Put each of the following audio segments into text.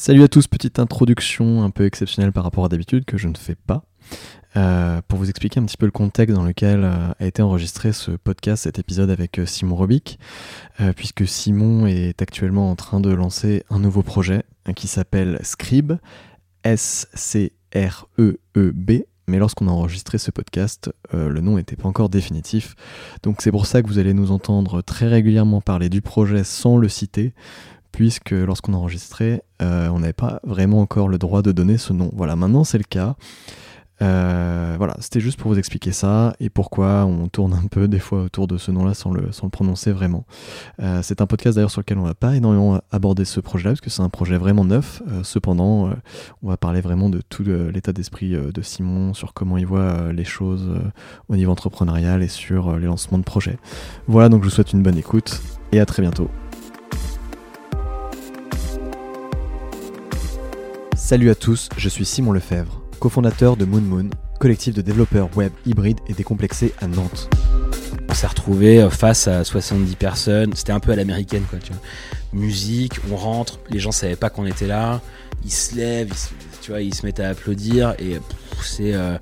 Salut à tous, petite introduction un peu exceptionnelle par rapport à d'habitude que je ne fais pas. Euh, pour vous expliquer un petit peu le contexte dans lequel euh, a été enregistré ce podcast, cet épisode avec euh, Simon Robic, puisque Simon est actuellement en train de lancer un nouveau projet qui s'appelle Scribe, S-C-R-E-E-B, mais lorsqu'on a enregistré ce podcast, le nom n'était pas encore définitif. Donc c'est pour ça que vous allez nous entendre très régulièrement parler du projet sans le citer, puisque lorsqu'on enregistrait, on n'avait pas vraiment encore le droit de donner ce nom. Voilà, maintenant c'est le cas. Euh, voilà, c'était juste pour vous expliquer ça et pourquoi on tourne un peu des fois autour de ce nom-là sans le, sans le prononcer vraiment. Euh, c'est un podcast d'ailleurs sur lequel on va pas énormément aborder ce projet-là parce que c'est un projet vraiment neuf. Euh, cependant, on va parler vraiment de tout l'état d'esprit de Simon, sur comment il voit les choses au niveau entrepreneurial et sur les lancements de projets. Voilà, donc je vous souhaite une bonne écoute et à très bientôt. Salut à tous, je suis Simon Lefebvre cofondateur de Moon Moon, collectif de développeurs web hybrides et décomplexés à Nantes. On s'est retrouvé euh, face à 70 personnes, c'était un peu à l'américaine quoi, tu vois. Musique, on rentre, les gens savaient pas qu'on était là, ils se lèvent, ils, tu vois, ils se mettent à applaudir et c'est euh,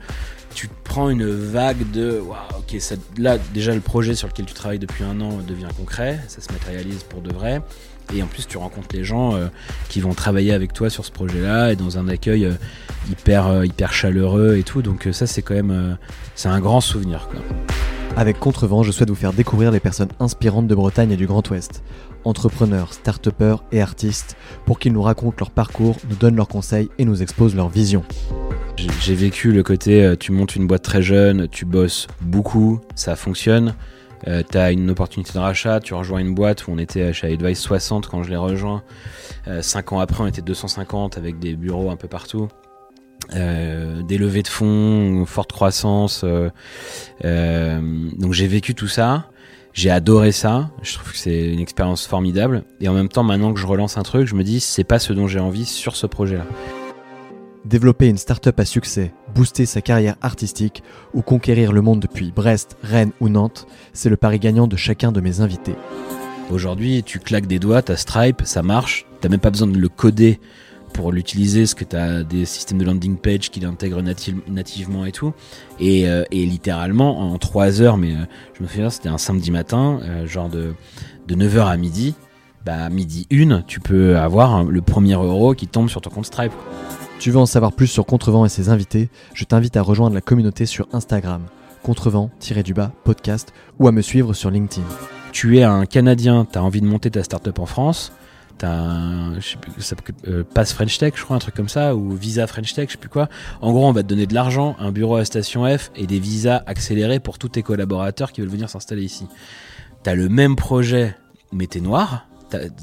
tu prends une vague de waouh, ok, là déjà le projet sur lequel tu travailles depuis un an devient concret, ça se matérialise pour de vrai. Et en plus, tu rencontres les gens euh, qui vont travailler avec toi sur ce projet-là et dans un accueil euh, hyper, euh, hyper chaleureux et tout. Donc ça, c'est quand même c'est un grand souvenir. Avec Contrevent, je souhaite vous faire découvrir les personnes inspirantes de Bretagne et du Grand Ouest. Entrepreneurs, start et artistes, pour qu'ils nous racontent leur parcours, nous donnent leurs conseils et nous exposent leur vision. J'ai vécu le côté, tu montes une boîte très jeune, tu bosses beaucoup, ça fonctionne. Euh, tu as une opportunité de rachat, tu rejoins une boîte où on était chez Advice 60 quand je l'ai rejoint. Euh, cinq ans après, on était 250 avec des bureaux un peu partout. Euh, des levées de fonds, forte croissance. donc j'ai vécu tout ça. J'ai adoré ça. Je trouve que c'est une expérience formidable. Et en même temps, maintenant que je relance un truc, je me dis c'est pas ce dont j'ai envie sur ce projet-là. Développer une start-up à succès, booster sa carrière artistique ou conquérir le monde depuis Brest, Rennes ou Nantes, c'est le pari gagnant de chacun de mes invités. Aujourd'hui, tu claques des doigts, t'as Stripe, ça marche, t'as même pas besoin de le coder pour l'utiliser, parce que tu des systèmes de landing page qui l'intègrent nativement et tout. Et, euh, littéralement, en 3 heures, mais euh, je me souviens, c'était un samedi matin, euh, genre de, de 9h à midi, bah midi 1, tu peux avoir le premier euro qui tombe sur ton compte Stripe. Tu veux en savoir plus sur Contrevent et ses invités? Je t'invite à rejoindre la communauté sur Instagram, contrevent-du-bas podcast, ou à me suivre sur LinkedIn. Tu es un Canadien, tu as envie de monter ta startup en France, tu as un euh, Pass French Tech, je crois, un truc comme ça, ou Visa French Tech, je sais plus quoi. En gros, on va te donner de l'argent, un bureau à Station F et des visas accélérés pour tous tes collaborateurs qui veulent venir s'installer ici. Tu as le même projet, mais t'es noir.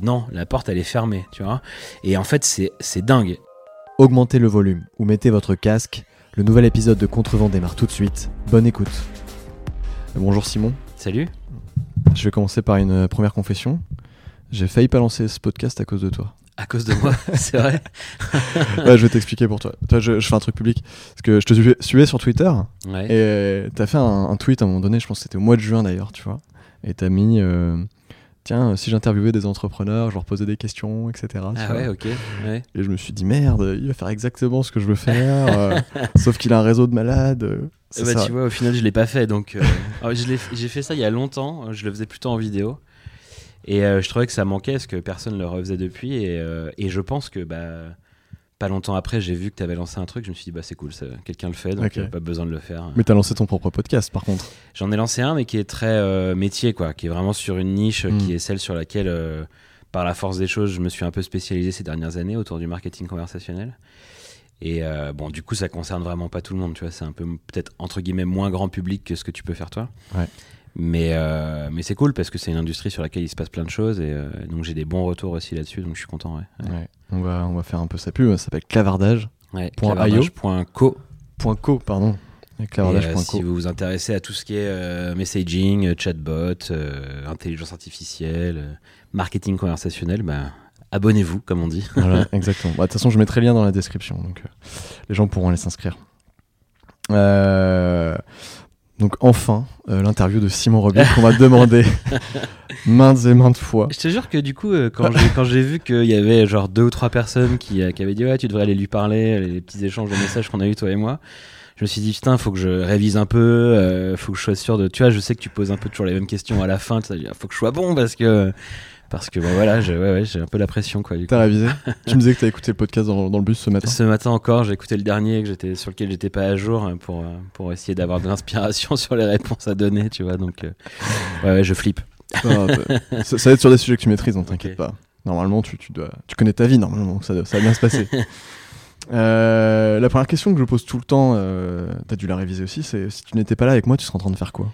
Non, la porte elle est fermée, tu vois. Et en fait, c'est dingue augmentez le volume ou mettez votre casque. Le nouvel épisode de Contrevent démarre tout de suite. Bonne écoute. Bonjour Simon. Salut. Je vais commencer par une euh, première confession. J'ai failli pas lancer ce podcast à cause de toi. À cause de moi, c'est vrai. ouais, je vais t'expliquer pour toi. Toi, je, fais un truc public. Parce que je te suivais sur Twitter. Ouais. Et t'as fait un, tweet à un moment donné, je pense que c'était au mois de juin d'ailleurs, tu vois. Et t'as mis. Euh, tiens, euh, si j'interviewais des entrepreneurs, je leur posais des questions, etc. Ah ouais, ok. Et je me suis dit, merde, il va faire exactement ce que je veux faire, euh, sauf qu'il a un réseau de malades. Euh, bah, tu vois, au final, je l'ai pas fait. Donc, ah j'ai fait ça il y a longtemps, je le faisais plutôt en vidéo. Et je trouvais que ça manquait parce que personne ne le refaisait depuis. Et, et je pense que. Bah, pas longtemps après, j'ai vu que tu avais lancé un truc. Je me suis dit, bah, c'est cool, quelqu'un le fait, donc pas besoin de le faire. Mais tu as lancé ton propre podcast, par contre J'en ai lancé un, mais qui est très euh, métier, quoi, qui est vraiment sur une niche, hmm. qui est celle sur laquelle, euh, par la force des choses, je me suis un peu spécialisé ces dernières années autour du marketing conversationnel. Et euh, bon, du coup, ça concerne vraiment pas tout le monde, tu vois. C'est un peu, peut-être, entre guillemets, moins grand public que ce que tu peux faire toi. Ouais. Mais, euh, mais c'est cool parce que c'est une industrie sur laquelle il se passe plein de choses et euh, donc j'ai des bons retours aussi là-dessus, donc je suis content. Ouais. On, va, on va faire un peu sa pub, ça s'appelle clavardage. clavardage.co. .co, pardon. Clavardage.co. Euh, si vous vous intéressez à tout ce qui est messaging, chatbot, intelligence artificielle, marketing conversationnel, bah, abonnez-vous, comme on dit. Voilà, exactement. Bah, de toute façon, je mettrai le lien dans la description, donc les gens pourront aller s'inscrire. Donc enfin, euh, l'interview de Simon Robic qu'on m'a demandé maintes et maintes fois. Je te jure que du coup, euh, quand j'ai vu qu'il y avait genre deux ou trois personnes qui, euh, qui avaient dit ouais, tu devrais aller lui parler, les petits échanges de messages qu'on a eu toi et moi, je me suis dit putain, faut que je révise un peu, faut que je sois sûr de. Tu vois, je sais que tu poses un peu toujours les mêmes questions à la fin, sais, faut que je sois bon parce que parce que bah, voilà, j'ai ouais, ouais, j'ai un peu la pression quoi. T'as révisé Tu me disais que t'as écouté le podcast dans, dans le bus ce matin. Ce matin encore, j'ai écouté le dernier que sur lequel j'étais pas à jour euh, pour euh, pour essayer d'avoir de l'inspiration sur les réponses à donner, tu vois. Donc euh, ouais, ouais, je flippe. Ah, bah, ça, ça va être sur des sujets que tu maîtrises, donc t'inquiète Ok. pas. Normalement, tu, tu, dois, tu connais ta vie, normalement, donc ça, ça va bien se passer. Euh, la première question que je pose tout le temps, euh, t'as dû la réviser aussi, c'est si tu n'étais pas là avec moi, tu serais en train de faire quoi?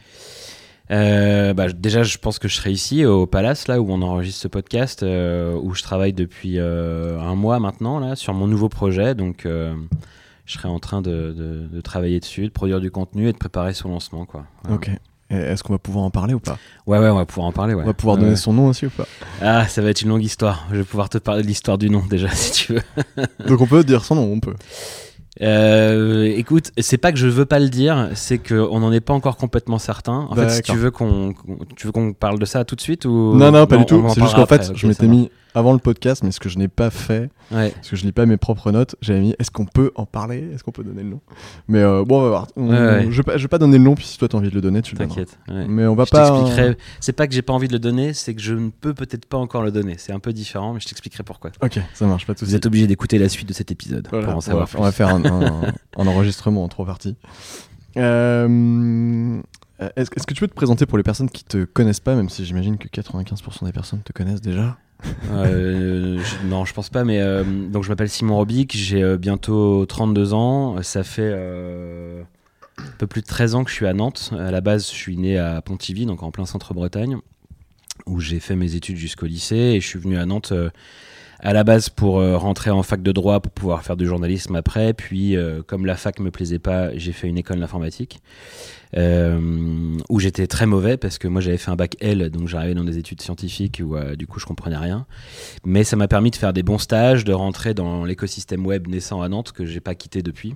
Euh, bah, déjà, je pense que je serai ici au Palace, là où on enregistre ce podcast, euh, où je travaille depuis euh, un mois maintenant, là, sur mon nouveau projet. Donc, je serai en train de, de- de travailler dessus, de produire du contenu et de préparer son lancement, quoi. Voilà. Ok. Est-ce qu'on va pouvoir en parler ou pas? Ouais, ouais, on va pouvoir en parler. Ouais. On va pouvoir Ouais, donner ouais. son nom aussi ou pas? Ah, ça va être une longue histoire. Je vais pouvoir te parler de l'histoire du nom déjà, si tu veux. Donc on peut dire son nom, on peut. Euh, écoute, c'est pas que je veux pas le dire, c'est qu'on n'en est pas encore complètement certain. En fait, si tu veux qu'on tu veux qu'on parle de ça tout de suite ou non, non, pas du tout. C'est juste qu'en fait, je m'étais mis avant le podcast, mais ce que je n'ai pas fait. Ouais. parce que je lis pas mes propres notes, j'avais mis est-ce qu'on peut en parler? Est-ce qu'on peut donner le nom? Mais euh, bon, on va voir. On- Ouais, ouais. Je, vais pas, je vais pas donner le nom, puis si toi t'as envie de le donner, tu le. T'inquiète. ouais. Mais on va Je pas. t'expliquerai. C'est pas que j'ai pas envie de le donner, c'est que je ne peux peut-être pas encore le donner. C'est un peu différent, mais je t'expliquerai pourquoi. Ok, ça marche, pas de Vous êtes obligé d'écouter la suite de cet épisode Voilà, pour en on, savoir va, on va plus. faire un, un- un enregistrement en trois parties. Euh, Est-ce est-ce que tu peux te présenter pour les personnes qui te connaissent pas, même si j'imagine que 95% des personnes te connaissent déjà? Euh, non, je pense pas, mais euh, donc je m'appelle Simon Robic, j'ai euh, bientôt 32 ans. Ça fait euh, un peu plus de 13 ans que je suis à Nantes. À la base, je suis né à Pontivy, donc en plein centre-Bretagne, où j'ai fait mes études jusqu'au lycée. Et je suis venu à Nantes à la base pour euh, rentrer en fac de droit pour pouvoir faire du journalisme après. Puis, euh, comme la fac me plaisait pas, j'ai fait une école d'informatique. euh, où j'étais très mauvais parce que moi j'avais fait un bac L, donc j'arrivais dans des études scientifiques où du coup je comprenais rien. Mais ça m'a permis de faire des bons stages, de rentrer dans l'écosystème web naissant à Nantes que j'ai pas quitté depuis.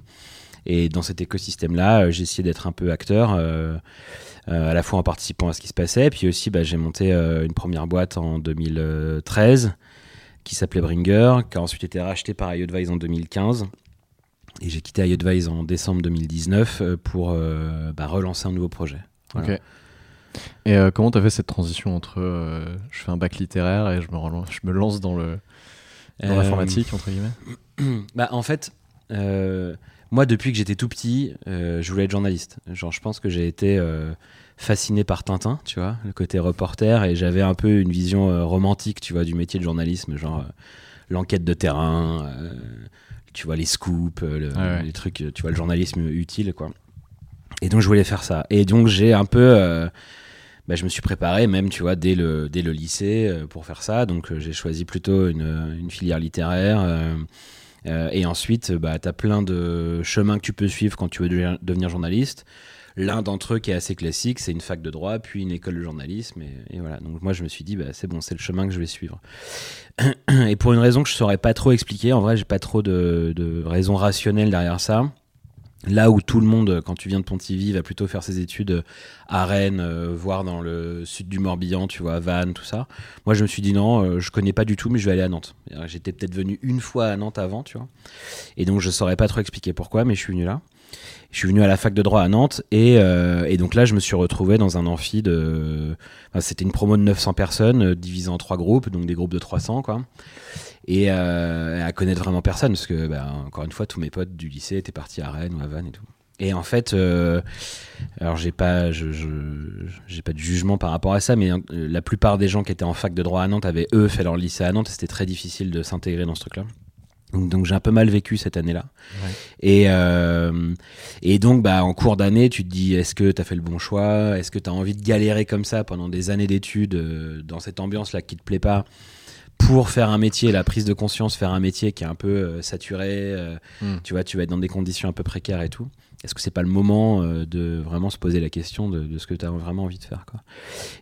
Et dans cet écosystème-là, j'ai essayé d'être un peu acteur, à la fois en participant à ce qui se passait, puis aussi bah, j'ai monté une première boîte en 2013 qui s'appelait Bringer, qui a ensuite été rachetée par iAdvise en 2015. Et j'ai quitté iAdvise en décembre 2019 euh, pour euh, bah, relancer un nouveau projet. Voilà. Et euh, comment t'as fait cette transition entre euh, je fais un bac littéraire et je me, relance- je me lance dans l'informatique entre guillemets? Bah, en fait, moi, depuis que j'étais tout petit, je voulais être journaliste. Genre, je pense que j'ai été fasciné par Tintin, tu vois, le côté reporter, et j'avais un peu une vision euh, romantique, tu vois, du métier de journalisme, genre euh, l'enquête de terrain, euh, tu vois, les scoops, le- ouais. les trucs, tu vois, le journalisme utile, quoi. Et donc, je voulais faire ça. Et donc, j'ai un peu. bah, je me suis préparé même, tu vois, dès le, dès le lycée pour faire ça. Donc, j'ai choisi plutôt une, une filière littéraire. et ensuite, bah, tu as plein de chemins que tu peux suivre quand tu veux devenir journaliste. L'un d'entre eux qui est assez classique, c'est une fac de droit, puis une école de journalisme. Et, voilà. Donc moi, je me suis dit, bah, c'est bon, c'est le chemin que je vais suivre. et pour une raison que je saurais pas trop expliquer, en vrai, j'ai pas trop de, de raison rationnelle derrière ça. Là où tout le monde, quand tu viens de Pontivy, va plutôt faire ses études à Rennes, euh, voire dans le sud du Morbihan, tu vois, à Vannes, tout ça. Moi, je me suis dit non, euh, je connais pas du tout, mais je vais aller à Nantes. J'étais peut-être venu une fois à Nantes avant, tu vois. Et donc, je saurais pas trop expliquer pourquoi, mais je suis venu là. Je suis venu à la fac de droit à Nantes et, euh, et donc là, je me suis retrouvé dans un amphi de. C'était une promo de 900 personnes euh, divisée en trois groupes, donc des groupes de 300, quoi. Et euh, à connaître vraiment personne, parce que, bah, encore une fois, tous mes potes du lycée étaient partis à Rennes ou à Vannes et tout. Et en fait, alors j'ai pas, je, j'ai pas de jugement par rapport à ça, mais la plupart des gens qui étaient en fac de droit à Nantes avaient eux fait leur lycée à Nantes, et c'était très difficile de s'intégrer dans ce truc-là. Donc, donc j'ai un peu mal vécu cette année-là. Ouais. Et, euh, et donc bah, en cours d'année, tu te dis est-ce que tu as fait le bon choix? Est-ce que tu as envie de galérer comme ça pendant des années d'études euh, dans cette ambiance-là qui te plaît pas pour faire un métier, la prise de conscience, faire un métier qui est un peu euh, saturé, euh, Mm. tu vois, tu vas être dans des conditions un peu précaires et tout. Est-ce que c'est pas le moment de vraiment se poser la question de, de ce que tu as vraiment envie de faire quoi?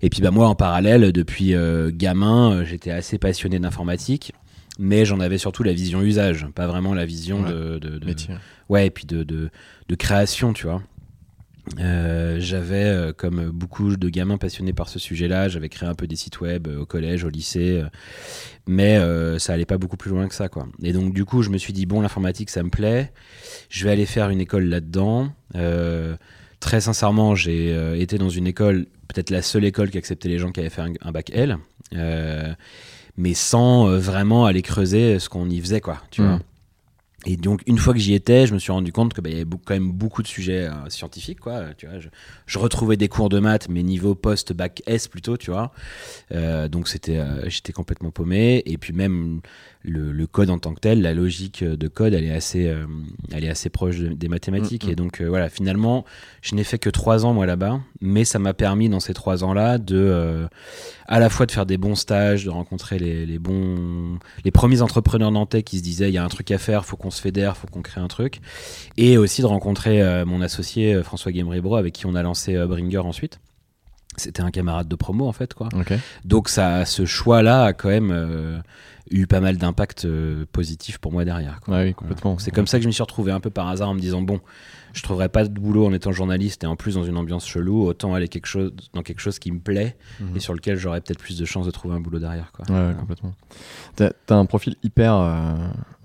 Et puis bah moi en parallèle, depuis gamin, j'étais assez passionné d'informatique, mais j'en avais surtout la vision usage, pas vraiment la vision Ouais. de, de- de- métier. ouais, et puis de, de, création, tu vois. Euh, j'avais, euh, comme beaucoup de gamins passionnés par ce sujet-là, j'avais créé un peu des sites web euh, au collège, au lycée, mais ça allait pas beaucoup plus loin que ça, quoi. Et donc, du coup, je me suis dit, bon, l'informatique, ça me plaît, je vais aller faire une école là-dedans. Très sincèrement, j'ai été dans une école, peut-être la seule école qui acceptait les gens qui avaient fait un, un bac L, mais sans euh, vraiment aller creuser ce qu'on y faisait, quoi, tu Mm. vois. Et donc, une fois que j'y étais, je me suis rendu compte qu'il y avait quand même beaucoup de sujets euh, scientifiques. Quoi, tu vois, je, je retrouvais des cours de maths, mais niveau post-bac S plutôt, tu vois. Euh, donc, c'était, euh, j'étais complètement paumé. Et puis, même le, le code en tant que tel, la logique de code, elle est assez, elle est assez proche de- des mathématiques. Mm, mm. Et donc, voilà, finalement, je n'ai fait que trois ans, moi, là-bas. Mais ça m'a permis, dans ces trois ans-là, de, à la fois de faire des bons stages, de rencontrer les, les bons, les premiers entrepreneurs nantais qui se disaient il y a un truc à faire, faut qu'on se fédère, faut qu'on crée un truc, et aussi de rencontrer euh, mon associé euh, François Guémery-Bro avec qui on a lancé euh, Bringer ensuite. C'était un camarade de promo en fait quoi. Donc ça, ce choix-là a quand même euh, eu pas mal d'impact euh, positif pour moi derrière. quoi. Ouais, oui, complètement. C'est comme ça que je me suis retrouvé un peu par hasard en me disant bon, je trouverai pas de boulot en étant journaliste et en plus dans une ambiance chelou, autant aller quelque chose, dans quelque chose qui me plaît Mhm. et sur lequel j'aurais peut-être plus de chances de trouver un boulot derrière. Quoi. Ouais, ouais, Voilà. complètement. T'as as un profil hyper euh,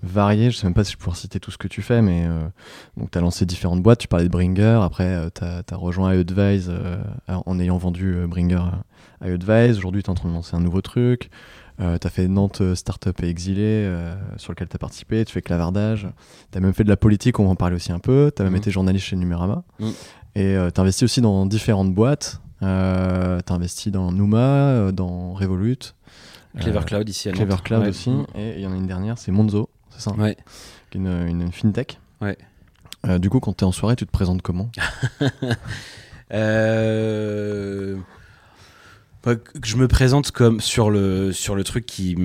varié. Je sais même pas si je pourrais citer tout ce que tu fais, mais euh, donc t'as lancé différentes boîtes. Tu parlais de Bringer. Après, euh, t'as as rejoint iAdvise euh, en ayant vendu Bringer à iAdvise. Aujourd'hui, t'es en train de lancer un nouveau truc. Euh, t'as fait Nantes euh, Startup et Exilé, euh, sur lequel t'as participé. Tu fais clavardage. T'as même fait de la politique. On va en parler aussi un peu. T'as même Mhm. été journaliste chez Numérama. Mhm. Et euh, t'as investi aussi dans différentes boîtes. Euh, t'as investi dans Numa, dans Revolut. Clever Cloud ici à Clever Nantes. Cloud Ouais. aussi. Mm. Et il y en a une dernière, c'est Monzo, c'est ça? Ouais. Est une, une fintech. Ouais. Du coup, quand tu es en soirée, tu te présentes comment? je me présente comme sur le sur le truc qui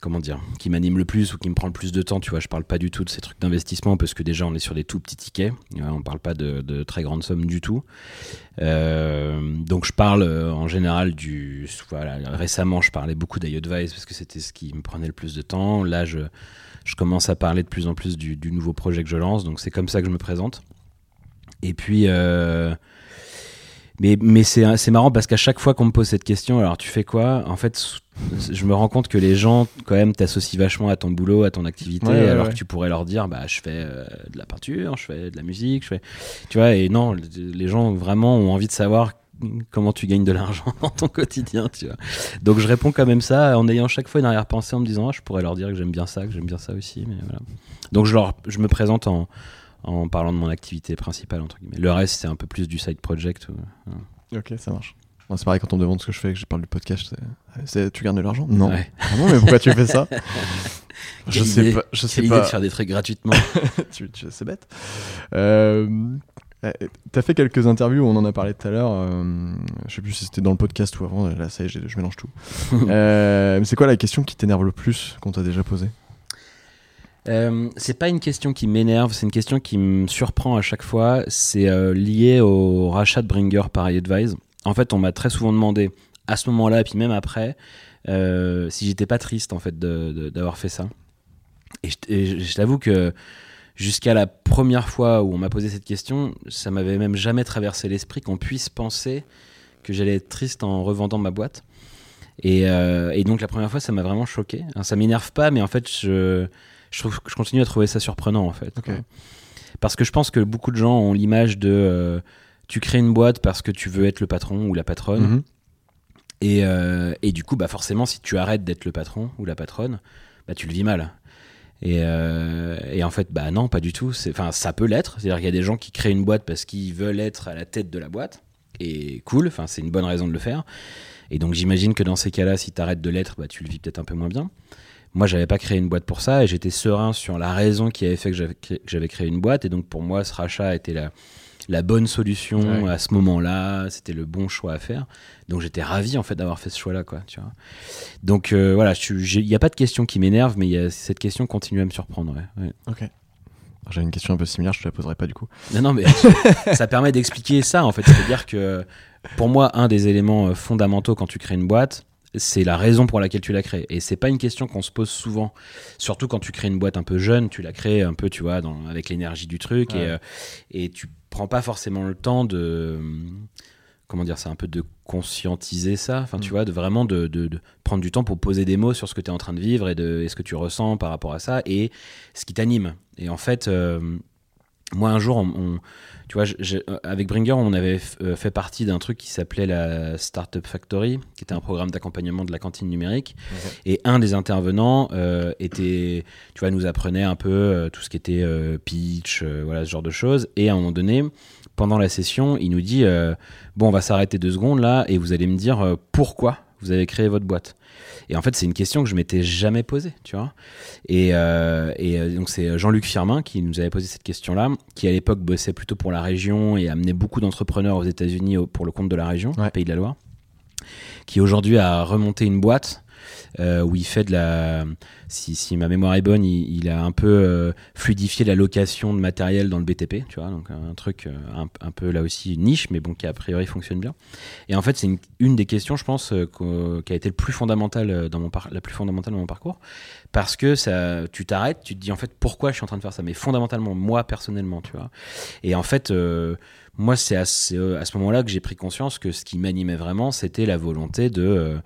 comment dire qui m'anime le plus ou qui me prend le plus de temps tu vois. Je parle pas du tout de ces trucs d'investissement parce que déjà on est sur des tout petits tickets. Euh, on parle pas de, très grandes sommes du tout. Euh, donc je parle euh, en général du récemment je parlais beaucoup d'iAdvise parce que c'était ce qui me prenait le plus de temps. Là je je commence à parler de plus en plus du, nouveau projet que je lance. Donc c'est comme ça que je me présente. Et puis mais, mais c'est marrant parce qu'à chaque fois qu'on me pose cette question, alors tu fais quoi? En fait, je me rends compte que les gens, quand même, t'associent vachement à ton boulot, à ton activité, Ouais, ouais, alors ouais. que tu pourrais leur dire, bah, je fais euh, de la peinture, je fais de la musique, je fais. Tu vois, et non, les gens vraiment ont envie de savoir comment tu gagnes de l'argent dans ton quotidien, tu vois. Donc je réponds quand même ça en ayant chaque fois une arrière-pensée en me disant, ah, je pourrais leur dire que j'aime bien ça, que j'aime bien ça aussi, mais voilà. Donc je, leur, je me présente en, en parlant de mon activité principale, entre guillemets. Le reste, c'est un peu plus du side project. ou- Ok, ça marche. Bon, c'est pareil quand on me demande ce que je fais, que je parle du podcast. c'est- c'est- Tu gagnes de l'argent? Non. Ouais. Ah non, mais pourquoi tu fais ça? Je Quelle sais idée. pas. Je sais idée pas. de faire des trucs gratuitement. tu, tu- c'est bête. Euh, euh, T'as fait quelques interviews, on en a parlé tout à l'heure. euh, je sais plus si c'était dans le podcast ou avant. Là, ça y est, j'ai- je mélange tout. Euh, c'est quoi la question qui t'énerve le plus qu'on t'a déjà posée? Euh, c'est pas une question qui m'énerve, c'est une question qui me surprend à chaque fois. C'est euh, lié au rachat de Bringer par iAdvise. En fait, on m'a très souvent demandé à ce moment-là, et puis même après, euh, si j'étais pas triste en fait d'avoir fait ça. Et je, t'avoue que jusqu'à la première fois où on m'a posé cette question, ça m'avait même jamais traversé l'esprit qu'on puisse penser que j'allais être triste en revendant ma boîte. Et, donc la première fois, ça m'a vraiment choqué. Ça m'énerve pas, mais en fait, je, je, trouve, je continue à trouver ça surprenant en fait. Parce que je pense que beaucoup de gens ont l'image de euh, tu crées une boîte parce que tu veux être le patron ou la patronne. Mhm. Et, euh, et du coup, bah forcément, si tu arrêtes d'être le patron ou la patronne, bah tu le vis mal. Et, euh, et en fait, bah non, pas du tout. Enfin, ça peut l'être. C'est-à-dire qu'il y a des gens qui créent une boîte parce qu'ils veulent être à la tête de la boîte. Et cool, enfin, c'est une bonne raison de le faire. Et donc, j'imagine que dans ces cas-là, si tu arrêtes de l'être, bah, tu le vis peut-être un peu moins bien. Moi, j'avais pas créé une boîte pour ça et j'étais serein sur la raison qui avait fait que j'avais créé, une boîte. Et donc, pour moi, ce rachat était la, la bonne solution Ouais. à ce moment-là. C'était le bon choix à faire. Donc, j'étais ravi en fait d'avoir fait ce choix-là, quoi. Tu vois. Donc euh, voilà, il n'y a pas de question qui m'énerve, mais y a, cette question continue à me surprendre. ouais, ouais. Ok. J'ai une question un peu similaire, je te la poserai pas du coup. Non, non, mais ça permet d'expliquer ça en fait. C'est-à-dire que pour moi, un des éléments euh, fondamentaux quand tu crées une boîte, c'est la raison pour laquelle tu la crées. Et c'est pas une question qu'on se pose souvent. Surtout quand tu crées une boîte un peu jeune, tu la crées un peu, tu vois, dans, avec l'énergie du truc. Ouais. Et, euh, et tu prends pas forcément le temps de comment dire, c'est un peu de conscientiser ça, enfin tu Mm. vois, de vraiment de, de- de prendre du temps pour poser des mots sur ce que tu es en train de vivre et de et ce que tu ressens par rapport à ça et ce qui t'anime. Et en fait, euh, moi un jour, on, on- tu vois, je- je- euh, avec Bringer, on avait euh, fait partie d'un truc qui s'appelait la Startup Factory, qui était un programme d'accompagnement de la cantine numérique. Et un des intervenants euh, était, tu vois, nous apprenait un peu euh, tout ce qui était euh, pitch, voilà, ce genre de choses. Et à un moment donné, pendant la session, il nous dit Bon, on va s'arrêter deux secondes là, et vous allez me dire pourquoi vous avez créé votre boîte? Et en fait, c'est une question que je m'étais jamais posée, tu vois. Et, euh, et euh, donc, c'est Jean-Luc Firmin qui nous avait posé cette question-là, qui à l'époque bossait plutôt pour la région et amenait beaucoup d'entrepreneurs aux États-Unis pour le compte de la région, Ouais. Pays de la Loire, qui aujourd'hui a remonté une boîte où il fait de la. Si, ma mémoire est bonne, il, a un peu euh, fluidifié la location de matériel dans le BTP, tu vois, donc un truc euh, un, peu là aussi niche, mais bon, qui a priori fonctionne bien. Et en fait, c'est une, des questions, je pense, euh, qui a été le plus fondamentale euh, dans mon par- la plus fondamentale dans mon parcours, parce que ça, tu t'arrêtes, tu te dis en fait pourquoi je suis en train de faire ça, mais fondamentalement moi personnellement, tu vois. Et en fait. euh, moi, c'est à ce, moment-là que j'ai pris conscience que ce qui m'animait vraiment, c'était la volonté de, euh,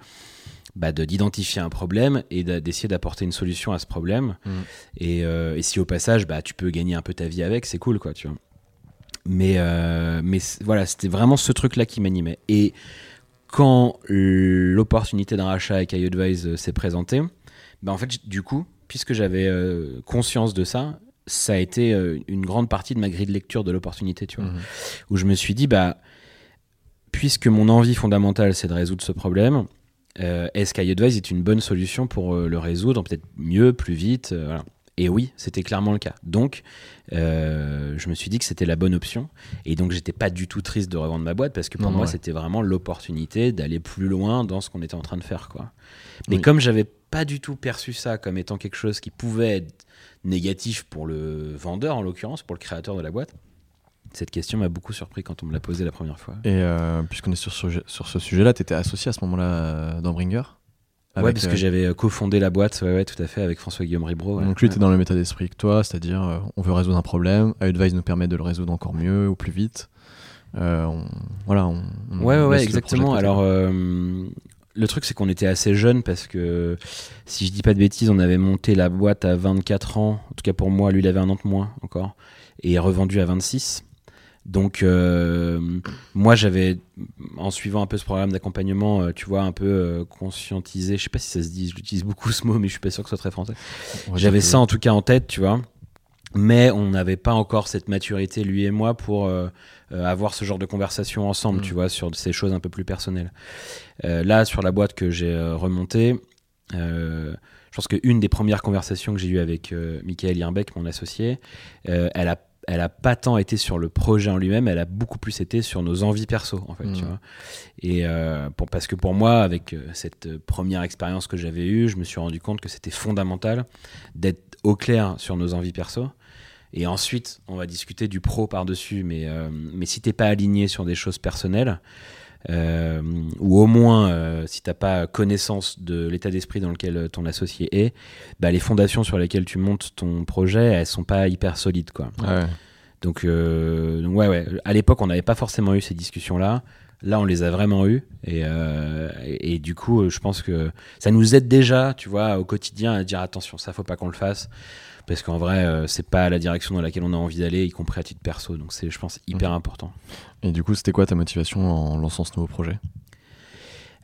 bah, de d'identifier un problème et d'essayer d'apporter une solution à ce problème. Et, euh, et si au passage, bah, tu peux gagner un peu ta vie avec, c'est cool, quoi, tu vois. Mais, euh, mais voilà, c'était vraiment ce truc-là qui m'animait. Et quand l'opportunité d'un rachat avec iAdvise euh, s'est présentée, bah, en fait, du coup, puisque j'avais euh, conscience de ça, ça a été euh, une grande partie de ma grille de lecture de l'opportunité, tu vois Mhm. où je me suis dit, bah, puisque mon envie fondamentale, c'est de résoudre ce problème, euh, est-ce qu'iAdvise est une bonne solution pour euh, le résoudre, peut-être mieux, plus vite euh, voilà. Et oui, c'était clairement le cas. Donc, je me suis dit que c'était la bonne option. Et donc, j'étais pas du tout triste de revendre ma boîte parce que pour Non, moi, ouais. c'était vraiment l'opportunité d'aller plus loin dans ce qu'on était en train de faire. Quoi. Mais Oui. comme j'avais pas du tout perçu ça comme étant quelque chose qui pouvait être négatif pour le vendeur, en l'occurrence, pour le créateur de la boîte, cette question m'a beaucoup surpris quand on me l'a posée la première fois. Et euh, puisqu'on est sur ce, sur ce sujet-là, tu étais associé à ce moment-là euh, dans Bringer ouais, parce que j'avais euh, cofondé la boîte, ouais, ouais, tout à fait, avec François-Guillaume Ribro. ouais. Donc lui, tu dans le même état d'esprit que toi, c'est-à-dire euh, on veut résoudre un problème, Advice nous permet de le résoudre encore mieux ou plus vite. Euh, on- voilà, on, on Ouais, ouais, exactement. Alors, euh, le truc, c'est qu'on était assez jeunes parce que, si je dis pas de bêtises, on avait monté la boîte à 24 ans. En tout cas, pour moi, lui, il avait un an de moins encore. Et revendu à 26. Donc, euh, moi, j'avais, en suivant un peu ce programme d'accompagnement, euh, tu vois, un peu euh, conscientisé. Je sais pas si ça se dit, j'utilise beaucoup ce mot, mais je suis pas sûr que ce soit très français. J'avais ça en tout cas en tête, tu vois. Mais on n'avait pas encore cette maturité, lui et moi, pour avoir ce genre de conversation ensemble, Mm. tu vois, sur ces choses un peu plus personnelles. Là, sur la boîte que j'ai remontée, je pense qu'une des premières conversations que j'ai eues avec Michael Irbeck, mon associé, elle a elle a pas tant été sur le projet en lui-même, elle a beaucoup plus été sur nos envies perso, en fait, Mm. tu vois. Et euh, pour, parce que pour moi, avec euh, cette euh, première expérience que j'avais eue, je me suis rendu compte que c'était fondamental d'être au clair sur nos envies perso. Et ensuite, on va discuter du pro par-dessus. Mais, euh, mais si t'es pas aligné sur des choses personnelles, euh, ou au moins euh, si t'as pas connaissance de l'état d'esprit dans lequel euh, ton associé est, bah, les fondations sur lesquelles tu montes ton projet, elles sont pas hyper solides, quoi. Ouais. Donc, euh, donc ouais, ouais. À l'époque, on n'avait pas forcément eu ces discussions-là. Là, on les a vraiment eues. Et, et, et du coup, je pense que ça nous aide déjà, tu vois, au quotidien à dire attention, ça faut pas qu'on le fasse. Parce qu'en vrai, euh, c'est pas la direction dans laquelle on a envie d'aller, y compris à titre perso. Donc, c'est, je pense, hyper important. Et du coup, c'était quoi ta motivation en lançant ce nouveau projet?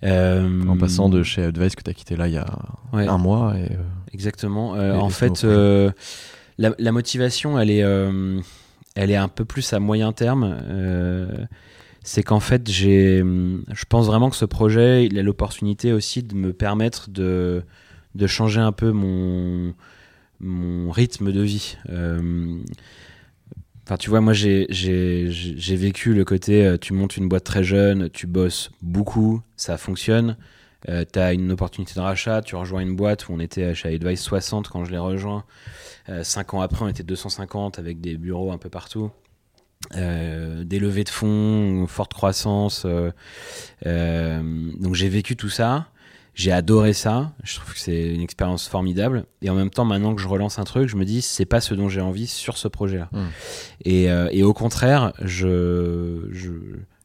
Euh, En passant de chez Advice que tu as quitté là il y a ouais. un mois et, euh, Exactement. Euh, Et- en fait, la, la motivation, elle est, elle est un peu plus à moyen terme. C'est qu'en fait, j'ai, je pense vraiment que ce projet, il a l'opportunité aussi de me permettre de, de changer un peu mon, mon rythme de vie. Euh, Enfin, tu vois, moi, j'ai- vécu le côté, euh, tu montes une boîte très jeune, tu bosses beaucoup, ça fonctionne. Euh, tu as une opportunité de rachat, tu rejoins une boîte où on était chez Advice 60 quand je l'ai rejoint. Euh, cinq ans après, on était 250 avec des bureaux un peu partout. Euh, des levées de fonds, forte croissance. euh, euh, donc j'ai vécu tout ça. J'ai adoré ça. Je trouve que c'est une expérience formidable. Et en même temps, maintenant que je relance un truc, je me dis, c'est pas ce dont j'ai envie sur ce projet-là. Mm. Et, euh, et, au contraire, je, je,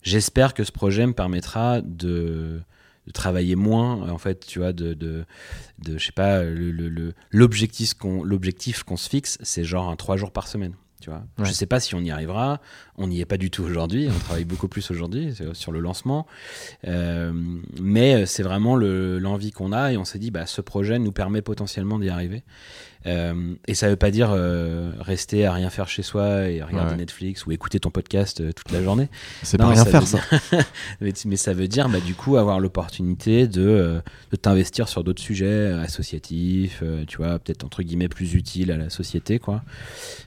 j'espère que ce projet me permettra de, de, travailler moins, en fait, tu vois, de, de, de je sais pas, le, le, l'objectif qu'on, l'objectif qu'on se fixe, c'est genre un trois jours par semaine. Tu vois. Ouais. Je sais pas si on y arrivera. On n'y est pas du tout aujourd'hui. On travaille beaucoup plus aujourd'hui sur le lancement. Euh, mais c'est vraiment le, l'envie qu'on a et on s'est dit, bah, ce projet nous permet potentiellement d'y arriver. Euh, et ça veut pas dire euh, rester à rien faire chez soi et regarder Ouais. Netflix ou écouter ton podcast euh, toute la journée. C'est pas rien ça faire ça. mais, mais ça veut dire bah, du coup avoir l'opportunité de, euh, de t'investir sur d'autres sujets euh, associatifs, euh, tu vois, peut-être entre guillemets plus utiles à la société, quoi.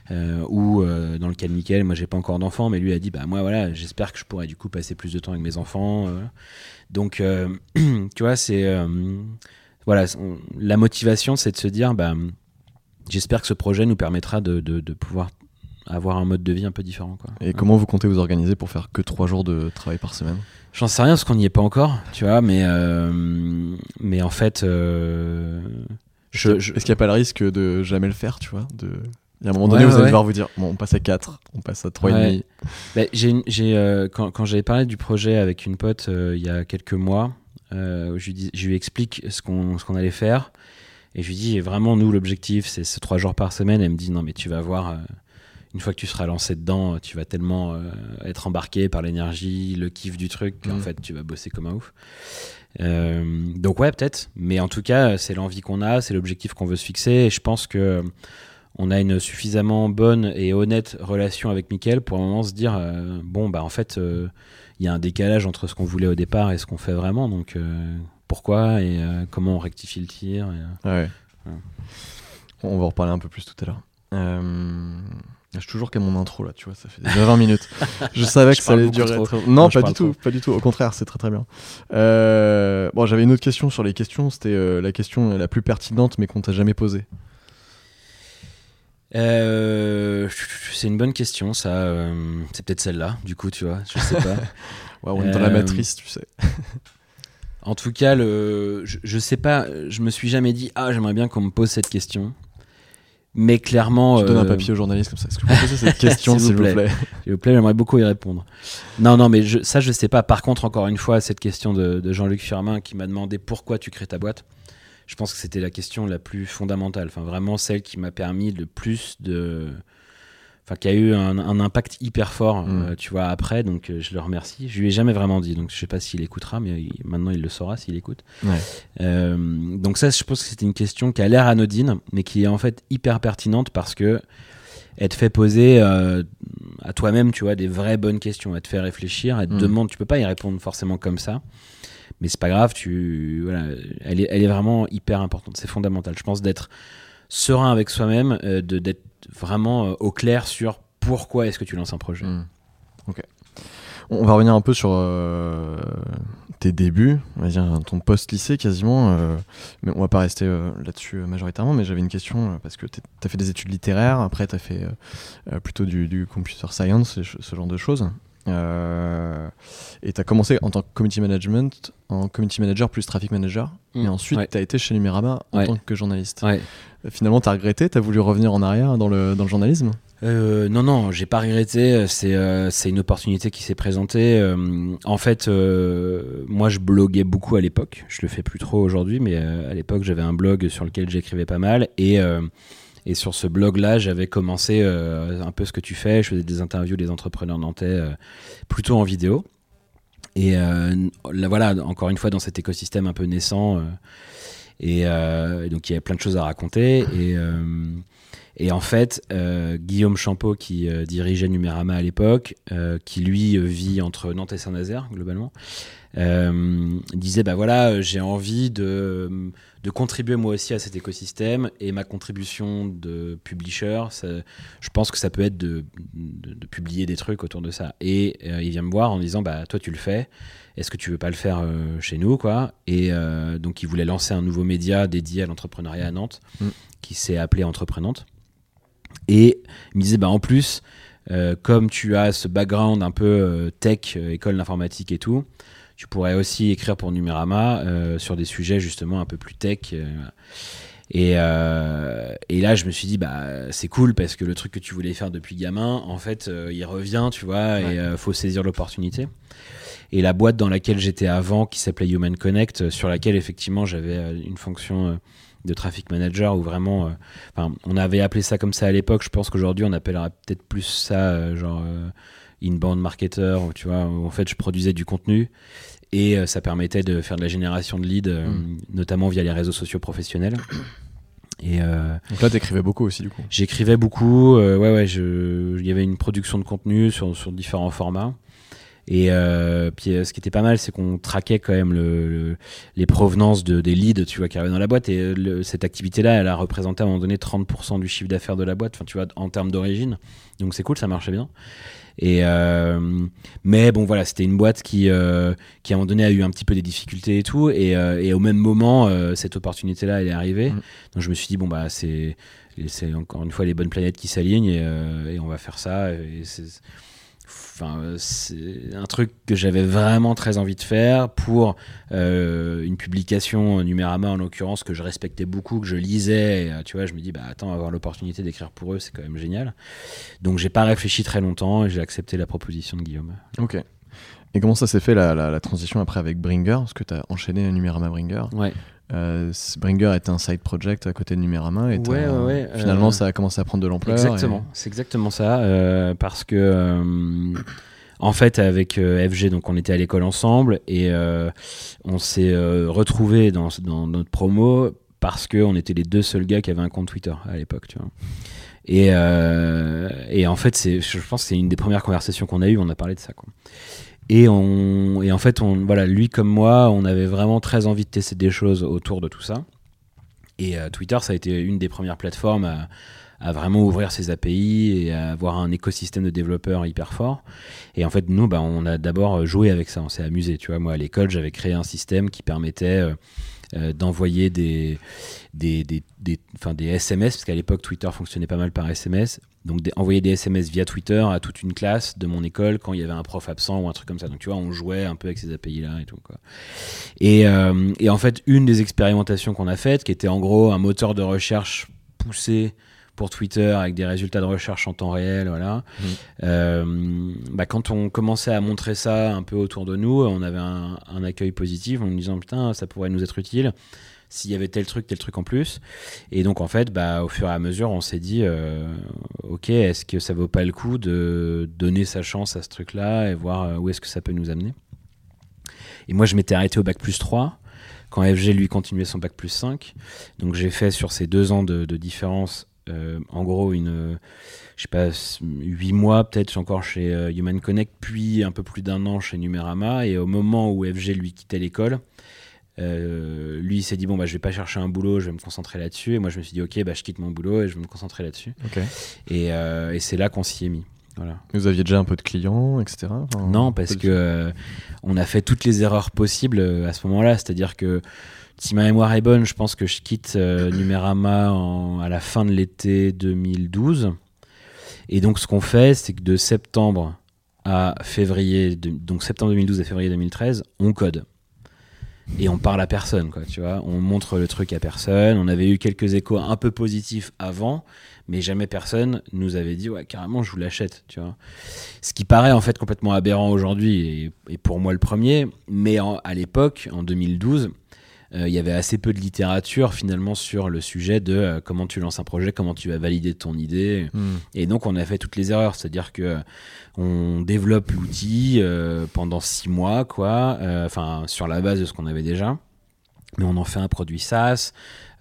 Euh, ou euh, dans le cas de Mickaël, moi j'ai pas encore mais lui a dit bah moi voilà, j'espère que je pourrais du coup passer plus de temps avec mes enfants. euh. Donc euh, tu vois, c'est euh, voilà, on- la motivation c'est de se dire bah j'espère que ce projet nous permettra de, de, de pouvoir avoir un mode de vie un peu différent, quoi. Et comment vous comptez vous organiser pour faire que trois jours de travail par semaine? J'en sais rien parce qu'on n'y est pas encore, tu vois, mais, euh, mais en fait, euh, je, je- Est-ce qu'il n'y a pas le risque de jamais le faire, tu vois de... Il y a un moment donné, Ouais, vous allez ouais. devoir vous dire, bon, on passe à 4, on passe à 3,5. Ouais. bah, j'ai, euh, quand, quand j'avais parlé du projet avec une pote euh, il y a quelques mois, euh, je, lui dis- je lui explique ce qu'on, ce qu'on allait faire. Et je lui dis, vraiment, nous, l'objectif, c'est ce trois jours par semaine. Elle me dit, non, mais tu vas voir, une fois que tu seras lancé dedans, tu vas tellement être embarqué par l'énergie, le kiff du truc, qu'en Mhm. fait, tu vas bosser comme un ouf. Donc, ouais, peut-être. Mais en tout cas, c'est l'envie qu'on a, c'est l'objectif qu'on veut se fixer. Et je pense que on a une suffisamment bonne et honnête relation avec Mickaël pour un moment se dire, euh, bon, bah, en fait, euh, il y a un décalage entre ce qu'on voulait au départ et ce qu'on fait vraiment. Donc, euh, pourquoi et comment on rectifie le tir et, ouais. Ouais. On va en reparler un peu plus tout à l'heure. Je suis toujours qu'à mon intro là, tu vois, ça fait déjà 20 minutes. Je savais Je que ça allait durer. trop. très- Non, Non, pas du tout, pas du tout. Au contraire, c'est très très bien. Bon, j'avais une autre question sur les questions. C'était la question la plus pertinente, mais qu'on t'a jamais posée. Euh, c'est une bonne question, ça. euh, c'est peut-être celle-là, du coup, tu vois. Je sais pas. On est dans la Euh, matrice, tu sais. en tout cas, le, je, je sais pas. Je me suis jamais dit, ah, j'aimerais bien qu'on me pose cette question. Mais clairement, Tu donnes un papier au journaliste comme ça. Est-ce que vous poser cette question, S'il s'il vous vous plaît? S'il vous plaît, j'aimerais beaucoup y répondre. Non, non, mais je, ça, je sais pas. Par contre, encore une fois, cette question de, de Jean-Luc Firmin qui m'a demandé pourquoi tu crées ta boîte, je pense que c'était la question la plus fondamentale. Enfin, vraiment celle qui m'a permis le plus de. Enfin, qui a eu un, un impact hyper fort, Mm. euh, tu vois, après. Donc, euh, je le remercie. Je lui ai jamais vraiment dit. Donc, je sais pas s'il écoutera, mais il- maintenant, il le saura s'il écoute. Ouais. Euh, donc ça, je pense que c'était une question qui a l'air anodine, mais qui est en fait hyper pertinente parce que elle te fait poser à toi-même, tu vois, des vraies bonnes questions. Elle te fait réfléchir. Elle te Mm. demande, tu peux pas y répondre forcément comme ça, mais c'est pas grave. Tu, voilà, elle est, elle est vraiment hyper importante. C'est fondamental. Je pense d'être serein avec soi-même, euh, de d'être vraiment euh, au clair sur pourquoi est-ce que tu lances un projet. Hmm. Ok. On va revenir un peu sur euh, tes débuts, on va dire ton post-lycée quasiment. mais on va pas rester là-dessus majoritairement. Mais j'avais une question parce que tu as fait des études littéraires, après tu as fait plutôt du, du computer science, ce genre de choses. Euh, et tu as commencé en tant que community management, en community manager plus traffic manager. Mm. Et ensuite, Ouais. tu as été chez Numérama en Ouais. tant que journaliste. Ouais. Euh, Finalement, tu as regretté, tu as voulu revenir en arrière dans le, dans le journalisme? Euh, non, non, j'ai pas regretté. C'est euh, une opportunité qui s'est présentée. Euh, en fait, moi, je bloguais beaucoup à l'époque. Je le fais plus trop aujourd'hui, mais à l'époque, j'avais un blog sur lequel j'écrivais pas mal. Et, et sur ce blog-là, j'avais commencé euh, un peu ce que tu fais. Je faisais des interviews des entrepreneurs nantais, euh, plutôt en vidéo. Et euh, là, voilà, encore une fois, dans cet écosystème un peu naissant. et, donc, il y avait plein de choses à raconter. Et. en fait, Guillaume Champeau, qui dirigeait Numérama à l'époque, qui lui vit entre Nantes et Saint-Nazaire, globalement, disait bah voilà, euh, j'ai envie de, de contribuer moi aussi à cet écosystème et ma contribution de publisher, ça- je pense que ça peut être de, de- de publier des trucs autour de ça. Et euh, il vient me voir en disant bah toi tu le fais, est-ce que tu veux pas le faire euh, chez nous quoi? Et euh, donc il voulait lancer un nouveau média dédié à l'entrepreneuriat à Nantes, Mm. qui s'est appelé Entreprenante. Et il me disait, bah, en plus, euh, comme tu as ce background un peu euh, tech, euh, école d'informatique et tout, tu pourrais aussi écrire pour Numérama euh, sur des sujets justement un peu plus tech. euh, et, euh, et là, je me suis dit, bah, c'est cool parce que le truc que tu voulais faire depuis gamin, en fait, euh, il revient, tu vois, Ouais. et euh, faut saisir l'opportunité. Et la boîte dans laquelle j'étais avant, qui s'appelait Human Connect, sur laquelle effectivement j'avais une fonction de traffic manager, où vraiment, enfin, on avait appelé ça comme ça à l'époque. Je pense qu'aujourd'hui, on appellera peut-être plus ça, genre inbound marketer, où, tu vois, où en fait, je produisais du contenu et euh, ça permettait de faire de la génération de leads, euh, Mm. notamment via les réseaux sociaux professionnels. Et euh, Donc là, t'écrivais beaucoup aussi, du coup. J'écrivais beaucoup, euh, ouais, ouais, il y avait une production de contenu sur, sur différents formats. Et puis ce qui était pas mal, c'est qu'on traquait quand même le, le- les provenances de, des leads, tu vois, qui arrivaient dans la boîte. Et le- cette activité-là, elle a représenté à un moment donné 30% du chiffre d'affaires de la boîte, enfin, tu vois, en termes d'origine. Donc c'est cool, ça marchait bien. Et euh, mais bon, voilà, c'était une boîte qui, euh, qui à un moment donné a eu un petit peu des difficultés et tout. Et, euh, et au même moment, cette opportunité-là, elle est arrivée. Mm. Donc je me suis dit, bon, bah, c'est c'est encore une fois les bonnes planètes qui s'alignent et, et on va faire ça. Et enfin, euh, c'est un truc que j'avais vraiment très envie de faire pour euh, une publication Numérama en l'occurrence que je respectais beaucoup, que je lisais. Et, euh, tu vois, je me dis, bah attends, avoir l'opportunité d'écrire pour eux, c'est quand même génial. Donc j'ai pas réfléchi très longtemps et j'ai accepté la proposition de Guillaume. Ok. Et comment ça s'est fait la, la- la transition après avec Bringer? Parce que tu as enchaîné Numérama Bringer. Ouais. Euh, Bringer était un side project à côté de Numérama et t'as- Ouais, ouais, ouais, finalement euh, ça a commencé à prendre de l'ampleur. Exactement, c'est exactement ça. euh, parce que, euh, en fait, avec euh, FG, donc on était à l'école ensemble et euh, on s'est euh, retrouvés dans, dans notre promo parce qu'on était les deux seuls gars qui avaient un compte Twitter à l'époque, tu vois. Et, euh, et en fait, je pense que c'est une des premières conversations qu'on a eues, on a parlé de ça. Quoi. Et, on, et en fait, on, voilà, lui comme moi, on avait vraiment très envie de tester des choses autour de tout ça. Et euh, Twitter, ça a été une des premières plateformes à, à vraiment ouvrir ses API et à avoir un écosystème de développeurs hyper fort. Et en fait, nous, bah, on a d'abord joué avec ça, on s'est amusé. Tu vois, moi, à l'école, j'avais créé un système qui permettait euh, euh, d'envoyer des, des, des, des, SMS, parce qu'à l'époque, Twitter fonctionnait pas mal par SMS. Donc, des- envoyer des SMS via Twitter à toute une classe de mon école quand il y avait un prof absent ou un truc comme ça. Donc, tu vois, on jouait un peu avec ces API-là et tout. Quoi. Et, euh, et en fait, une des expérimentations qu'on a faites, qui était en gros un moteur de recherche poussé pour Twitter avec des résultats de recherche en temps réel, voilà. Mhm. Euh, bah, quand on commençait à montrer ça un peu autour de nous, on avait un, un accueil positif en nous disant putain, ça pourrait nous être utile s'il y avait tel truc, tel truc en plus. Et donc en fait, bah, au fur et à mesure, on s'est dit euh, ok, est-ce que ça vaut pas le coup de donner sa chance à ce truc-là et voir euh, où est-ce que ça peut nous amener? Et moi, je m'étais arrêté au bac plus 3 quand FG lui continuait son bac plus 5. Donc j'ai fait sur ces deux ans de, différence, euh, en gros, une, je sais pas, 8 mois peut-être encore chez Human Connect, puis un peu plus d'un an chez Numérama. Et au moment où FG lui quittait l'école, euh, lui il s'est dit bon bah je vais pas chercher un boulot, je vais me concentrer là-dessus. Et moi je me suis dit ok bah je quitte mon boulot et je vais me concentrer là-dessus. Et, euh, et c'est là qu'on s'y est mis. Voilà. Vous aviez déjà un peu de clients, etc. Enfin, Non, parce que euh, on a fait toutes les erreurs possibles à ce moment-là. C'est-à-dire que si ma mémoire est bonne, je pense que je quitte Numérama en- à la fin de l'été 2012. Et donc, ce qu'on fait, c'est que de septembre à février, de- donc septembre 2012 à février 2013, on code. Et on parle à personne, quoi, tu vois. On montre le truc à personne. On avait eu quelques échos un peu positifs avant, mais jamais personne nous avait dit, ouais, carrément, je vous l'achète, tu vois. Ce qui paraît en fait complètement aberrant aujourd'hui, et, pour moi le premier, mais à l'époque, en 2012, euh, il y avait assez peu de littérature finalement sur le sujet de euh, comment tu lances un projet, comment tu vas valider ton idée. Hmm. Et donc on a fait toutes les erreurs, c'est-à-dire que on développe l'outil euh, pendant six mois, quoi, euh, enfin sur la base de ce qu'on avait déjà. Mais on en fait un produit SaaS.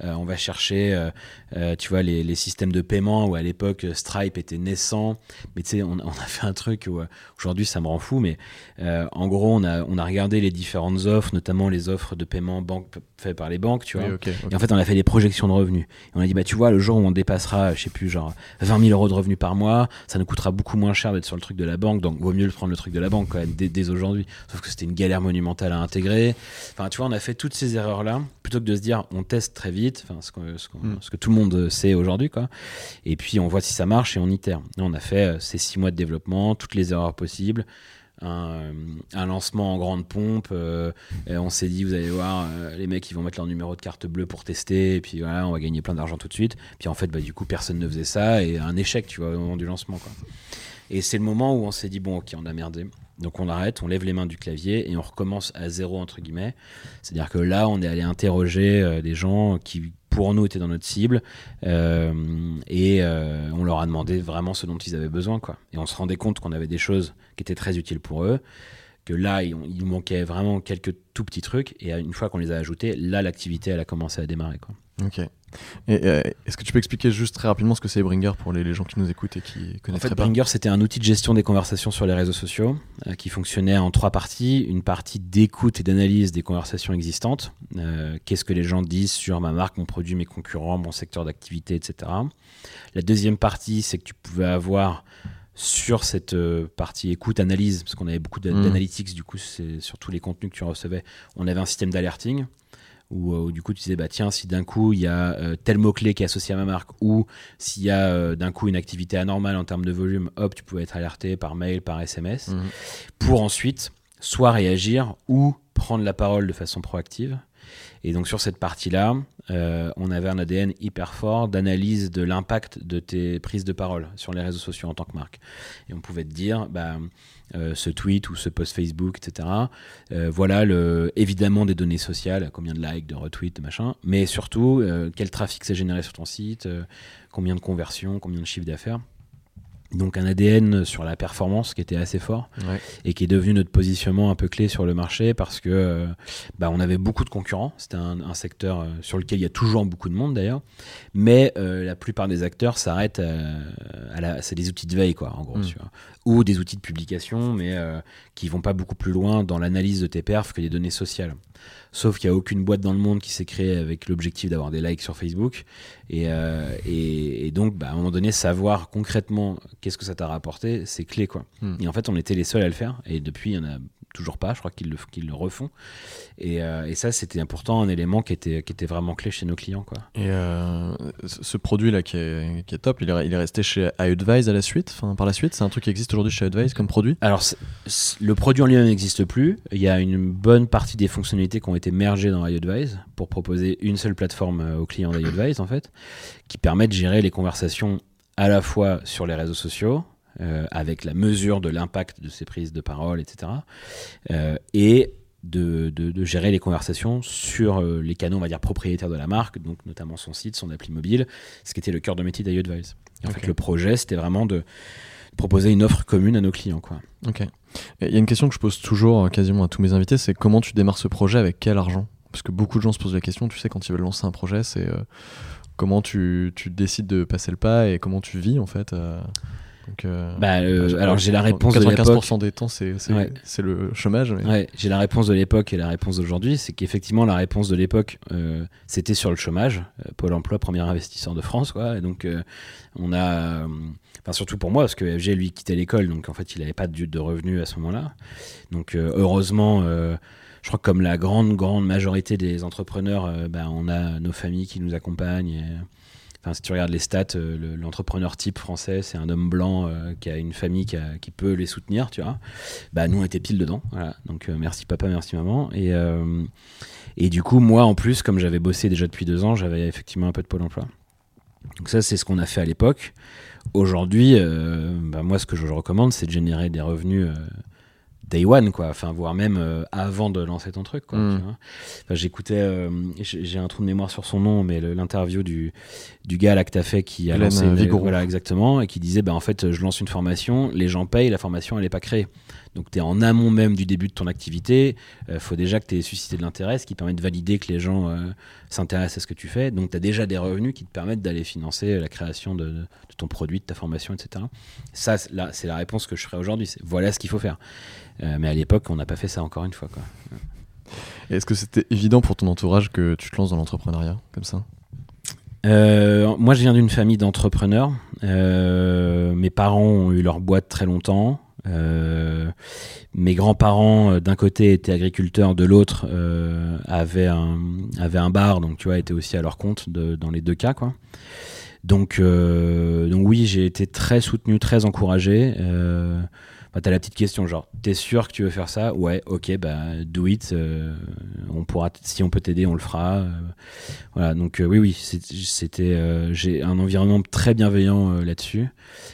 Euh, on va chercher, euh, euh, tu vois, les, les systèmes de paiement où à l'époque Stripe était naissant. Mais tu sais, on, on a fait un truc où aujourd'hui ça me rend fou, mais en gros, on a, on a regardé les différentes offres, notamment les offres de paiement banque, faites par les banques, tu vois. Oui. Et en fait, on a fait des projections de revenus. Et on a dit, bah, tu vois, le jour où on dépassera, je sais plus, genre 20 000 euros de revenus par mois, ça nous coûtera beaucoup moins cher d'être sur le truc de la banque. Donc, vaut mieux le prendre le truc de la banque quand même, dès, dès aujourd'hui. Sauf que c'était une galère monumentale à intégrer. Enfin, tu vois, on a fait toutes ces erreurs-là, plutôt que de se dire, on teste très vite, enfin, ce, Mm. que tout le monde sait aujourd'hui, quoi. Et puis, on voit si ça marche et on itère. On a fait euh, ces six mois de développement, toutes les erreurs possibles un, un lancement en grande pompe. euh, on s'est dit, vous allez voir, euh, les mecs, ils vont mettre leur numéro de carte bleue pour tester, et puis voilà, on va gagner plein d'argent tout de suite. Puis en fait, bah, du coup, personne ne faisait ça, et un échec, tu vois, au moment du lancement. Quoi. Et c'est le moment où on s'est dit, bon, ok, on a merdé. Donc on arrête, on lève les mains du clavier et on recommence à zéro, entre guillemets. C'est-à-dire que là, on est allé interroger euh, des gens qui, pour nous, étaient dans notre cible. euh, et euh, on leur a demandé vraiment ce dont ils avaient besoin. Quoi. Et on se rendait compte qu'on avait des choses qui étaient très utiles pour eux. Que là, il, il manquait vraiment quelques tout petits trucs. Et une fois qu'on les a ajoutés, là, l'activité, elle a commencé à démarrer. Quoi. Ok. Et, euh, Est-ce que tu peux expliquer juste très rapidement ce que c'est Bringer pour les, les gens qui nous écoutent et qui En connaissent fait, pas Bringer, c'était un outil de gestion des conversations sur les réseaux sociaux euh, qui fonctionnait en trois parties. Une partie d'écoute et d'analyse des conversations existantes. Euh, Qu'est-ce que les gens disent sur ma marque, mon produit, mes concurrents, mon secteur d'activité, etc. La deuxième partie, c'est que tu pouvais avoir sur cette euh, partie écoute-analyse, parce qu'on avait beaucoup Mhm. d'analytics, du coup, sur tous les contenus que tu recevais, on avait un système d'alerting où, euh, où du coup tu disais bah tiens si d'un coup il y a euh, tel mot clé qui est associé à ma marque ou s'il y a euh, d'un coup une activité anormale en termes de volume hop tu pouvais être alerté par mail par SMS Mhm. pour ensuite soit réagir ou prendre la parole de façon proactive et donc sur cette partie là on avait un ADN hyper fort d'analyse de l'impact de tes prises de parole sur les réseaux sociaux en tant que marque et on pouvait te dire bah euh, ce tweet ou ce post Facebook, etc. Euh, voilà évidemment des données sociales, combien de likes, de retweets, machin, mais surtout euh, quel trafic s'est généré sur ton site, euh, combien de conversions, combien de chiffres d'affaires. Donc un ADN sur la performance qui était assez fort Ouais. et qui est devenu notre positionnement un peu clé sur le marché parce que euh, bah, on avait beaucoup de concurrents. C'était un, un secteur euh, sur lequel il y a toujours beaucoup de monde d'ailleurs, mais euh, la plupart des acteurs s'arrêtent à la, c'est des outils de veille quoi, en gros, Mm. ou des outils de publication, mais qui vont pas beaucoup plus loin dans l'analyse de tes perfs que des données sociales. Sauf qu'il n'y a aucune boîte dans le monde qui s'est créée avec l'objectif d'avoir des likes sur Facebook. Et, euh, et, et donc, bah, à un moment donné, savoir concrètement qu'est-ce que ça t'a rapporté, c'est clé. Quoi. Hmm. Et en fait, on était les seuls à le faire. Et depuis, il n'y en a toujours pas. Je crois qu'ils le, refont. Et, euh, et ça, c'était important, un élément qui était, qui était vraiment clé chez nos clients. Quoi. Et euh, ce produit-là qui est, top, il est, resté chez iAdvise à la suite, par la suite, c'est un truc qui existe aujourd'hui chez iAdvise comme produit? Alors, le produit en lui-même n'existe plus. Il y a une bonne partie des fonctionnalités qui ont été mergées dans iAdvise pour proposer une seule plateforme euh, aux clients d'iAdvise, en fait, qui permet de gérer les conversations à la fois sur les réseaux sociaux, euh, avec la mesure de l'impact de ces prises de parole, etc., euh, et de, de- de gérer les conversations sur euh, les canaux, on va dire, propriétaires de la marque, donc notamment son site, son appli mobile, ce qui était le cœur de métier d'iAdvise. En fait, le projet, c'était vraiment de proposer une offre commune à nos clients, quoi. Ok. Il y a une question que je pose toujours euh, quasiment à tous mes invités, c'est comment tu démarres ce projet avec quel argent? Parce que beaucoup de gens se posent la question, tu sais, quand ils veulent lancer un projet, c'est euh, comment tu, tu décides de passer le pas et comment tu vis en fait. euh, donc, euh, Bah, euh, alors j'ai la réponse de l'époque. 95% des temps, c'est Ouais. le chômage. mais- Ouais, j'ai la réponse de l'époque et la réponse d'aujourd'hui. C'est qu'effectivement, la réponse de l'époque, euh, c'était sur le chômage. Pôle emploi, premier investisseur de France. Quoi. Et donc, on a. Enfin, surtout pour moi, parce que FG, lui, quittait l'école. Donc, en fait, il n'avait pas de, de revenus à ce moment-là. Donc, heureusement. je crois que comme la grande, grande majorité des entrepreneurs, euh, bah, on a nos familles qui nous accompagnent. et, Enfin, si tu regardes les stats, euh, le- l'entrepreneur type français, c'est un homme blanc euh, qui a une famille qui, peut les soutenir, tu vois. Bah, nous, on était pile dedans. Donc, euh, merci papa, merci maman. Et, et du coup, moi, en plus, comme j'avais bossé déjà depuis deux ans, j'avais effectivement un peu de pôle emploi. Donc, ça, c'est ce qu'on a fait à l'époque. Aujourd'hui, bah, moi, ce que je recommande, c'est de générer des revenus. Day one, quoi, enfin, voire même euh, avant de lancer ton truc, quoi. Mm. tu vois. Enfin, J'écoutais, euh, j'ai un trou de mémoire sur son nom, mais l'interview du, du gars t'as fait qui a Glenn, lancé euh, Vigouroux. voilà exactement et qui disait bah en fait je lance une formation les gens payent la formation elle est pas créée donc tu es en amont même du début de ton activité. Il faut déjà que tu aies suscité de l'intérêt ce qui permet de valider que les gens euh, s'intéressent à ce que tu fais. Donc tu as déjà des revenus qui te permettent d'aller financer la création de, de ton produit de ta formation etc ça c'est la, c'est la réponse que je ferai aujourd'hui. Voilà ce qu'il faut faire. Euh, mais à l'époque on n'a pas fait ça encore une fois Est-ce que c'était évident pour ton entourage que tu te lances dans l'entrepreneuriat comme ça? Euh, moi, je viens d'une famille d'entrepreneurs. Euh, mes parents ont eu leur boîte très longtemps. Euh, mes grands-parents, euh, d'un côté, étaient agriculteurs, de l'autre, euh, avaient, un, avaient un bar, donc tu vois, étaient aussi à leur compte de- dans les deux cas, quoi. Donc, euh, donc oui, j'ai été très soutenu, très encouragé. Bah, t'as la petite question genre, t'es sûr que tu veux faire ça? Ouais, ok, bah do it. euh, on pourra, si on peut t'aider, on le fera. euh, voilà, donc euh, oui, oui, c'était, j'ai un environnement très bienveillant là-dessus.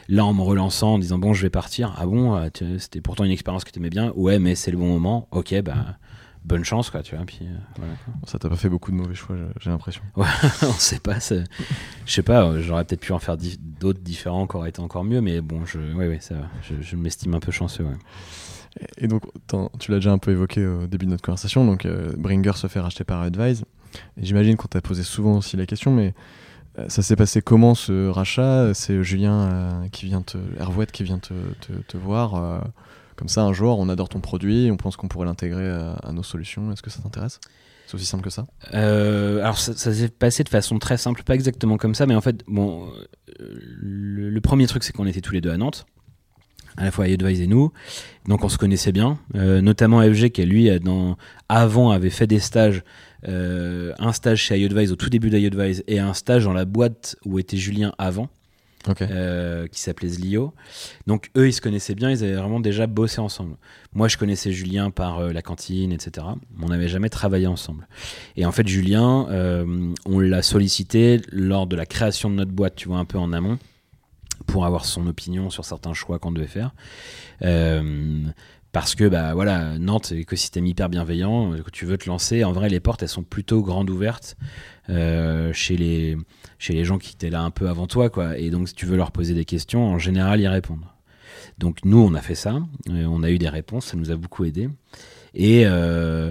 Là, en me relançant, en disant bon, je vais partir. Ah bon, tu- c'était pourtant une expérience que t'aimais bien. Ouais, mais c'est le bon moment. Ok, bah bonne chance, quoi, tu vois. Puis euh, voilà. quoi. Ça t'a pas fait beaucoup de mauvais choix, j'ai- l'impression. on sait pas. Je sais pas. J'aurais peut-être pu en faire di- d'autres différents qui auraient été encore mieux, mais bon, je, ouais, ouais, ça va. Je, je m'estime un peu chanceux. Ouais. Et donc, tu l'as déjà un peu évoqué au début de notre conversation, donc euh, Bringer se fait racheter par Advise. Et j'imagine qu'on t'a posé souvent aussi la question, mais euh, ça s'est passé comment ce rachat? C'est Julien euh, qui vient te, Hervouette qui vient te, te, te voir. euh, comme ça, un jour, on adore ton produit, on pense qu'on pourrait l'intégrer à, nos solutions. Est-ce que ça t'intéresse? C'est aussi simple que ça? Euh, alors ça, s'est passé de façon très simple, pas exactement comme ça, mais en fait, bon, euh, le, premier truc c'est qu'on était tous les deux à Nantes, à la fois Advise et nous, donc on se connaissait bien, euh, notamment FG qui lui avant avait fait des stages, un stage chez iAdvise au tout début d'iAdvise et un stage dans la boîte où était Julien avant. Euh, qui s'appelait Zlio. Donc eux, ils se connaissaient bien, ils avaient vraiment déjà bossé ensemble. Moi, je connaissais Julien par euh, la cantine, etc. On n'avait jamais travaillé ensemble. Et en fait, Julien, euh, on l'a sollicité lors de la création de notre boîte, tu vois, un peu en amont, pour avoir son opinion sur certains choix qu'on devait faire. Parce que bah voilà Nantes écosystème hyper bienveillant que tu veux te lancer en vrai les portes elles sont plutôt grandes ouvertes chez les chez les gens qui étaient là un peu avant toi quoi. Et donc si tu veux leur poser des questions en général ils répondent donc nous on a fait ça on a eu des réponses ça nous a beaucoup aidé et euh,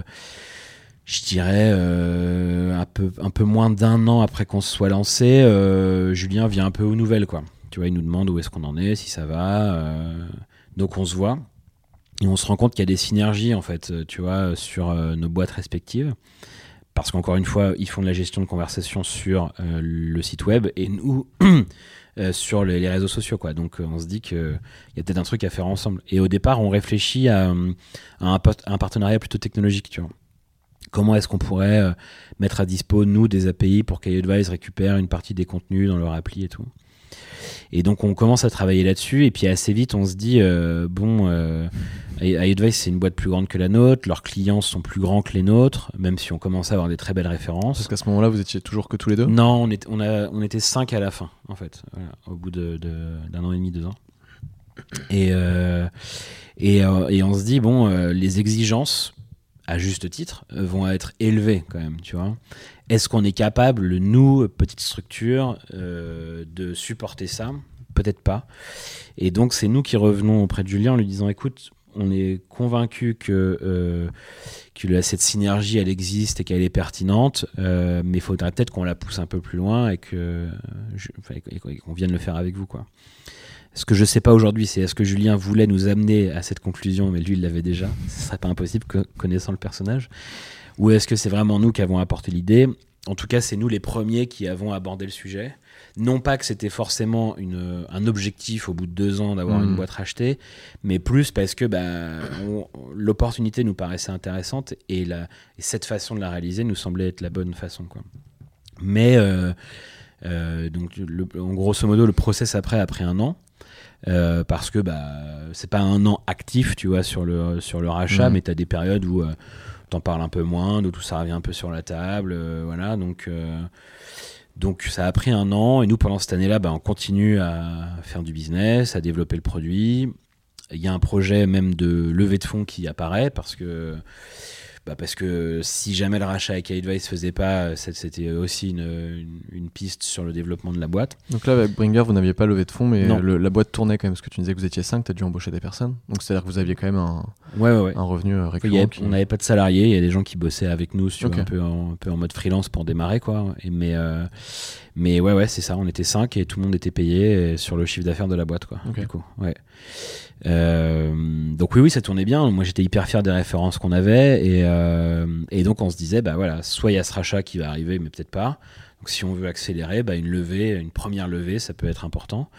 je dirais euh, un peu un peu moins d'un an après qu'on se soit lancé euh, Julien vient un peu aux nouvelles quoi. Tu vois il nous demande où est-ce qu'on en est si ça va donc on se voit. Et on se rend compte qu'il y a des synergies en fait, tu vois, sur nos boîtes respectives. Parce qu'encore une fois, ils font de la gestion de conversation sur euh, le site web et nous euh, sur les, réseaux sociaux. Donc euh, on se dit qu'il y a peut-être un truc à faire ensemble. Et au départ, on réfléchit à, un, partenariat plutôt technologique. Comment est-ce qu'on pourrait mettre à dispo, nous, des API pour qu'IAdvise récupère une partie des contenus dans leur appli et tout et donc on commence à travailler là-dessus et puis assez vite on se dit euh, bon euh, iAdvice c'est une boîte plus grande que la nôtre, leurs clients sont plus grands que les nôtres, même si on commence à avoir des très belles références. Parce qu'à ce moment-là, vous étiez toujours que tous les deux? Non, on, est, on, a, on était cinq à la fin, en fait, voilà, au bout d'un de, an et demi, deux ans. Et, euh, et, euh, et on se dit, bon, les exigences, à juste titre, vont être élevées quand même, tu vois. Est-ce qu'on est capable, nous, petite structure, euh, de supporter ça? Peut-être pas. Et donc, c'est nous qui revenons auprès de Julien en lui disant, écoute, on est convaincu que, euh, cette synergie, elle existe et qu'elle est pertinente, euh, mais il faudrait peut-être qu'on la pousse un peu plus loin et qu'on vienne le faire avec vous. Quoi. Ce que je sais pas aujourd'hui, c'est est-ce que Julien voulait nous amener à cette conclusion, mais lui, il l'avait déjà. Ce serait pas impossible connaissant le personnage. Ou est-ce que c'est vraiment nous qui avons apporté l'idée? En tout cas, c'est nous les premiers qui avons abordé le sujet. Non pas que c'était forcément une, un objectif au bout de deux ans d'avoir une boîte rachetée, mais plus parce que bah, l'opportunité nous paraissait intéressante et, la, et cette façon de la réaliser nous semblait être la bonne façon. Quoi. Mais euh, euh, donc, le, en grosso modo, le process après a pris un an. Euh, parce que bah, c'est pas un an actif, tu vois, sur le, sur le rachat, Mhm. mais tu as des périodes où euh, t'en parles un peu moins, où tout ça revient un peu sur la table, euh, voilà, donc, euh, donc ça a pris un an, et nous pendant cette année-là, bah, on continue à faire du business, à développer le produit. Il y a un projet même de levée de fonds qui apparaît, parce que, bah, parce que si jamais le rachat avec Advice se faisait pas, ça- c'était aussi une, une- une piste sur le développement de la boîte. Donc là, avec Bringer, vous n'aviez pas levé de fonds, mais le- la boîte tournait quand même, parce que tu disais que vous étiez 5, tu as dû embaucher des personnes. Donc c'est-à-dire que vous aviez quand même un, Ouais, ouais, ouais. un revenu euh, récurrent. qui- on n'avait pas de salariés, il y a des gens qui bossaient avec nous, un, peu en, un peu en mode freelance pour démarrer, quoi. Et mais, euh, mais ouais, ouais, c'est ça, on était 5 et tout le monde était payé euh, sur le chiffre d'affaires de la boîte, quoi. Du coup, ouais. Euh, donc oui, oui, ça tournait bien. Moi, j'étais hyper fier des références qu'on avait et, euh, et donc on se disait, bah voilà, soit il y a ce rachat qui va arriver, mais peut-être pas. Donc si on veut accélérer, bah, une levée, une première levée, ça peut être important.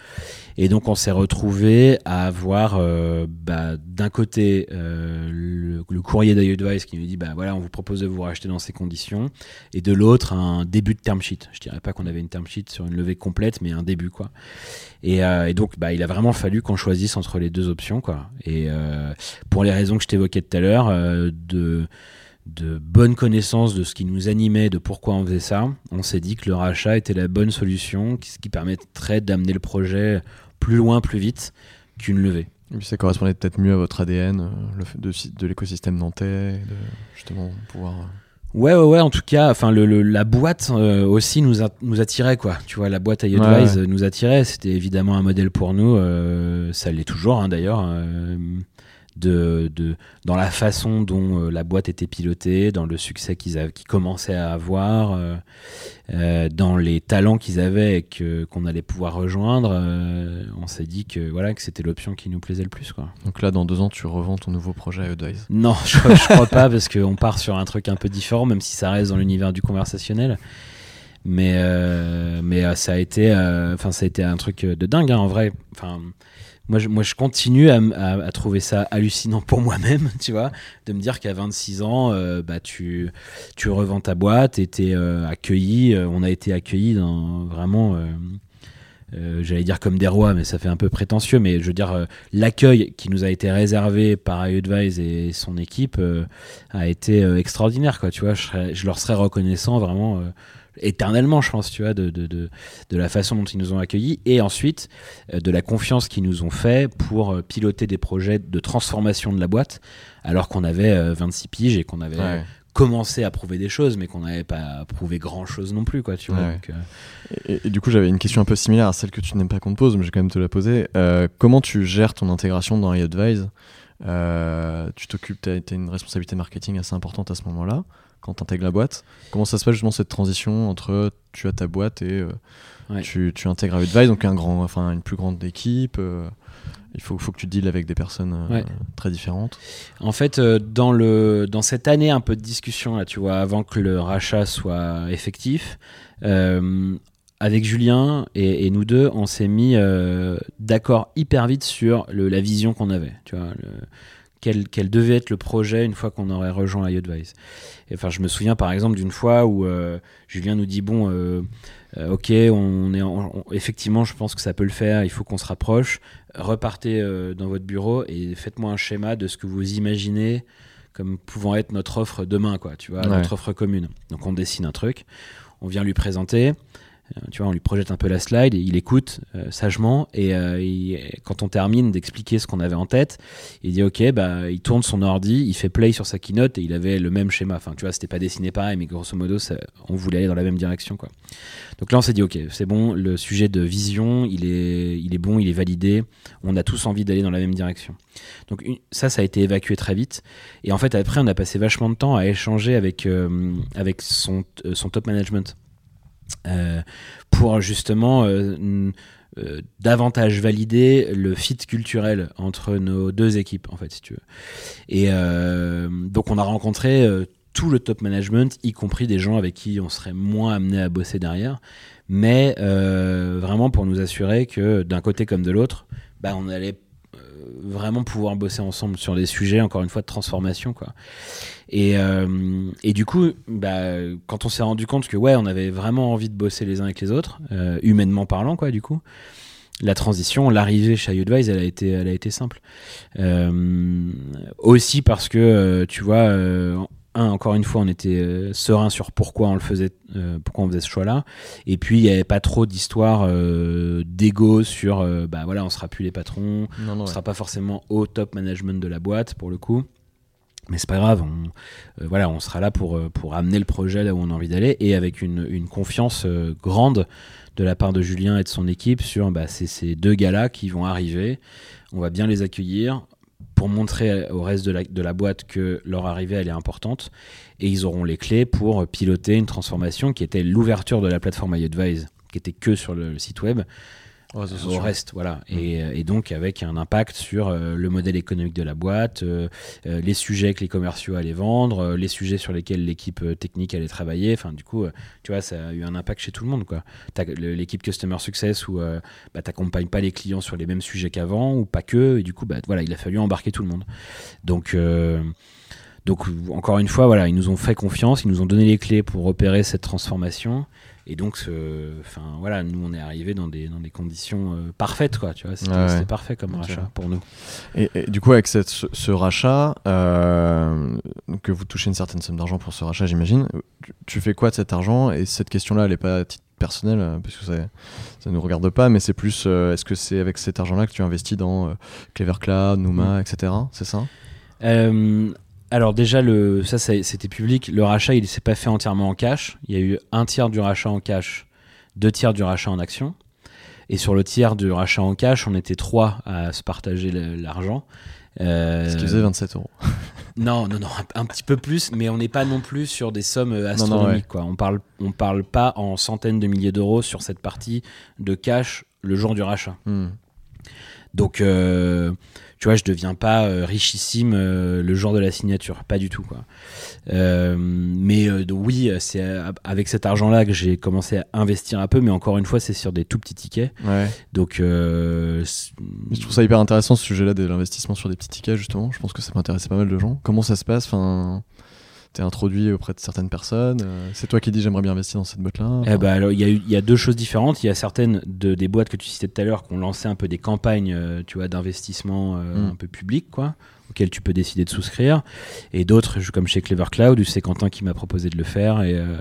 Et donc on s'est retrouvé à avoir euh, bah, d'un côté euh, le, courrier d'iAdvice qui nous dit bah voilà on vous propose de vous racheter dans ces conditions, et de l'autre un début de term sheet. Je dirais pas qu'on avait une term sheet sur une levée complète, mais un début quoi. Et, euh, donc bah, il a vraiment fallu qu'on choisisse entre les deux options quoi. Et pour les raisons que je t'évoquais tout à l'heure, de de bonne connaissance de ce qui nous animait, de pourquoi on faisait ça, on s'est dit que le rachat était la bonne solution, ce qui permettrait d'amener le projet plus loin, plus vite qu'une levée. Et ça correspondait peut-être mieux à votre ADN, euh, le fait de, de l'écosystème nantais, de justement pouvoir. Euh, ouais, ouais, ouais, en tout cas, enfin, le, la boîte euh, aussi nous, nous attirait, quoi. Tu vois, la boîte iAdvise nous attirait. C'était évidemment un modèle pour nous. ça l'est toujours, hein, d'ailleurs de, de, dans la façon dont euh, la boîte était pilotée, dans le succès qu'ils commençaient à avoir, euh, euh, dans les talents qu'ils avaient et qu'on allait pouvoir rejoindre, on s'est dit que voilà que c'était l'option qui nous plaisait le plus. Quoi. Donc là, dans deux ans, tu revends ton nouveau projet à Non, je, je crois pas parce qu'on part sur un truc un peu différent, même si ça reste dans l'univers du conversationnel mais mais ça a été enfin ça a été un truc de dingue hein, en vrai enfin moi je, moi, je continue à, trouver ça hallucinant pour moi-même, tu vois, de me dire qu'à 26 ans, euh, bah, tu, tu revends ta boîte et tu es euh, accueilli. Euh, on a été accueillis dans vraiment, j'allais dire comme des rois, mais ça fait un peu prétentieux, mais je veux dire, l'accueil qui nous a été réservé par iAdvise et son équipe a été extraordinaire, quoi, tu vois. Je, je, leur serais reconnaissant vraiment éternellement, je pense, tu vois, de, de, de, de, la façon dont ils nous ont accueillis et ensuite euh, de la confiance qu'ils nous ont fait pour euh, piloter des projets de transformation de la boîte alors qu'on avait 26 euh, piges et qu'on avait commencé à prouver des choses mais qu'on n'avait pas prouvé grand chose non plus, quoi, tu vois. et, du coup, j'avais une question un peu similaire à celle que tu n'aimes pas qu'on te pose, mais je vais quand même te la poser. comment tu gères ton intégration dans iAdvise? Tu t'occupes, tu as, une responsabilité marketing assez importante à ce moment-là quand tu intègres la boîte. Comment ça se passe justement cette transition entre tu as ta boîte et euh, tu, tu, intègres Advice, donc un grand, enfin, une plus grande équipe euh, il faut, faut, que tu deals avec des personnes euh, très différentes. En fait, dans, le, dans cette année un peu de discussion, là, tu vois, avant que le rachat soit effectif, avec Julien et, nous deux, on s'est mis d'accord hyper vite sur le, la vision qu'on avait. Tu vois, le, quel, quel, devait être le projet une fois qu'on aurait rejoint iAdvise. enfin, je me souviens par exemple d'une fois où euh, Julien nous dit bon, euh, euh, ok, on est effectivement, je pense que ça peut le faire. Il faut qu'on se rapproche. Repartez dans votre bureau et faites-moi un schéma de ce que vous imaginez comme pouvant être notre offre demain, quoi. Tu vois, notre offre commune. Donc on dessine un truc, on vient lui présenter. Euh, tu vois, on lui projette un peu la slide, et il écoute euh, sagement et, euh, quand on termine d'expliquer ce qu'on avait en tête, il dit ok, bah il tourne son ordi, il fait play sur sa keynote et il avait le même schéma. Enfin, tu vois, c'était pas dessiné pareil, mais grosso modo, on voulait aller dans la même direction. Donc là, on s'est dit ok, c'est bon, le sujet de vision, il est, il est bon, il est validé. On a tous envie d'aller dans la même direction. Donc ça, ça a été évacué très vite. Et en fait, après, on a passé vachement de temps à échanger avec avec son, son top management. Euh, pour justement euh, euh, davantage valider le fit culturel entre nos deux équipes, en fait, si tu veux. Et donc, on a rencontré tout le top management, y compris des gens avec qui on serait moins amené à bosser derrière, mais vraiment pour nous assurer que d'un côté comme de l'autre, bah, on allait vraiment pouvoir bosser ensemble sur des sujets, encore une fois, de transformation. Quoi. Et, euh, et du coup, bah, quand on s'est rendu compte que ouais, on avait vraiment envie de bosser les uns avec les autres, euh, humainement parlant, quoi, du coup, la transition, l'arrivée chez iAdvise, elle a été, elle a été simple. Euh, aussi parce que, tu vois, encore une fois, on était euh, serein sur pourquoi on le faisait, euh, pourquoi on faisait ce choix-là. Et puis, il n'y avait pas trop d'histoire euh, d'ego sur, bah voilà, on sera plus les patrons, on ne sera pas forcément au top management de la boîte pour le coup. Mais c'est pas grave, on, voilà, on sera là pour, pour amener le projet là où on a envie d'aller et avec une, une confiance grande de la part de Julien et de son équipe sur bah, ces deux gars-là qui vont arriver. On va bien les accueillir, pour montrer au reste de la, boîte que leur arrivée est importante. Et ils auront les clés pour piloter une transformation qui était l'ouverture de la plateforme iAdvise qui était que sur le, site web Ouais, au sûr. reste, voilà. Et, et donc avec un impact sur euh, le modèle économique de la boîte, euh, euh, les sujets que les commerciaux allaient vendre, euh, les sujets sur lesquels l'équipe euh, technique allait travailler. Enfin, du coup, euh, tu vois, ça a eu un impact chez tout le monde, quoi. L'équipe Customer Success où euh, bah, t'accompagnes pas les clients sur les mêmes sujets qu'avant ou pas que, et du coup, bah, voilà, il a fallu embarquer tout le monde. Donc euh, donc encore une fois, voilà, ils nous ont fait confiance, ils nous ont donné les clés pour opérer cette transformation. Et donc, enfin voilà, nous on est arrivé dans des, dans des conditions euh, parfaites, quoi. Tu vois, c'était ouais. parfait comme rachat pour nous. Et, et du coup, avec cette- ce, ce rachat, euh, que vous touchez une certaine somme d'argent pour ce rachat, j'imagine, tu, tu fais quoi de cet argent? Et cette question-là, elle n'est pas à titre personnel, euh, parce que ça ne nous regarde pas, mais c'est plus, euh, est-ce que c'est avec cet argent-là que tu investis dans Clever Cloud, Numa, etc. C'est ça? Alors déjà, le, ça, ça- c'était public. Le rachat, il s'est pas fait entièrement en cash. Il y a eu un tiers du rachat en cash, deux tiers du rachat en action. Et sur le tiers du rachat en cash, on était trois à se partager l'argent. Euh, Ce qui faisait 27 euros. Non, non, non, un, un petit peu plus, mais on n'est pas non plus sur des sommes euh, non, astronomiques. ouais. quoi. On parle, on parle pas en centaines de milliers d'euros sur cette partie de cash le jour du rachat. Hmm. Donc, euh, tu vois, je deviens pas euh, richissime euh, le jour de la signature, pas du tout, quoi. Euh, mais oui, c'est avec cet argent-là que j'ai commencé à investir un peu, mais encore une fois, c'est sur des tout petits tickets. Ouais. Donc, je trouve ça hyper intéressant ce sujet-là de l'investissement sur des petits tickets, justement. Je pense que ça peut intéresser pas mal de gens. Comment ça se passe? Enfin, T'es introduit auprès de certaines personnes euh, C'est toi qui dis j'aimerais bien investir dans cette boîte-là Eh ben, alors, il y, a y deux choses différentes. Il y a certaines de, des boîtes que tu citais tout à l'heure qui ont lancé un peu des campagnes euh, tu vois, d'investissement euh, Mm. un peu public, quoi, auxquelles tu peux décider de souscrire. Et d'autres, comme chez Clever Cloud, c'est Quentin qui m'a proposé de le faire. Et, euh,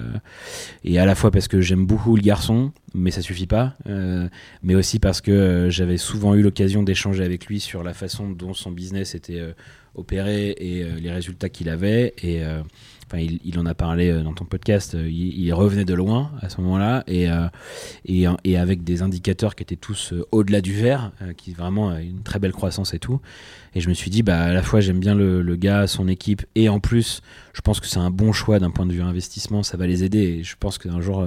et à la fois parce que j'aime beaucoup le garçon, mais ça suffit pas. euh, mais aussi parce que j'avais souvent eu l'occasion d'échanger avec lui sur la façon dont son business était euh, opéré et euh, les résultats qu'il avait. Et. euh, il, en a parlé euh, dans ton podcast. il, revenait de loin à ce moment-là et, et, avec des indicateurs qui étaient tous au-delà du vert, qui vraiment une très belle croissance et tout. Et je me suis dit, bah, à la fois j'aime bien le, gars, son équipe, et en plus, je pense que c'est un bon choix d'un point de vue investissement. Ça va les aider. Et je pense qu'un jour,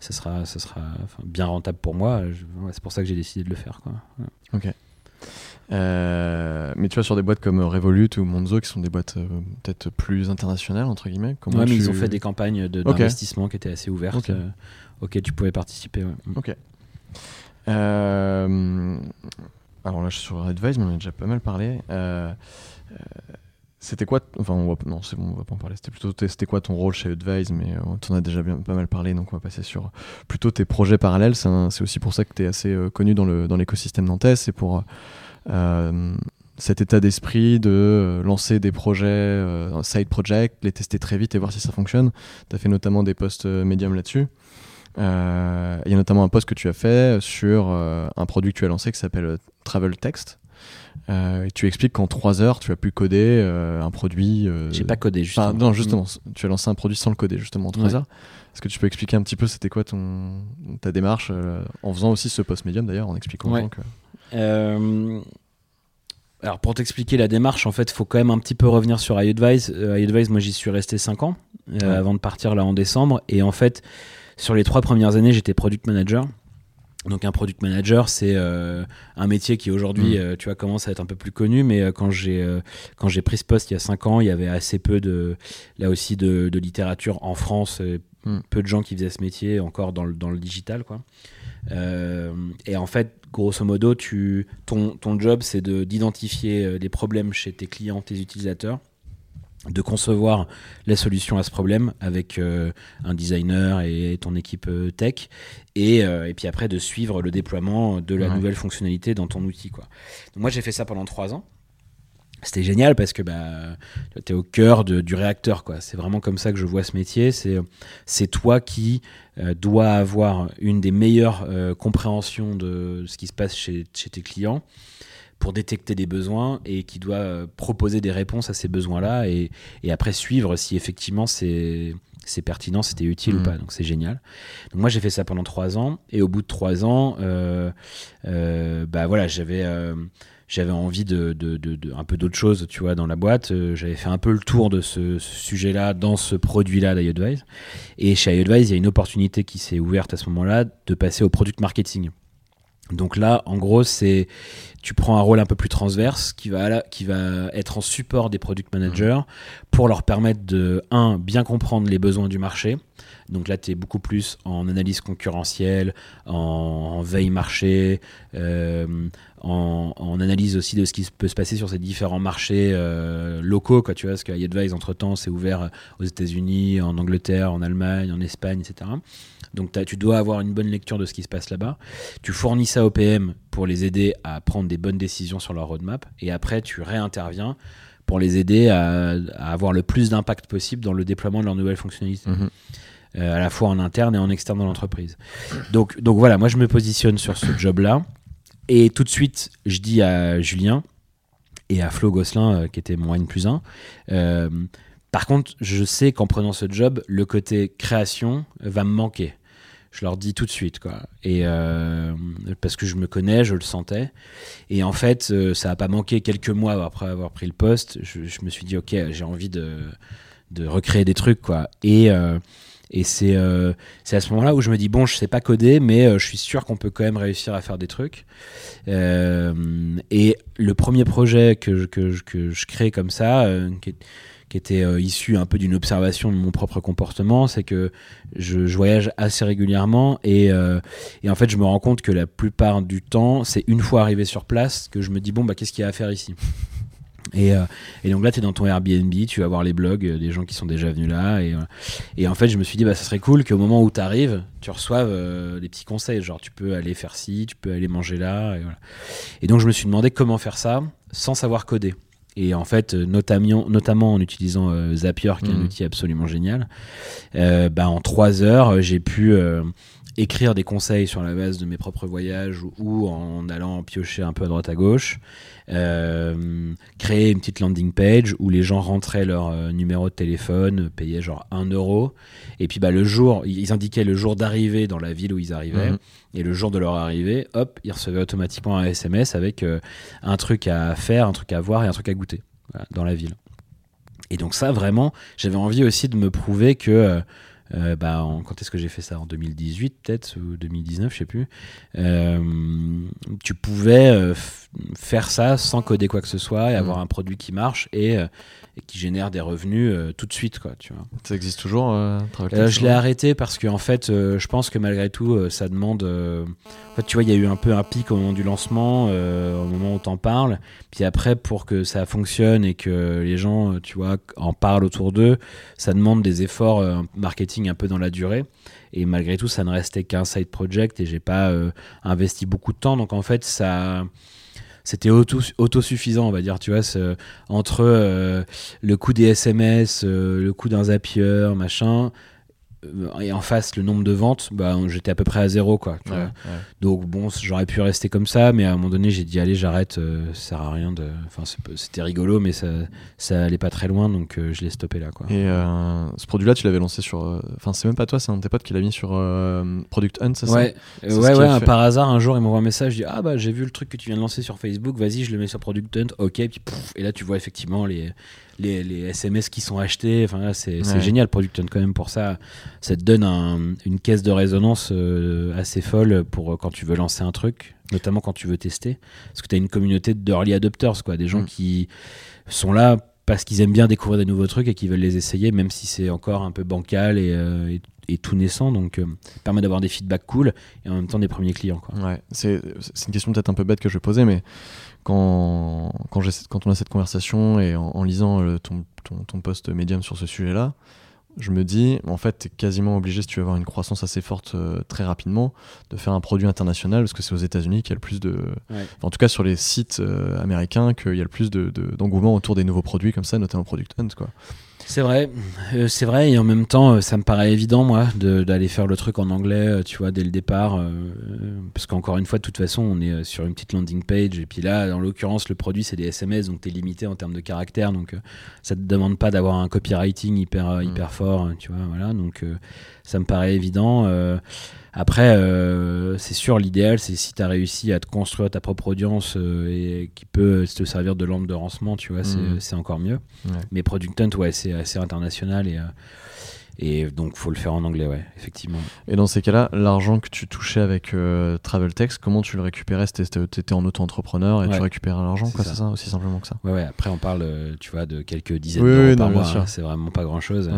ça sera, ça sera bien rentable pour moi. C'est pour ça que j'ai décidé de le faire. Quoi. Ouais. Euh, mais tu vois, sur des boîtes comme Revolut ou Monzo, qui sont des boîtes euh, peut-être plus internationales, entre guillemets, comment Ouais, mais ils ont fait des campagnes de- d'investissement qui étaient assez ouvertes, Ok. euh, auxquelles tu pouvais participer. ouais. Ok. Alors là, je suis sur Advice, mais on en a déjà pas mal parlé. C'était quoi Enfin, on va, non, c'est bon, on va pas en parler. C'était plutôt, c'était quoi ton rôle chez Advise Mais on en a déjà bien, pas mal parlé, donc on va passer sur plutôt tes projets parallèles. C'est, aussi pour ça que tu es assez connu dans, le, dans l'écosystème nantais. C'est pour cet état d'esprit de euh, lancer des projets, euh, un side project, les tester très vite et voir si ça fonctionne. Tu as fait notamment des posts euh, médium là-dessus. Euh, Il y a notamment un post que tu as fait sur euh, un produit que tu as lancé qui s'appelle euh, Travel Text. Euh, et tu expliques qu'en 3 heures, tu as pu coder euh, un produit. euh, J'ai pas codé, justement. Enfin, non, justement, tu as lancé un produit sans le coder, justement, en 3 Ouais. heures. Est-ce que tu peux expliquer un petit peu c'était quoi ton, ta démarche euh, en faisant aussi ce post médium d'ailleurs, en expliquant Ouais. que. Euh, alors pour t'expliquer la démarche, en fait, il faut quand même un petit peu revenir sur iAdvise. Euh, iAdvise, moi j'y suis resté 5 ans euh, Ouais. avant de partir là en décembre. Et en fait, sur les trois premières années, j'étais product manager. Donc un product manager, c'est euh, un métier qui aujourd'hui, Mm. euh, tu vois, commence à être un peu plus connu. Mais euh, quand j'ai quand j'ai pris ce poste il y a 5 ans, il y avait assez peu de là aussi de, de littérature en France. Mm. Peu de gens qui faisaient ce métier encore dans le, dans le digital, quoi. Euh, et en fait, grosso modo, tu, ton, ton job, c'est de- d'identifier euh, les problèmes chez tes clients, tes utilisateurs, de concevoir la solution à ce problème avec euh, un designer et ton équipe tech, et, euh, et puis après de suivre le déploiement de la Ouais. nouvelle fonctionnalité dans ton outil. Quoi. Donc moi, j'ai fait ça pendant trois ans. C'était génial parce que bah, tu es au cœur de- du réacteur. quoi. C'est vraiment comme ça que je vois ce métier. C'est c'est toi qui euh, dois avoir une des meilleures euh, compréhensions de ce qui se passe chez, chez tes clients pour détecter des besoins et qui doit euh, proposer des réponses à ces besoins-là et, et après suivre si effectivement c'est c'est pertinent, c'était utile ou Mhm. pas. Donc c'est génial. Donc moi j'ai fait ça pendant trois ans et au bout de trois ans, bah voilà, j'avais j'avais envie de, de, de- de- un peu d'autre chose, tu vois, dans la boîte. Euh, j'avais fait un peu le tour de ce, sujet-là dans ce produit-là d'iAdvise. Et chez iAdvise, il y a une opportunité qui s'est ouverte à ce moment-là de passer au product marketing. Donc là, en gros, c'est tu prends un rôle un peu plus transverse qui va, qui va être en support des product managers pour leur permettre de, un, bien comprendre les besoins du marché. Donc là, tu es beaucoup plus en analyse concurrentielle, en, veille marché, euh, en, analyse aussi de ce qui peut se passer sur ces différents marchés euh, locaux. Quoi, tu vois, parce qu'Advise, entre-temps, c'est ouvert aux États-Unis, en Angleterre, en Allemagne, en Espagne, etc. Donc tu dois avoir une bonne lecture de ce qui se passe là-bas. Tu fournis ça au PM pour les aider à prendre des bonnes décisions sur leur roadmap. Et après, tu réinterviens pour les aider à, avoir le plus d'impact possible dans le déploiement de leurs nouvelles fonctionnalités. Mhm. Euh, à la fois en interne et en externe dans l'entreprise. Donc, donc voilà, moi je me positionne sur ce job-là. Et tout de suite, je dis à Julien et à Flo Gosselin, euh, qui était mon N plus 1, euh, par contre, je sais qu'en prenant ce job, le côté création va me manquer je leur dis tout de suite quoi. Et euh, parce que je me connais je le sentais. Et en fait euh, ça a pas manqué quelques mois après avoir pris le poste. Je, me suis dit ok j'ai envie de, recréer des trucs quoi. Et euh, c'est à ce moment-là où je me dis bon je sais pas coder mais je suis sûr qu'on peut quand même réussir à faire des trucs. Et le premier projet que je, crée comme ça qui était euh, issu un peu d'une observation de mon propre comportement, c'est que je, voyage assez régulièrement et, euh, et, en fait je me rends compte que la plupart du temps, c'est une fois arrivé sur place que je me dis bon bah qu'est-ce qu'il y a à faire ici? Et, euh, et, donc là, tu es dans ton Airbnb, tu vas voir les blogs des gens qui sont déjà venus là. Et, et en fait, je me suis dit, bah, ça serait cool qu'au moment où tu arrives, tu reçoives des petits conseils. Genre, tu peux aller faire ci, tu peux aller manger là. Et, voilà. et donc, je me suis demandé comment faire ça sans savoir coder. Et en fait, euh, notamment, notamment en utilisant euh, Zapier, qui est un mmh. outil absolument génial, euh, bah, en trois heures, j'ai pu écrire des conseils sur la base de mes propres voyages ou, en allant piocher un peu à droite à gauche, créer une petite landing page où les gens rentraient leur numéro de téléphone, payaient genre 1 euro, et puis bah, le jour, ils indiquaient le jour d'arrivée dans la ville où ils arrivaient. Mmh. Et le jour de leur arrivée, hop, ils recevaient automatiquement un SMS avec euh, un truc à faire, un truc à voir et un truc à goûter dans la ville. Et donc ça, vraiment, j'avais envie aussi de me prouver que... Euh, euh, bah, quand est-ce que j'ai fait ça? En 2018 peut-être ou 2019, je sais plus. tu pouvais faire ça sans coder quoi que ce soit et avoir mmh. un produit qui marche et et qui génère des revenus euh, tout de suite quoi tu vois ça existe toujours euh, euh, je l'ai arrêté parce que en fait je pense que malgré tout ça demande en fait tu vois il y a eu un peu un pic au moment du lancement au moment où t'en parles puis après pour que ça fonctionne et que les gens tu vois en parlent autour d'eux ça demande des efforts marketing un peu dans la durée. Et malgré tout ça ne restait qu'un side project et j'ai pas investi beaucoup de temps. Donc en fait ça c'était autosuffisant, on va dire, tu vois, entre euh, le coût des SMS, euh, le coût d'un Zapier, machin, euh, et en face le nombre de ventes bah, j'étais à peu près à zéro quoi donc bon j'aurais pu rester comme ça mais à un moment donné j'ai dit allez j'arrête euh, ça sert à rien de enfin c'était rigolo mais ça ça allait pas très loin donc euh, je l'ai stoppé là quoi. Et ce produit là tu l'avais lancé sur enfin c'est même pas toi c'est un de tes potes qui l'a mis sur Product Hunt c'est ouais ça ouais ouais par hasard un jour il m'envoie un message dis ah bah j'ai vu le truc que tu viens de lancer sur Facebook vas-y je le mets sur Product Hunt ok puis et là tu vois effectivement les les, SMS qui sont achetés. Enfin, c'est génial, Product quand même pour ça. Ça te donne une caisse de résonance euh, assez folle pour euh, quand tu veux lancer un truc, notamment quand tu veux tester. Parce que tu as une communauté d'early adopters, quoi, des gens mm. qui sont là parce qu'ils aiment bien découvrir des nouveaux trucs et qui veulent les essayer, même si c'est encore un peu bancal et, euh, tout naissant. Donc, ça permet d'avoir des feedbacks cool et en même temps des premiers clients. Quoi. Ouais, c'est une question peut-être un peu bête que je vais poser, mais quand, quand, quand on a cette conversation et en, lisant euh, ton, ton, ton, post Medium sur ce sujet-là, je me dis, en fait, tu es quasiment obligé, si tu veux avoir une croissance assez forte euh, très rapidement, de faire un produit international, parce que c'est aux États-Unis qu'il y a le plus de. en tout cas, sur les sites euh, américains, qu'il y a le plus d'engouement de, autour des nouveaux produits comme ça, notamment Product Hunt. Quoi. C'est vrai, euh, c'est vrai, et en même temps, euh, ça me paraît évident, moi, d'aller faire le truc en anglais, euh, tu vois, dès le départ, parce qu'encore une fois, de toute façon, on est sur une petite landing page, et puis là, en l'occurrence, le produit, c'est des SMS, donc tu es limité en termes de caractères, donc ça te demande pas d'avoir un copywriting hyper, mm. hyper fort, tu vois, voilà, donc ça me paraît évident. Après, euh, c'est sûr, l'idéal, c'est si tu as réussi à te construire ta propre audience euh, et qui peut te servir de lampe de lancement, tu vois, c'est mm. encore mieux. Mais Product Hunt, ouais, c'est assez international et, euh, Et donc, faut le faire en anglais, ouais, effectivement. Et dans ces cas-là, l'argent que tu touchais avec euh, TravelTex, comment tu le récupérais? Tu étais en auto-entrepreneur et tu récupérais l'argent, quoi, c'est ça. aussi simplement que ça? Ouais, ouais. Après, on parle, euh, tu vois, de quelques dizaines d'euros par mois. Hein. c'est vraiment pas grand-chose.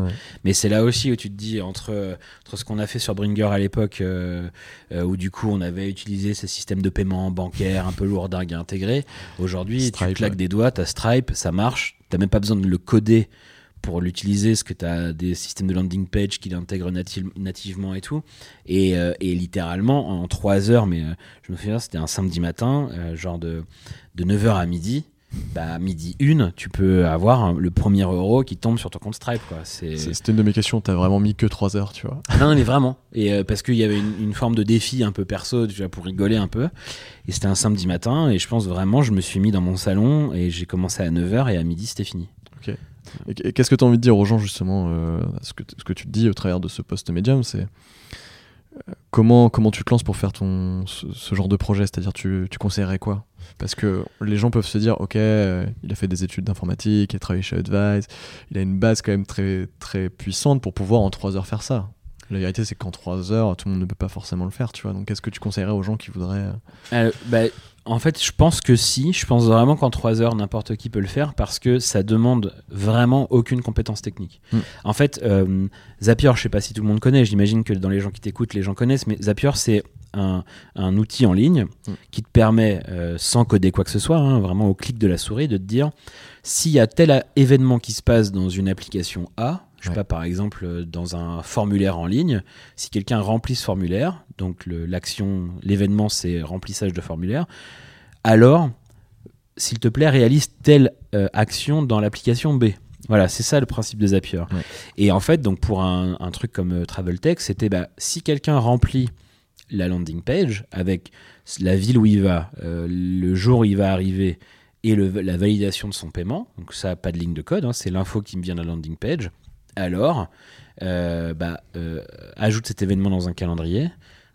Mais c'est là aussi où tu te dis, entre, entre ce qu'on a fait sur Bringer à l'époque, euh, où du coup, on avait utilisé ces systèmes de paiement bancaire un peu lourdingue et intégrés, aujourd'hui, tu claques des doigts, t'as Stripe, ça marche, t'as même pas besoin de le coder pour l'utiliser, parce que tu as des systèmes de landing page qui l'intègrent nativement et tout. Et, euh, et, littéralement, en 3 heures, mais euh, je me souviens, c'était un samedi matin, euh, genre de, de 9h à midi. Bah, midi 1, tu peux avoir le premier euro qui tombe sur ton compte Stripe. C'était une de mes questions, t'as vraiment mis que 3 heures, tu vois. Non, mais vraiment. Et parce qu'il y avait une, une, forme de défi un peu perso, tu vois, pour rigoler un peu. Et c'était un samedi matin, et je pense vraiment, je me suis mis dans mon salon, et j'ai commencé à 9h, et à midi, c'était fini. Ok. Qu'est-ce que tu as envie de dire aux gens, justement euh, ce, que, ce que tu dis au travers de ce post médium, c'est euh, comment, comment tu te lances pour faire ton, ce, genre de projet? C'est-à-dire, tu, tu conseillerais quoi? Parce que les gens peuvent se dire, ok, euh, il a fait des études d'informatique, il a travaillé chez Advise, il a une base quand même très, très puissante pour pouvoir en 3 heures faire ça. La vérité, c'est qu'en 3 heures, tout le monde ne peut pas forcément le faire, tu vois. Donc, qu'est-ce que tu conseillerais aux gens qui voudraient. bah, en fait, je pense que si. Je pense vraiment qu'en 3 heures, n'importe qui peut le faire parce que ça demande vraiment aucune compétence technique. Hmm. En fait, euh, Zapier, je sais pas si tout le monde connaît, j'imagine que dans les gens qui t'écoutent, les gens connaissent, mais Zapier, c'est un, outil en ligne hmm. qui te permet, euh, sans coder quoi que ce soit, hein, vraiment au clic de la souris, de te dire s'il y a tel événement qui se passe dans une application A, je sais pas, par exemple, euh, dans un formulaire en ligne, si quelqu'un remplit ce formulaire, donc l'action, l'événement, c'est remplissage de formulaire, alors, s'il te plaît, réalise telle euh, action dans l'application B. Voilà, c'est ça le principe de Zapier. Et en fait, donc pour un, truc comme euh, TravelTech, c'était bah, si quelqu'un remplit la landing page avec la ville où il va, le jour où il va arriver et la validation de son paiement, donc ça, pas de ligne de code, hein, c'est l'info qui me vient de la landing page, alors, euh, bah, euh, ajoute cet événement dans un calendrier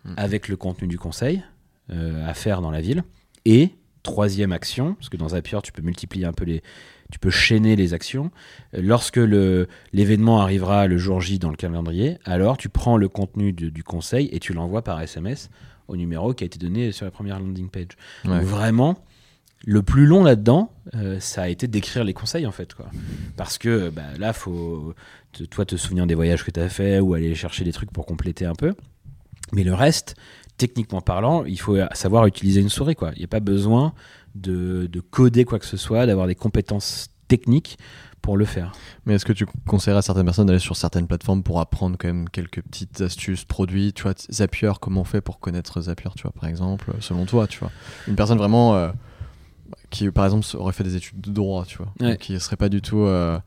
mhm. avec le contenu du conseil euh, à faire dans la ville. Et troisième action, parce que dans Zapier, tu peux multiplier un peu les. Tu peux chaîner les actions. Lorsque l'événement arrivera le jour J dans le calendrier, alors tu prends le contenu du conseil et tu l'envoies par SMS au numéro qui a été donné sur la première landing page. Donc vraiment, le plus long là-dedans, ça a été d'écrire les conseils en fait. Quoi. Parce que bah, là, faut toi te souvenir des voyages que tu as fait ou aller chercher des trucs pour compléter un peu. Mais le reste, techniquement parlant, il faut savoir utiliser une souris. Il n'y a pas besoin de, coder quoi que ce soit, d'avoir des compétences techniques pour le faire. Mais est-ce que tu conseillerais à certaines personnes d'aller sur certaines plateformes pour apprendre quand même quelques petites astuces, produits Tu vois, Zapier, comment on fait pour connaître Zapier, tu vois, par exemple, selon toi, tu vois Une personne vraiment euh, qui, par exemple, aurait fait des études de droit, tu vois, qui ne serait pas du tout... Euh,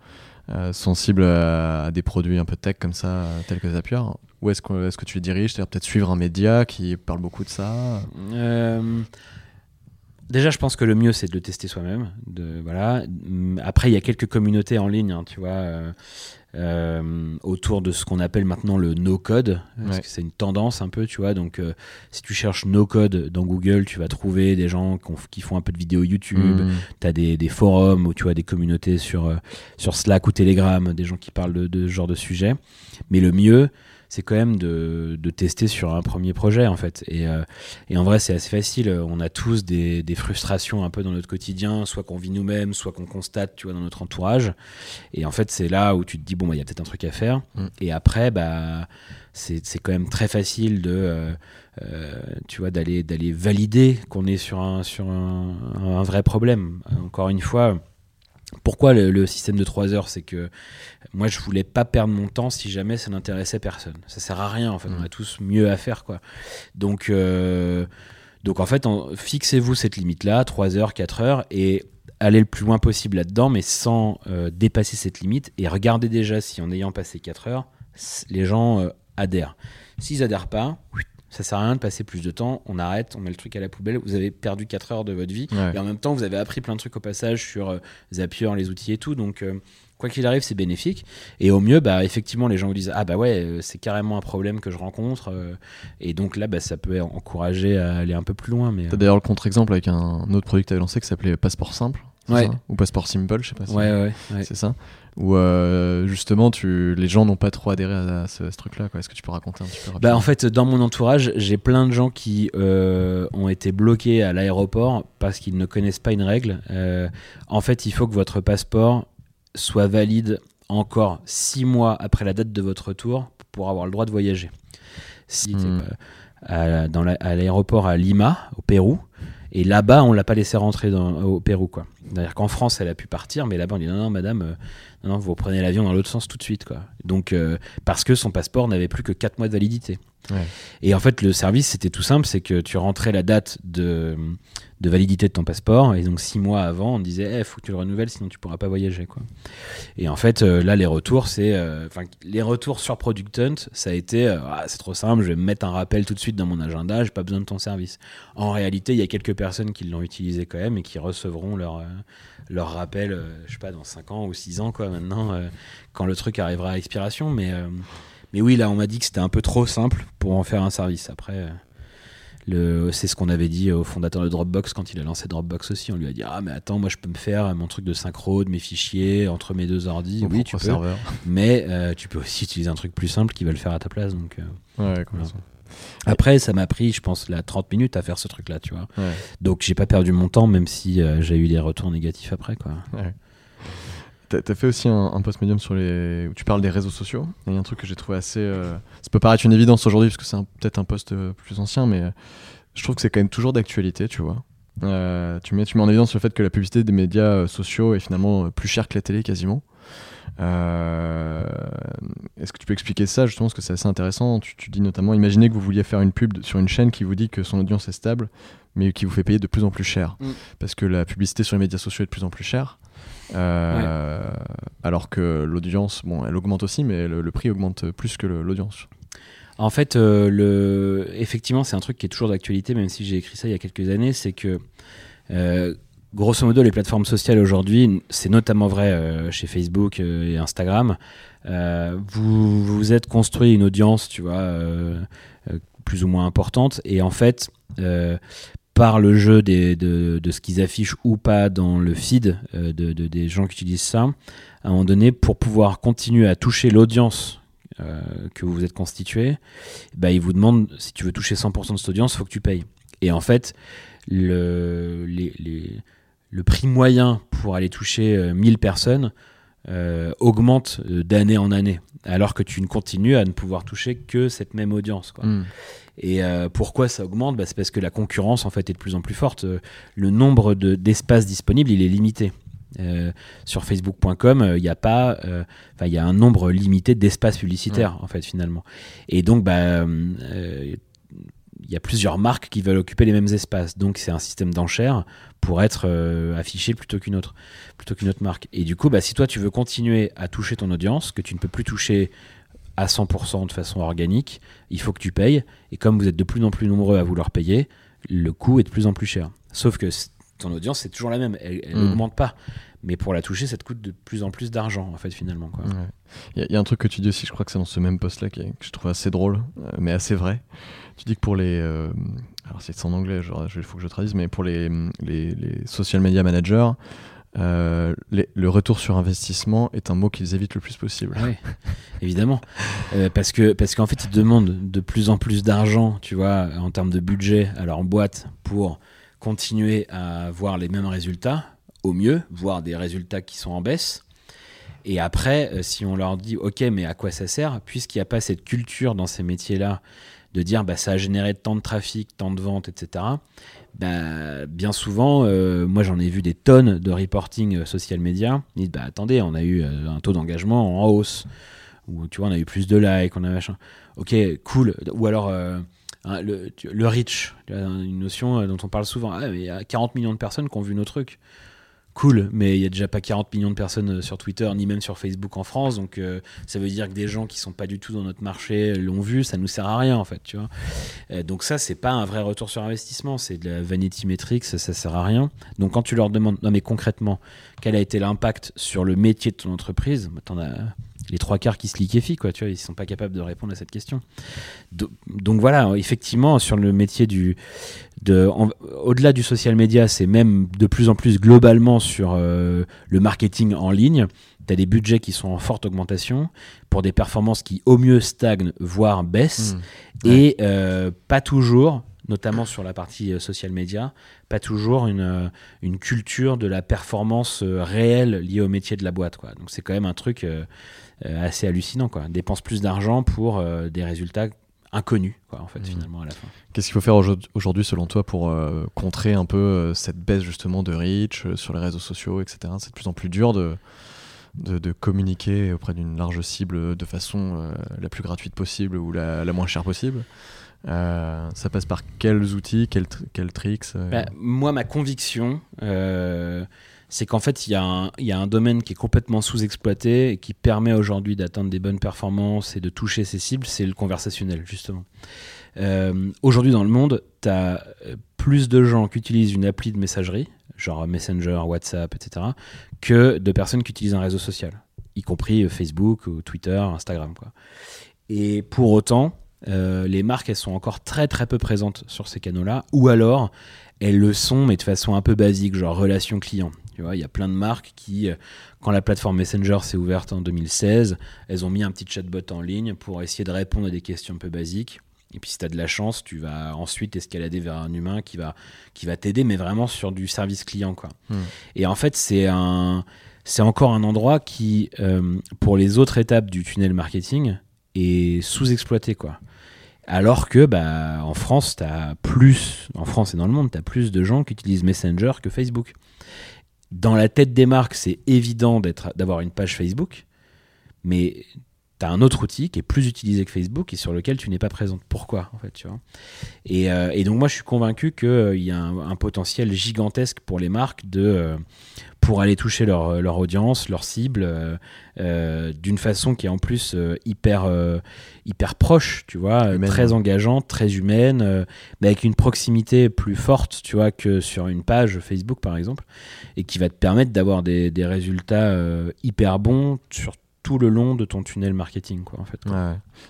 euh, sensible à, des produits un peu tech comme ça, tels que Zapier Où est-ce que, est que tu les diriges? C'est-à-dire peut-être suivre un média qui parle beaucoup de ça? Euh, Déjà, je pense que le mieux, c'est de le tester soi-même. Voilà. Après, il y a quelques communautés en ligne, hein, tu vois. Euh, autour de ce qu'on appelle maintenant le no-code. Parce que c'est une tendance un peu, tu vois. Donc, euh, si tu cherches no-code dans Google, tu vas trouver des gens qui font un peu de vidéos YouTube. Mm. Tu as des, forums ou tu as des communautés sur, euh, sur Slack ou Telegram, des gens qui parlent de, de ce genre de sujet. Mais le mieux, c'est quand même de, tester sur un premier projet en fait. Et, euh, en vrai, c'est assez facile. On a tous des, frustrations un peu dans notre quotidien, soit qu'on vit nous-mêmes, soit qu'on constate, tu vois, dans notre entourage. Et en fait, c'est là où tu te dis bon, bah, il y a peut-être un truc à faire. Mm. Et après, bah, c'est quand même très facile de, euh, euh, tu vois, d'aller d'aller valider qu'on est sur un sur un vrai problème. Encore une fois pourquoi le, système de 3 heures C'est que moi, je voulais pas perdre mon temps si jamais ça n'intéressait personne. Ça sert à rien, en fait. On mm. a tous mieux à faire, quoi. Donc, euh, donc en fait, fixez-vous cette limite-là, 3 heures, 4 heures, et allez le plus loin possible là-dedans, mais sans euh, dépasser cette limite. Et regardez déjà si, en ayant passé 4 heures, les gens euh, adhèrent. S'ils adhèrent pas, ça sert à rien de passer plus de temps, on arrête, on met le truc à la poubelle, vous avez perdu 4 heures de votre vie, et en même temps vous avez appris plein de trucs au passage sur euh, Zapier, les outils et tout, donc euh, quoi qu'il arrive c'est bénéfique, et au mieux bah effectivement les gens vous disent ah bah ouais euh, c'est carrément un problème que je rencontre, et donc là bah, ça peut encourager à aller un peu plus loin. Mais, T'as d'ailleurs le contre-exemple avec un autre produit que tu avais lancé qui s'appelait Passeport Simple, Ouais. ça ou passeport simple, je sais pas. si- Ouais, ouais, ouais. C'est ça. Ou euh, justement, tu, les gens n'ont pas trop adhéré à, ce, ce truc-là. Est-ce que tu peux raconter un petit peu Bah, en fait, dans mon entourage, j'ai plein de gens qui euh, ont été bloqués à l'aéroport parce qu'ils ne connaissent pas une règle. Euh, en fait, il faut que votre passeport soit valide encore six mois après la date de votre retour pour avoir le droit de voyager. Si Hmm. à, dans la- à l'aéroport à Lima, au Pérou, et là-bas, on l'a pas laissé rentrer dans- au Pérou, quoi. C'est-à-dire qu'en France, elle a pu partir, mais là-bas, on dit non, non, madame, euh, non, vous prenez l'avion dans l'autre sens tout de suite, quoi. Donc, euh, parce que son passeport n'avait plus que 4 mois de validité. Ouais. Et en fait, le service, c'était tout simple, c'est que tu rentrais la date de, de validité de ton passeport, et donc 6 mois avant, on disait, il faut que tu le renouvelles, sinon tu pourras pas voyager, quoi. Et en fait, euh, là, les retours, c'est, euh, enfin, les retours sur Product Hunt, ça a été, euh, Ah, c'est trop simple, je vais me mettre un rappel tout de suite dans mon agenda, j'ai pas besoin de ton service. En réalité, il y a quelques personnes qui l'ont utilisé quand même et qui recevront leur, leur rappel, euh, je sais pas, dans 5 ans ou 6 ans, quoi, maintenant, quand le truc arrivera à expiration. Mais, mais oui, là, on m'a dit que c'était un peu trop simple pour en faire un service. Après, c'est ce qu'on avait dit au fondateur de Dropbox quand il a lancé Dropbox aussi. On lui a dit Ah, mais attends, moi, je peux me faire mon truc de synchro, de mes fichiers entre mes deux ordi. Oui, tu peux. serveur. Mais euh, tu peux aussi utiliser un truc plus simple qui va le faire à ta place. Donc, euh. Ouais. Après, ça m'a pris, je pense, là, 30 minutes à faire ce truc-là, tu vois. Ouais. Donc, j'ai pas perdu mon temps, même si euh, j'ai eu des retours négatifs après, quoi. Ouais. T'as fait aussi un, post médium sur les. où tu parles des réseaux sociaux. Il y a un truc que j'ai trouvé assez. euh, Ça peut paraître une évidence aujourd'hui parce que c'est peut-être un post euh, plus ancien, mais euh, je trouve que c'est quand même toujours d'actualité, tu vois. Euh, tu, mets, tu mets en évidence le fait que la publicité des médias sociaux est finalement plus chère que la télé quasiment. Euh, Est-ce que tu peux expliquer ça justement Parce que c'est assez intéressant. Tu, tu dis notamment imaginez que vous vouliez faire une pub sur une chaîne qui vous dit que son audience est stable, mais qui vous fait payer de plus en plus cher. Mm. Parce que la publicité sur les médias sociaux est de plus en plus chère. Euh, Alors que l'audience, bon, elle augmente aussi, mais le, le prix augmente plus que l'audience. En fait, euh, le... effectivement, c'est un truc qui est toujours d'actualité, même si j'ai écrit ça il y a quelques années, c'est que, grosso modo, les plateformes sociales aujourd'hui, c'est notamment vrai euh, chez Facebook euh, et Instagram, euh, vous vous êtes construit une audience, tu vois, plus ou moins importante, et en fait, par le jeu de, de ce qu'ils affichent ou pas dans le feed de, de- des gens qui utilisent ça, à un moment donné, pour pouvoir continuer à toucher l'audience que vous vous êtes constitué, bah, ils vous demandent si tu veux toucher 100% de cette audience, il faut que tu payes. Et en fait, le, les- les- le prix moyen pour aller toucher euh, 1000 personnes euh, augmente euh, d'année en année, alors que tu ne continues à ne pouvoir toucher que cette même audience. Quoi. Mm. Et euh, pourquoi ça augmente? Bah, C'est parce que la concurrence en fait est de plus en plus forte. Euh, Le nombre de- d'espaces disponibles, il est limité. Euh, sur Facebook.com, euh, il y a pas, euh, il y a un nombre limité d'espaces publicitaires en fait finalement. Et donc bah euh, il y a plusieurs marques qui veulent occuper les mêmes espaces. Donc c'est un système d'enchères pour être euh, affiché plutôt qu'une autre, plutôt qu'une autre marque. Et du coup, bah, si toi tu veux continuer à toucher ton audience, que tu ne peux plus toucher à 100% de façon organique, il faut que tu payes. Et comme vous êtes de plus en plus nombreux à vouloir payer, le coût est de plus en plus cher. Sauf que ton audience c'est toujours la même, elle Mm. n'augmente pas. Mais pour la toucher, ça te coûte de plus en plus d'argent en fait finalement. Ouais. Il y, a- il y a un truc que tu dis aussi, je crois que c'est dans ce même post-là, que je trouve assez drôle, euh, mais assez vrai. Tu dis que pour les. euh, alors, c'est en anglais, il faut que je traduise, mais pour les, les, les social media managers, euh, les- le retour sur investissement est un mot qu'ils évitent le plus possible. Ah ouais, évidemment. Euh, parce que parce qu'en fait, ils demandent de plus en plus d'argent, tu vois, en termes de budget à leur boîte pour continuer à avoir les mêmes résultats, au mieux, voire des résultats qui sont en baisse. Et après, euh, si on leur dit, OK, mais à quoi ça sert? Puisqu'il n'y a pas cette culture dans ces métiers-là de dire, bah, ça a généré tant de trafic, tant de ventes, etc. Bah, bien souvent, euh, moi j'en ai vu des tonnes de reporting euh, social media. Ils disent, bah, attendez, on a eu un taux d'engagement en hausse, ou tu vois, on a eu plus de likes, on a machin. Ok, cool. Ou alors, le, le reach, une notion dont on parle souvent. Ah, mais il y a 40 millions de personnes qui ont vu nos trucs. Cool, mais il y a déjà pas 40 millions de personnes euh, sur Twitter, ni même sur Facebook en France, donc euh, ça veut dire que des gens qui sont pas du tout dans notre marché l'ont vu, ça nous sert à rien en fait, tu vois. Euh, donc ça, c'est pas un vrai retour sur investissement, c'est de la vanity metrics, ça, ça sert à rien. Donc quand tu leur demandes, non mais concrètement, quel a été l'impact sur le métier de ton entreprise, bah, les trois quarts qui se liquéfient, quoi. Tu vois, ils sont pas capables de répondre à cette question. donc voilà, effectivement, sur le métier du, de, au-delà du social media, c'est même de plus en plus globalement sur euh, le marketing en ligne. Tu as des budgets qui sont en forte augmentation pour des performances qui au mieux stagnent, voire baissent, mmh. et euh, pas toujours notamment sur la partie euh, social media, pas toujours une, une culture de la performance réelle liée au métier de la boîte. Quoi. Donc c'est quand même un truc euh, assez hallucinant. Quoi. Dépense plus d'argent pour euh, des résultats inconnus, quoi, en fait, mmh. finalement, à la fin. Qu'est-ce qu'il faut faire aujourd'hui, selon toi, pour euh, contrer un peu cette baisse, justement, de reach sur les réseaux sociaux, etc. C'est de plus en plus dur de, de, communiquer auprès d'une large cible de façon la plus gratuite possible ou la, moins chère possible. Ça passe par quels outils, quels, quels tricks bah, Moi, ma conviction, c'est qu'en fait, il y, a un domaine qui est complètement sous-exploité et qui permet aujourd'hui d'atteindre des bonnes performances et de toucher ses cibles, c'est le conversationnel, justement. Euh, aujourd'hui, dans le monde, tu as euh, plus de gens qui utilisent une appli de messagerie, genre Messenger, WhatsApp, etc., que de personnes qui utilisent un réseau social, y compris euh, Facebook, ou Twitter, Instagram. Quoi. Et pour autant, les marques, elles sont encore très très peu présentes sur ces canaux-là, ou alors elles le sont, mais de façon un peu basique, genre relation client il y a plein de marques qui, euh, quand la plateforme Messenger s'est ouverte en 2016, elles ont mis un petit chatbot en ligne pour essayer de répondre à des questions un peu basiques. Et puis si tu as de la chance, tu vas ensuite escalader vers un humain qui va, qui va t'aider, mais vraiment sur du service client. Quoi. Hmm. Et en fait, c'est un, c'est encore un endroit qui, euh, pour les autres étapes du tunnel marketing, est sous-exploité. quoi. Alors que bah, en France, as plus, en France et dans le monde, tu as plus de gens qui utilisent Messenger que Facebook. Dans la tête des marques, c'est évident d'avoir une page Facebook, mais tu as un autre outil qui est plus utilisé que Facebook et sur lequel tu n'es pas présente. Pourquoi en fait, tu vois? Et, euh, et, donc moi je suis convaincu qu'il euh, y a un, potentiel gigantesque pour les marques de euh, pour aller toucher leur, leur audience, leur cible, d'une façon qui est en plus hyper hyper proche, tu vois, très engageante, très humaine, mais avec une proximité plus forte, tu vois, que sur une page Facebook par exemple, et qui va te permettre d'avoir des, des résultats hyper bons sur tout le long de ton tunnel marketing quoi en fait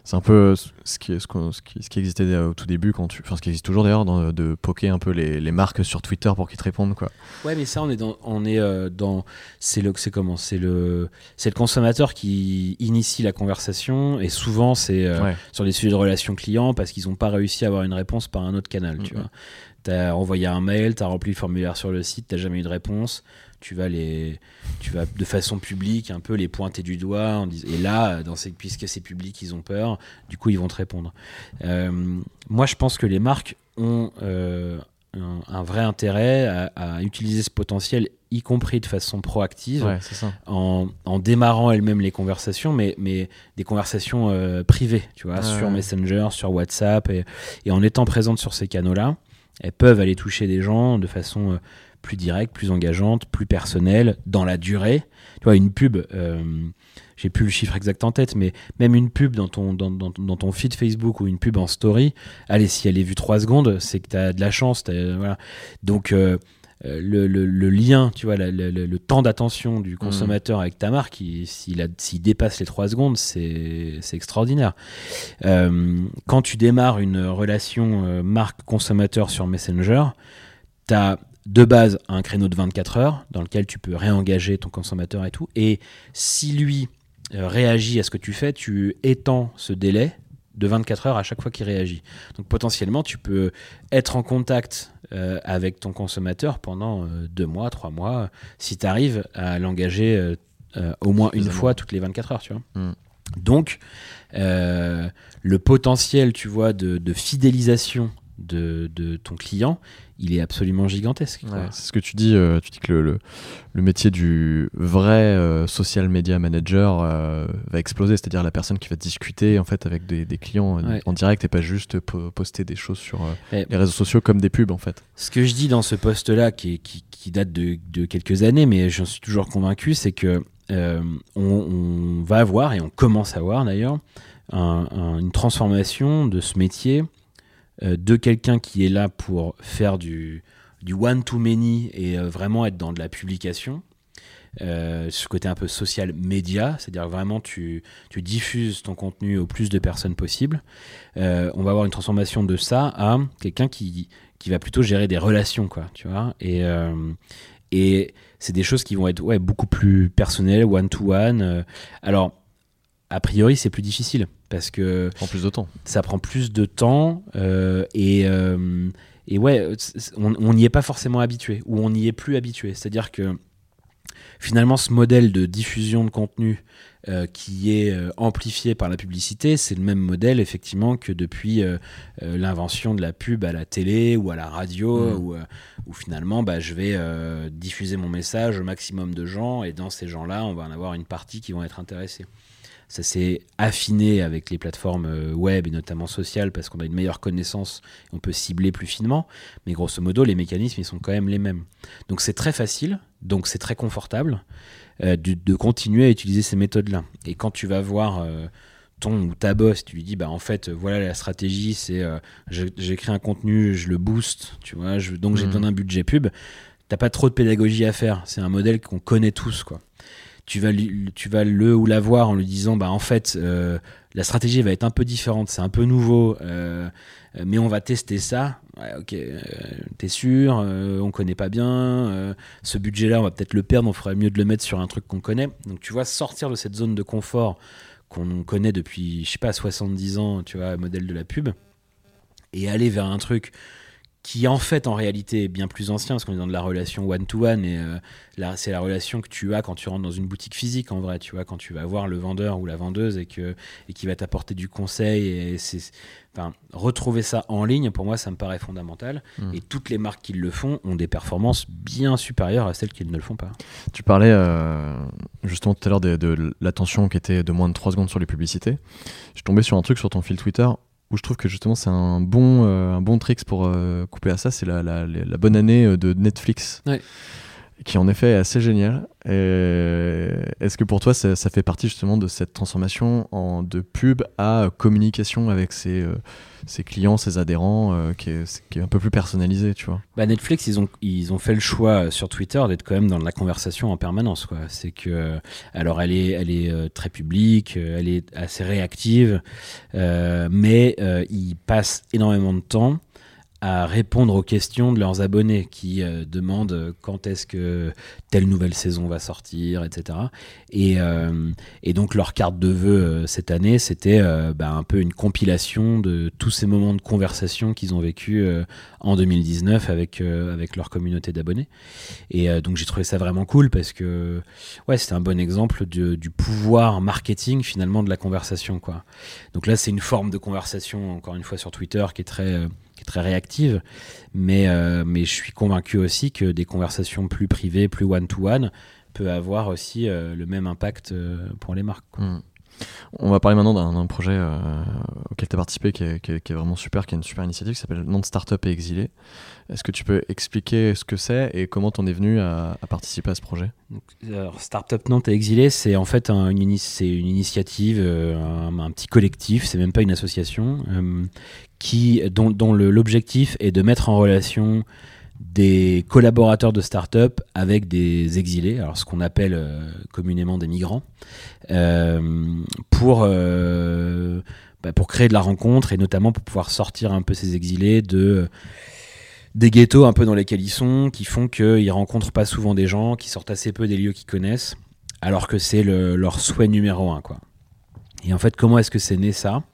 c'est un peu ce qui, ce, ce, qui, ce qui existait au tout début quand tu enfin ce qui existe toujours d'ailleurs de poker un peu les, les, marques sur Twitter pour qu'ils te répondent quoi. Ouais mais ça on est dans on est euh, dans c'est le c'est comment c'est le c'est le consommateur qui initie la conversation et souvent c'est euh, sur des sujets de relations clients parce qu'ils n'ont pas réussi à avoir une réponse par un autre canal tu vois. T'as envoyé un mail t'as rempli le formulaire sur le site t'as jamais eu de réponse tu vas les tu vas de façon publique un peu les pointer du doigt en et là dans ces, puisque c'est public ils ont peur du coup ils vont te répondre. Euh, moi je pense que les marques ont euh, un, vrai intérêt à, utiliser ce potentiel y compris de façon proactive En, en, démarrant elles-mêmes les conversations mais, mais des conversations euh, privées tu vois sur Messenger sur WhatsApp et, et en étant présentes sur ces canaux là elles peuvent aller toucher des gens de façon plus directe, plus engageante, plus personnelle, dans la durée. Tu vois, une pub, euh, j'ai plus le chiffre exact en tête, mais même une pub dans ton, dans, dans, dans, ton feed Facebook ou une pub en story, allez, si elle est vue 3 secondes, c'est que tu as de la chance. Voilà. Donc, euh, euh, le, le, lien, tu vois, le, le temps d'attention du consommateur avec ta marque, s'il dépasse les 3 secondes, c'est extraordinaire. quand tu démarres une relation marque-consommateur sur Messenger, tu as de base un créneau de 24 heures dans lequel tu peux réengager ton consommateur et tout. Et si lui euh, réagit à ce que tu fais, tu étends ce délai de 24 heures à chaque fois qu'il réagit. Donc potentiellement, tu peux être en contact euh, avec ton consommateur pendant euh, deux mois, trois mois, si tu arrives à l'engager au moins une fois toutes les 24 heures, tu vois. Hmm. Donc, le potentiel, tu vois, de, fidélisation de, de, ton client, il est absolument gigantesque. c'est ce que tu dis. Euh, tu dis que le, le, métier du vrai euh, social media manager euh, va exploser, c'est-à-dire la personne qui va discuter en fait avec des, des clients en direct et pas juste poster des choses sur les réseaux sociaux comme des pubs en fait. Ce que je dis dans ce post-là, qui, qui, qui, date de, de, quelques années, mais j'en suis toujours convaincu, c'est que on, on, va avoir et on commence à voir d'ailleurs une transformation de ce métier de quelqu'un qui est là pour faire du, du one-to-many et euh, vraiment être dans de la publication, ce côté un peu social média, c'est-à-dire vraiment tu, tu diffuses ton contenu au plus de personnes possible. on va avoir une transformation de ça à quelqu'un qui, qui va plutôt gérer des relations, quoi, tu vois. Et, et c'est des choses qui vont être ouais, beaucoup plus personnelles, one-to-one. alors, a priori, c'est plus difficile parce que. Ça prend plus de temps. Ça prend plus de temps et et ouais, on n'y est pas forcément habitué, ou on n'y est plus habitué. C'est-à-dire que finalement, ce modèle de diffusion de contenu euh, qui est euh, amplifié par la publicité, c'est le même modèle effectivement que depuis euh, l'invention de la pub à la télé ou à la radio, mmh. où, finalement bah, je vais diffuser mon message au maximum de gens, et dans ces gens-là, on va en avoir une partie qui vont être intéressés. Ça s'est affiné avec les plateformes euh, web et notamment sociales parce qu'on a une meilleure connaissance et on peut cibler plus finement. Mais grosso modo, les mécanismes, ils sont quand même les mêmes. Donc c'est très facile, donc c'est très confortable euh, de, continuer à utiliser ces méthodes-là. Et quand tu vas voir euh, ton ou ta boss, tu lui dis, bah en fait, voilà la stratégie, c'est j'écris un contenu, je le booste, tu vois, donc j'ai mmh. besoin d'un budget pub. T'as pas trop de pédagogie à faire. C'est un modèle qu'on connaît tous, quoi tu vas, le ou la voir en lui disant bah en fait euh, la stratégie va être un peu différente, c'est un peu nouveau, euh, mais on va tester ça. Ok, euh, t'es sûr, on connaît pas bien, ce budget-là on va peut-être le perdre, on ferait mieux de le mettre sur un truc qu'on connaît. Donc tu vois sortir de cette zone de confort qu'on connaît depuis je sais pas 70 ans, tu vois, modèle de la pub, et aller vers un truc qui en fait en réalité est bien plus ancien parce qu'on est dans de la relation one-to-one et euh, là c'est la relation que tu as quand tu rentres dans une boutique physique en vrai tu vois quand tu vas voir le vendeur ou la vendeuse et que et qui va t'apporter du conseil et c'est enfin retrouver ça en ligne pour moi ça me paraît fondamental. Mmh. et toutes les marques qui le font ont des performances bien supérieures à celles qui ne le font pas. Tu parlais euh, justement tout à l'heure de, de l'attention qui était de moins de 3 secondes sur les publicités. Je suis tombé sur un truc sur ton fil Twitter où je trouve que justement c'est un bon, euh, un bon trick pour euh, couper à ça, c'est la, la, la, bonne année euh, de Netflix. Qui en effet est assez génial. Est-ce que pour toi ça, fait partie justement de cette transformation de pub à communication avec ses, ses clients, ses adhérents, qui est, qui, est, un peu plus personnalisé, tu vois? Bah Netflix, ils ont, ils ont fait le choix sur Twitter d'être quand même dans la conversation en permanence. C'est que, alors elle est, elle est très publique, elle est assez réactive, mais ils passent énormément de temps à répondre aux questions de leurs abonnés qui euh, demandent quand est-ce que telle nouvelle saison va sortir, etc. Et, euh, et donc leur carte de vœux euh, cette année, c'était bah, un peu une compilation de tous ces moments de conversation qu'ils ont vécu en 2019 avec, avec leur communauté d'abonnés. Et donc j'ai trouvé ça vraiment cool parce que ouais, c'était un bon exemple du pouvoir marketing finalement de la conversation. Quoi. Donc là c'est une forme de conversation, encore une fois sur Twitter, qui est très très réactive. Mais, euh, mais je suis convaincu aussi que des conversations plus privées, plus one-to-one, peut avoir aussi euh, le même impact euh, pour les marques. Hmm. On va parler maintenant d'un projet auquel tu as participé qui est, vraiment super, qui est une super initiative qui s'appelle Nantes Startup et Exilé. Est-ce que tu peux expliquer ce que c'est et comment tu en es venu à, participer à ce projet? Startup Nantes et Exilé, c'est en fait un, une, initiative, un, un, petit collectif, c'est même pas une association, qui, dont, l'objectif est de mettre en relation des collaborateurs de start-up avec des exilés, alors ce qu'on appelle euh, communément des migrants, euh, pour, euh, bah, pour créer de la rencontre et notamment pour pouvoir sortir un peu ces exilés de des ghettos un peu dans lesquels ils sont, qui font qu'ils rencontrent pas souvent des gens, qui sortent assez peu des lieux qu'ils connaissent, alors que c'est leur souhait numéro un. Quoi. Et en fait, comment est-ce que c'est né ça?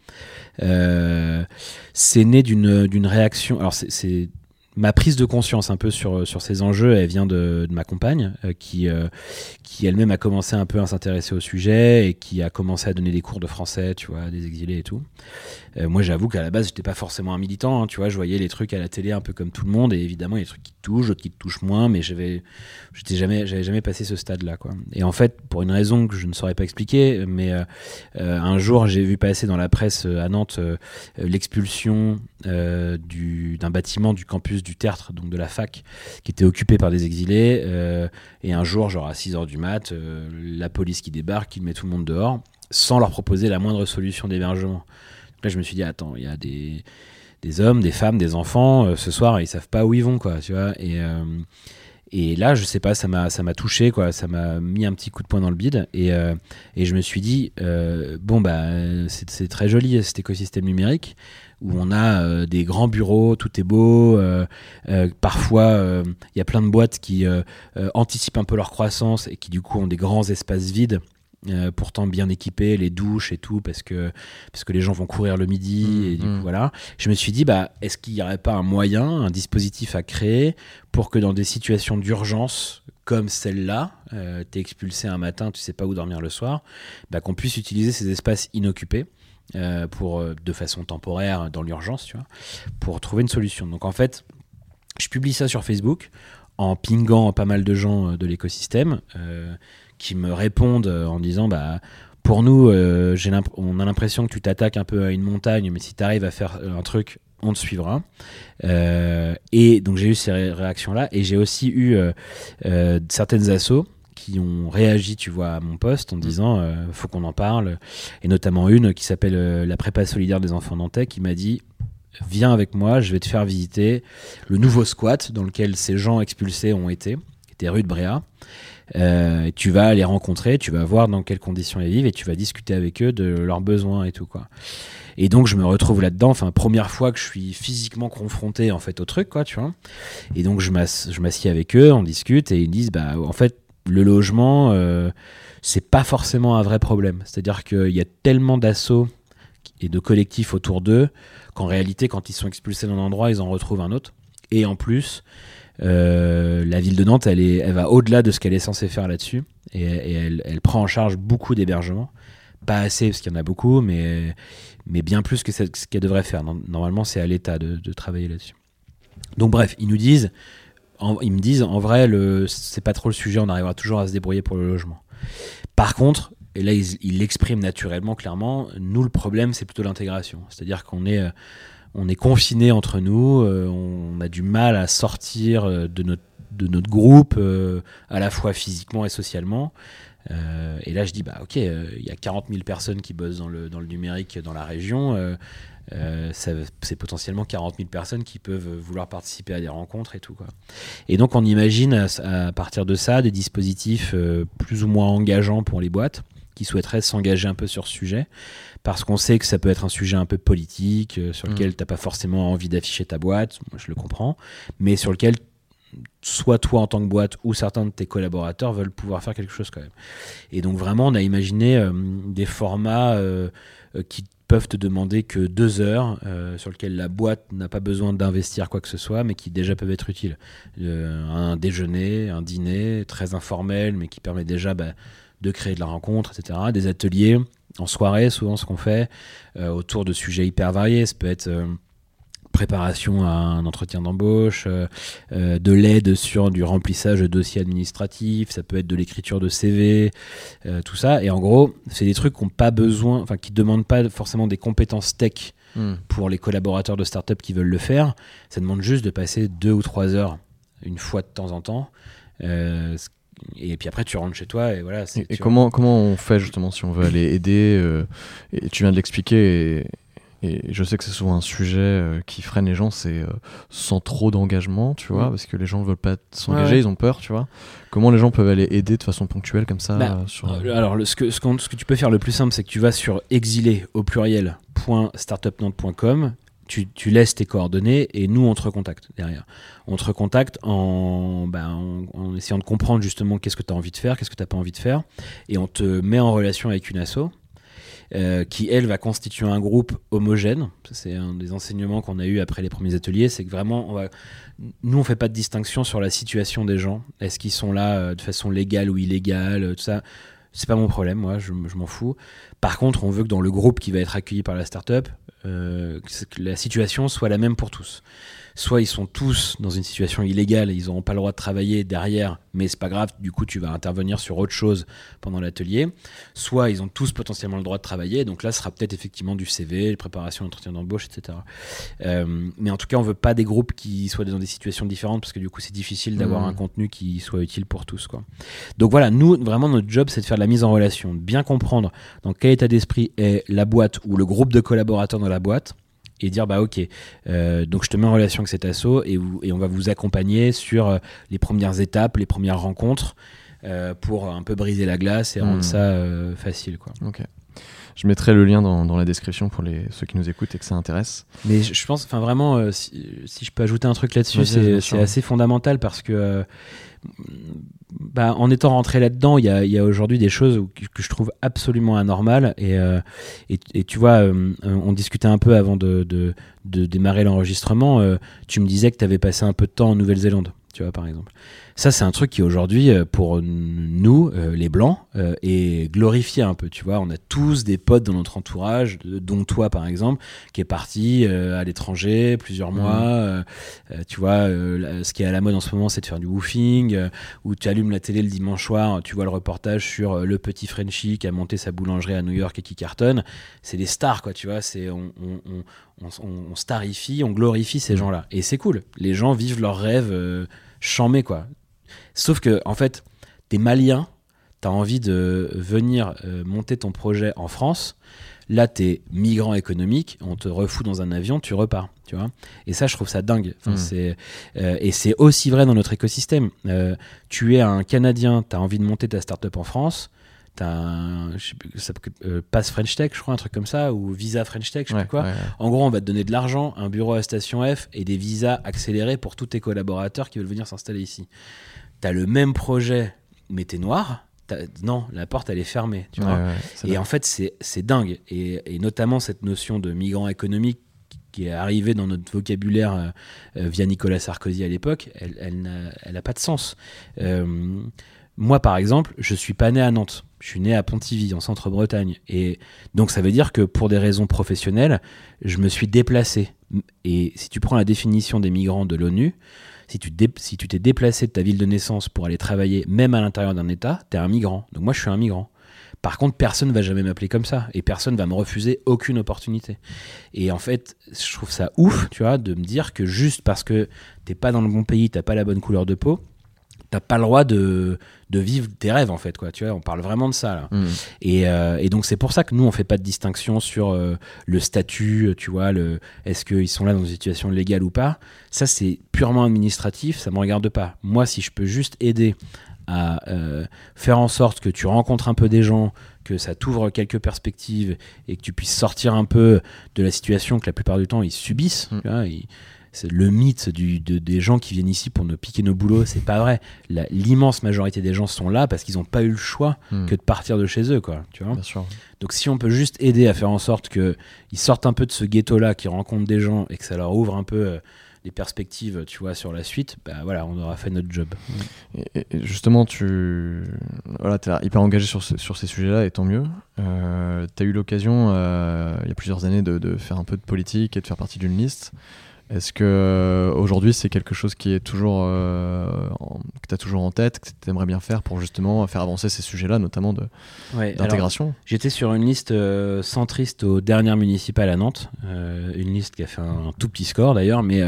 C'est né d'une réaction. Alors, c'est ma prise de conscience un peu sur, sur ces enjeux, elle vient de, ma compagne, euh, qui, euh, qui elle-même a commencé un peu à s'intéresser au sujet et qui a commencé à donner des cours de français, tu vois, des exilés et tout. Euh, moi, j'avoue qu'à la base, j'étais pas forcément un militant, hein, tu vois, je voyais les trucs à la télé un peu comme tout le monde et évidemment, il y a des trucs qui te touchent, d'autres qui te touchent moins, mais j'avais, j'étais jamais, j'avais jamais passé ce stade-là. Et en fait, pour une raison que je ne saurais pas expliquer, mais un jour, j'ai vu passer dans la presse à Nantes l'expulsion d'un bâtiment du campus du tertre, donc de la fac, qui était occupé par des exilés. Euh, et un jour, genre à 6h du mat, euh, la police qui débarque, qui met tout le monde dehors, sans leur proposer la moindre solution d'hébergement. Là, je me suis dit, attends, il y a des, des, hommes, des femmes, des enfants, euh, ce soir, ils savent pas où ils vont, quoi, tu vois. Et, Et là, je sais pas, ça m'a, ça m'a touché, quoi. Ça m'a mis un petit coup de poing dans le bide. Et, euh, et je me suis dit, euh, bon, bah, c'est, très joli cet écosystème numérique où on a euh, des grands bureaux, tout est beau. euh, euh, parfois, euh, il y a plein de boîtes qui euh, euh, anticipent un peu leur croissance et qui, du coup, ont des grands espaces vides. Euh, pourtant bien équipés, les douches et tout, parce que, parce que les gens vont courir le midi. Mmh, et du mmh. coup, voilà. Je me suis dit, bah, est-ce qu'il n'y aurait pas un moyen, un dispositif à créer pour que dans des situations d'urgence comme celle-là, euh, t'es expulsé un matin, tu sais pas où dormir le soir, bah, qu'on puisse utiliser ces espaces inoccupés euh, pour, de façon temporaire dans l'urgence, tu vois, pour trouver une solution. Donc en fait, je publie ça sur Facebook en pingant pas mal de gens de l'écosystème qui me répondent euh, en disant bah pour nous euh, on a l'impression que tu t'attaques un peu à une montagne mais si tu arrives à faire euh, un truc on te suivra. Euh, et donc j'ai eu ces ré- réactions là et j'ai aussi eu euh, certaines assos qui ont réagi tu vois à mon poste en disant euh, faut qu'on en parle. Et notamment une qui s'appelle la prépa solidaire des enfants nantais qui m'a dit viens avec moi, je vais te faire visiter le nouveau squat dans lequel ces gens expulsés ont été, qui était rue de Bréa. Euh, tu vas les rencontrer, tu vas voir dans quelles conditions ils vivent et tu vas discuter avec eux de leurs besoins et tout quoi. Et donc je me retrouve là-dedans, enfin première fois que je suis physiquement confronté en fait au truc quoi, tu vois. Et donc je m'assieds avec eux, on discute et ils disent bah en fait le logement euh, c'est pas forcément un vrai problème. C'est-à-dire qu'il y a tellement d'assauts et de collectifs autour d'eux qu'en réalité, quand ils sont expulsés d'un endroit, ils en retrouvent un autre. Et en plus, euh, la ville de Nantes, elle, va au-delà de ce qu'elle est censée faire là-dessus. Et, elle, prend en charge beaucoup d'hébergements. Pas assez, parce qu'il y en a beaucoup, mais, bien plus que ce qu'elle devrait faire. Normalement, c'est à l'État de, travailler là-dessus. Donc bref, ils nous disent, en- ils me disent, en vrai, c'est pas trop le sujet, on arrivera toujours à se débrouiller pour le logement. Par contre, et là ils ils l'expriment naturellement, clairement, nous le problème c'est plutôt l'intégration. C'est-à-dire qu'on est, euh, on est confiné entre nous, euh, on a du mal à sortir euh, de notre, groupe, euh, à la fois physiquement et socialement. Et là je dis, bah ok, il y a 40 000 personnes qui bossent dans le, dans le numérique dans la région. c'est potentiellement 40 000 personnes qui peuvent vouloir participer à des rencontres et tout. Quoi. Et donc on imagine à, partir de ça des dispositifs plus ou moins engageants pour les boîtes qui souhaiteraient s'engager un peu sur ce sujet, parce qu'on sait que ça peut être un sujet un peu politique, euh, sur lequel Mm. t'as pas forcément envie d'afficher ta boîte, moi je le comprends, mais sur lequel soit toi en tant que boîte ou certains de tes collaborateurs veulent pouvoir faire quelque chose quand même. Et donc vraiment, on a imaginé euh, des formats euh, qui peuvent te demander que deux heures, euh, sur lesquels la boîte n'a pas besoin d'investir quoi que ce soit, mais qui déjà peuvent être utiles. Un déjeuner, un dîner, très informel, mais qui permet déjà bah, de créer de la rencontre, etc. Des ateliers en soirée, souvent ce qu'on fait, euh, autour de sujets hyper variés. Ça peut être euh, préparation à un entretien d'embauche, euh, de l'aide sur du remplissage de dossiers administratifs, ça peut être de l'écriture de CV, tout ça. Et en gros, c'est des trucs qui n'ont pas besoin, enfin qui demandent pas forcément des compétences tech Hmm. pour les collaborateurs de start-up qui veulent le faire. Ça demande juste de passer deux ou trois heures une fois de temps en temps. Euh, et puis après, tu rentres chez toi et voilà. Et, et comment, comment on fait justement si on veut aller aider euh, Et tu viens de l'expliquer et, et je sais que c'est souvent un sujet euh, qui freine les gens, c'est euh, sans trop d'engagement, tu vois, Mm. parce que les gens ne veulent pas s'engager, Ouais, ils ont peur, tu vois. Comment les gens peuvent aller aider de façon ponctuelle comme ça Bah, sur... Alors, le- ce, que, ce, que tu peux faire le plus simple, c'est que tu vas sur exilé au pluriel .startupnantes.com, tu, tu laisses tes coordonnées et nous, on te recontacte derrière. On te recontacte en, bah, en, essayant de comprendre justement qu'est-ce que tu as envie de faire, qu'est-ce que tu n'as pas envie de faire, et on te met en relation avec une asso. euh, qui elle va constituer un groupe homogène. C'est un des enseignements qu'on a eu après les premiers ateliers, c'est que vraiment, on va, nous on fait pas de distinction sur la situation des gens. Est-ce qu'ils sont là euh, de façon légale ou illégale, euh, tout ça. C'est pas mon problème, moi, je, m'en fous. Par contre, on veut que dans le groupe qui va être accueilli par la startup, euh, que la situation soit la même pour tous. Soit ils sont tous dans une situation illégale et ils n'auront pas le droit de travailler derrière, mais c'est pas grave, du coup tu vas intervenir sur autre chose pendant l'atelier. Soit ils ont tous potentiellement le droit de travailler, donc là ce sera peut-être effectivement du CV, préparation d'entretien d'embauche, etc. Euh, mais en tout cas, on veut pas des groupes qui soient dans des situations différentes parce que du coup c'est difficile d'avoir Mhm. un contenu qui soit utile pour tous. Quoi. Donc voilà, nous vraiment notre job c'est de faire de la mise en relation, de bien comprendre dans quel état d'esprit est la boîte ou le groupe de collaborateurs dans la boîte et dire bah ok, euh, donc je te mets en relation avec cet asso et, et on va vous accompagner sur euh, les premières étapes, les premières rencontres euh, pour un peu briser la glace et rendre Hmm. ça facile quoi. Ok. Je mettrai le lien dans, dans la description pour les, ceux qui nous écoutent et que ça intéresse. Mais je, je pense, enfin vraiment, si, si je peux ajouter un truc là-dessus, c'est assez fondamental parce que, bah, en étant rentré là-dedans, il y a, aujourd'hui des choses que, je trouve absolument anormales. Et, euh, tu vois, euh, on discutait un peu avant de démarrer l'enregistrement. euh, tu me disais que tu avais passé un peu de temps en Nouvelle-Zélande, tu vois, par exemple. Ça, c'est un truc qui aujourd'hui, euh, pour nous, euh, les Blancs, euh, est glorifié un peu. Tu vois, on a tous des potes dans notre entourage, dont toi, par exemple, qui est parti à l'étranger plusieurs Mhm. mois. tu vois, ce qui est à la mode en ce moment, c'est de faire du woofing, où tu allumes la télé le dimanche soir, tu vois le reportage sur le petit Frenchie qui a monté sa boulangerie à New York et qui cartonne. C'est des stars, quoi, tu vois. C'est on, on, on, on, starifie, on glorifie ces Mhm. gens-là. Et c'est cool. Les gens vivent leurs rêves euh, chamés, quoi. Sauf que, en fait, t'es malien, t'as envie de venir euh, monter ton projet en France. Là, t'es migrant économique, on te refout dans un avion, tu repars, tu vois. Et ça, je trouve ça dingue. Enfin, Mm. c'est, euh, et c'est aussi vrai dans notre écosystème. Euh, tu es un Canadien, t'as envie de monter ta startup en France. T'as un je sais plus, ça s'appelle, euh, Pass French Tech, je crois, un truc comme ça, ou Visa French Tech, je sais Ouais, plus quoi. ouais, ouais. En gros, on va te donner de l'argent, un bureau à Station F et des visas accélérés pour tous tes collaborateurs qui veulent venir s'installer ici. T'as le même projet, mais t'es noir. Non, la porte, elle est fermée. Tu Ouais, vois ouais, c'est et dingue. en fait, c'est dingue. Et, et notamment cette notion de migrant économique qui est arrivée dans notre vocabulaire euh, euh, via Nicolas Sarkozy à l'époque, elle, elle n'a elle a pas de sens. Euh, moi, par exemple, je suis pas né à Nantes. Je suis né à Pontivy, en centre-Bretagne. Et donc, ça veut dire que pour des raisons professionnelles, je me suis déplacé. Et si tu prends la définition des migrants de l'ONU, si tu t'es déplacé de ta ville de naissance pour aller travailler, même à l'intérieur d'un État, t'es un migrant. Donc moi, je suis un migrant. Par contre, personne va jamais m'appeler comme ça et personne va me refuser aucune opportunité. Et en fait, je trouve ça ouf, tu vois, de me dire que juste parce que t'es pas dans le bon pays, t'as pas la bonne couleur de peau, t'as pas le droit de, de vivre tes rêves en fait, quoi. Tu vois, on parle vraiment de ça là. Mm. Et, euh, et donc c'est pour ça que nous on fait pas de distinction sur euh, le statut, tu vois, le est-ce qu'ils sont là dans une situation légale ou pas. Ça c'est purement administratif, ça me regarde pas. Moi si je peux juste aider à euh, faire en sorte que tu rencontres un peu des gens, que ça t'ouvre quelques perspectives et que tu puisses sortir un peu de la situation que la plupart du temps ils subissent. Mm. tu vois, ils- c'est le mythe du, de- des gens qui viennent ici pour nous piquer nos boulots, c'est pas vrai. L'immense majorité des gens sont là parce qu'ils n'ont pas eu le choix Mm. que de partir de chez eux, quoi. Tu vois Bien sûr. donc si on peut juste aider à faire en sorte qu'ils sortent un peu de ce ghetto-là, qu'ils rencontrent des gens et que ça leur ouvre un peu euh, les perspectives, tu vois, sur la suite, bah voilà, on aura fait notre job. Et, et- et justement, tu voilà, es hyper engagé sur, ce- sur ces sujets-là, et tant mieux. Euh, tu as eu l'occasion, euh, il y a plusieurs années, de, de faire un peu de politique et de faire partie d'une liste. Est-ce que euh, aujourd'hui c'est quelque chose qui est toujours euh, en- que tu as toujours en tête, que tu aimerais bien faire pour justement faire avancer ces sujets-là, notamment de- Ouais, alors, d'intégration? J'étais sur une liste euh, centriste aux dernières municipales à Nantes, une liste qui a fait un, tout petit score d'ailleurs, mais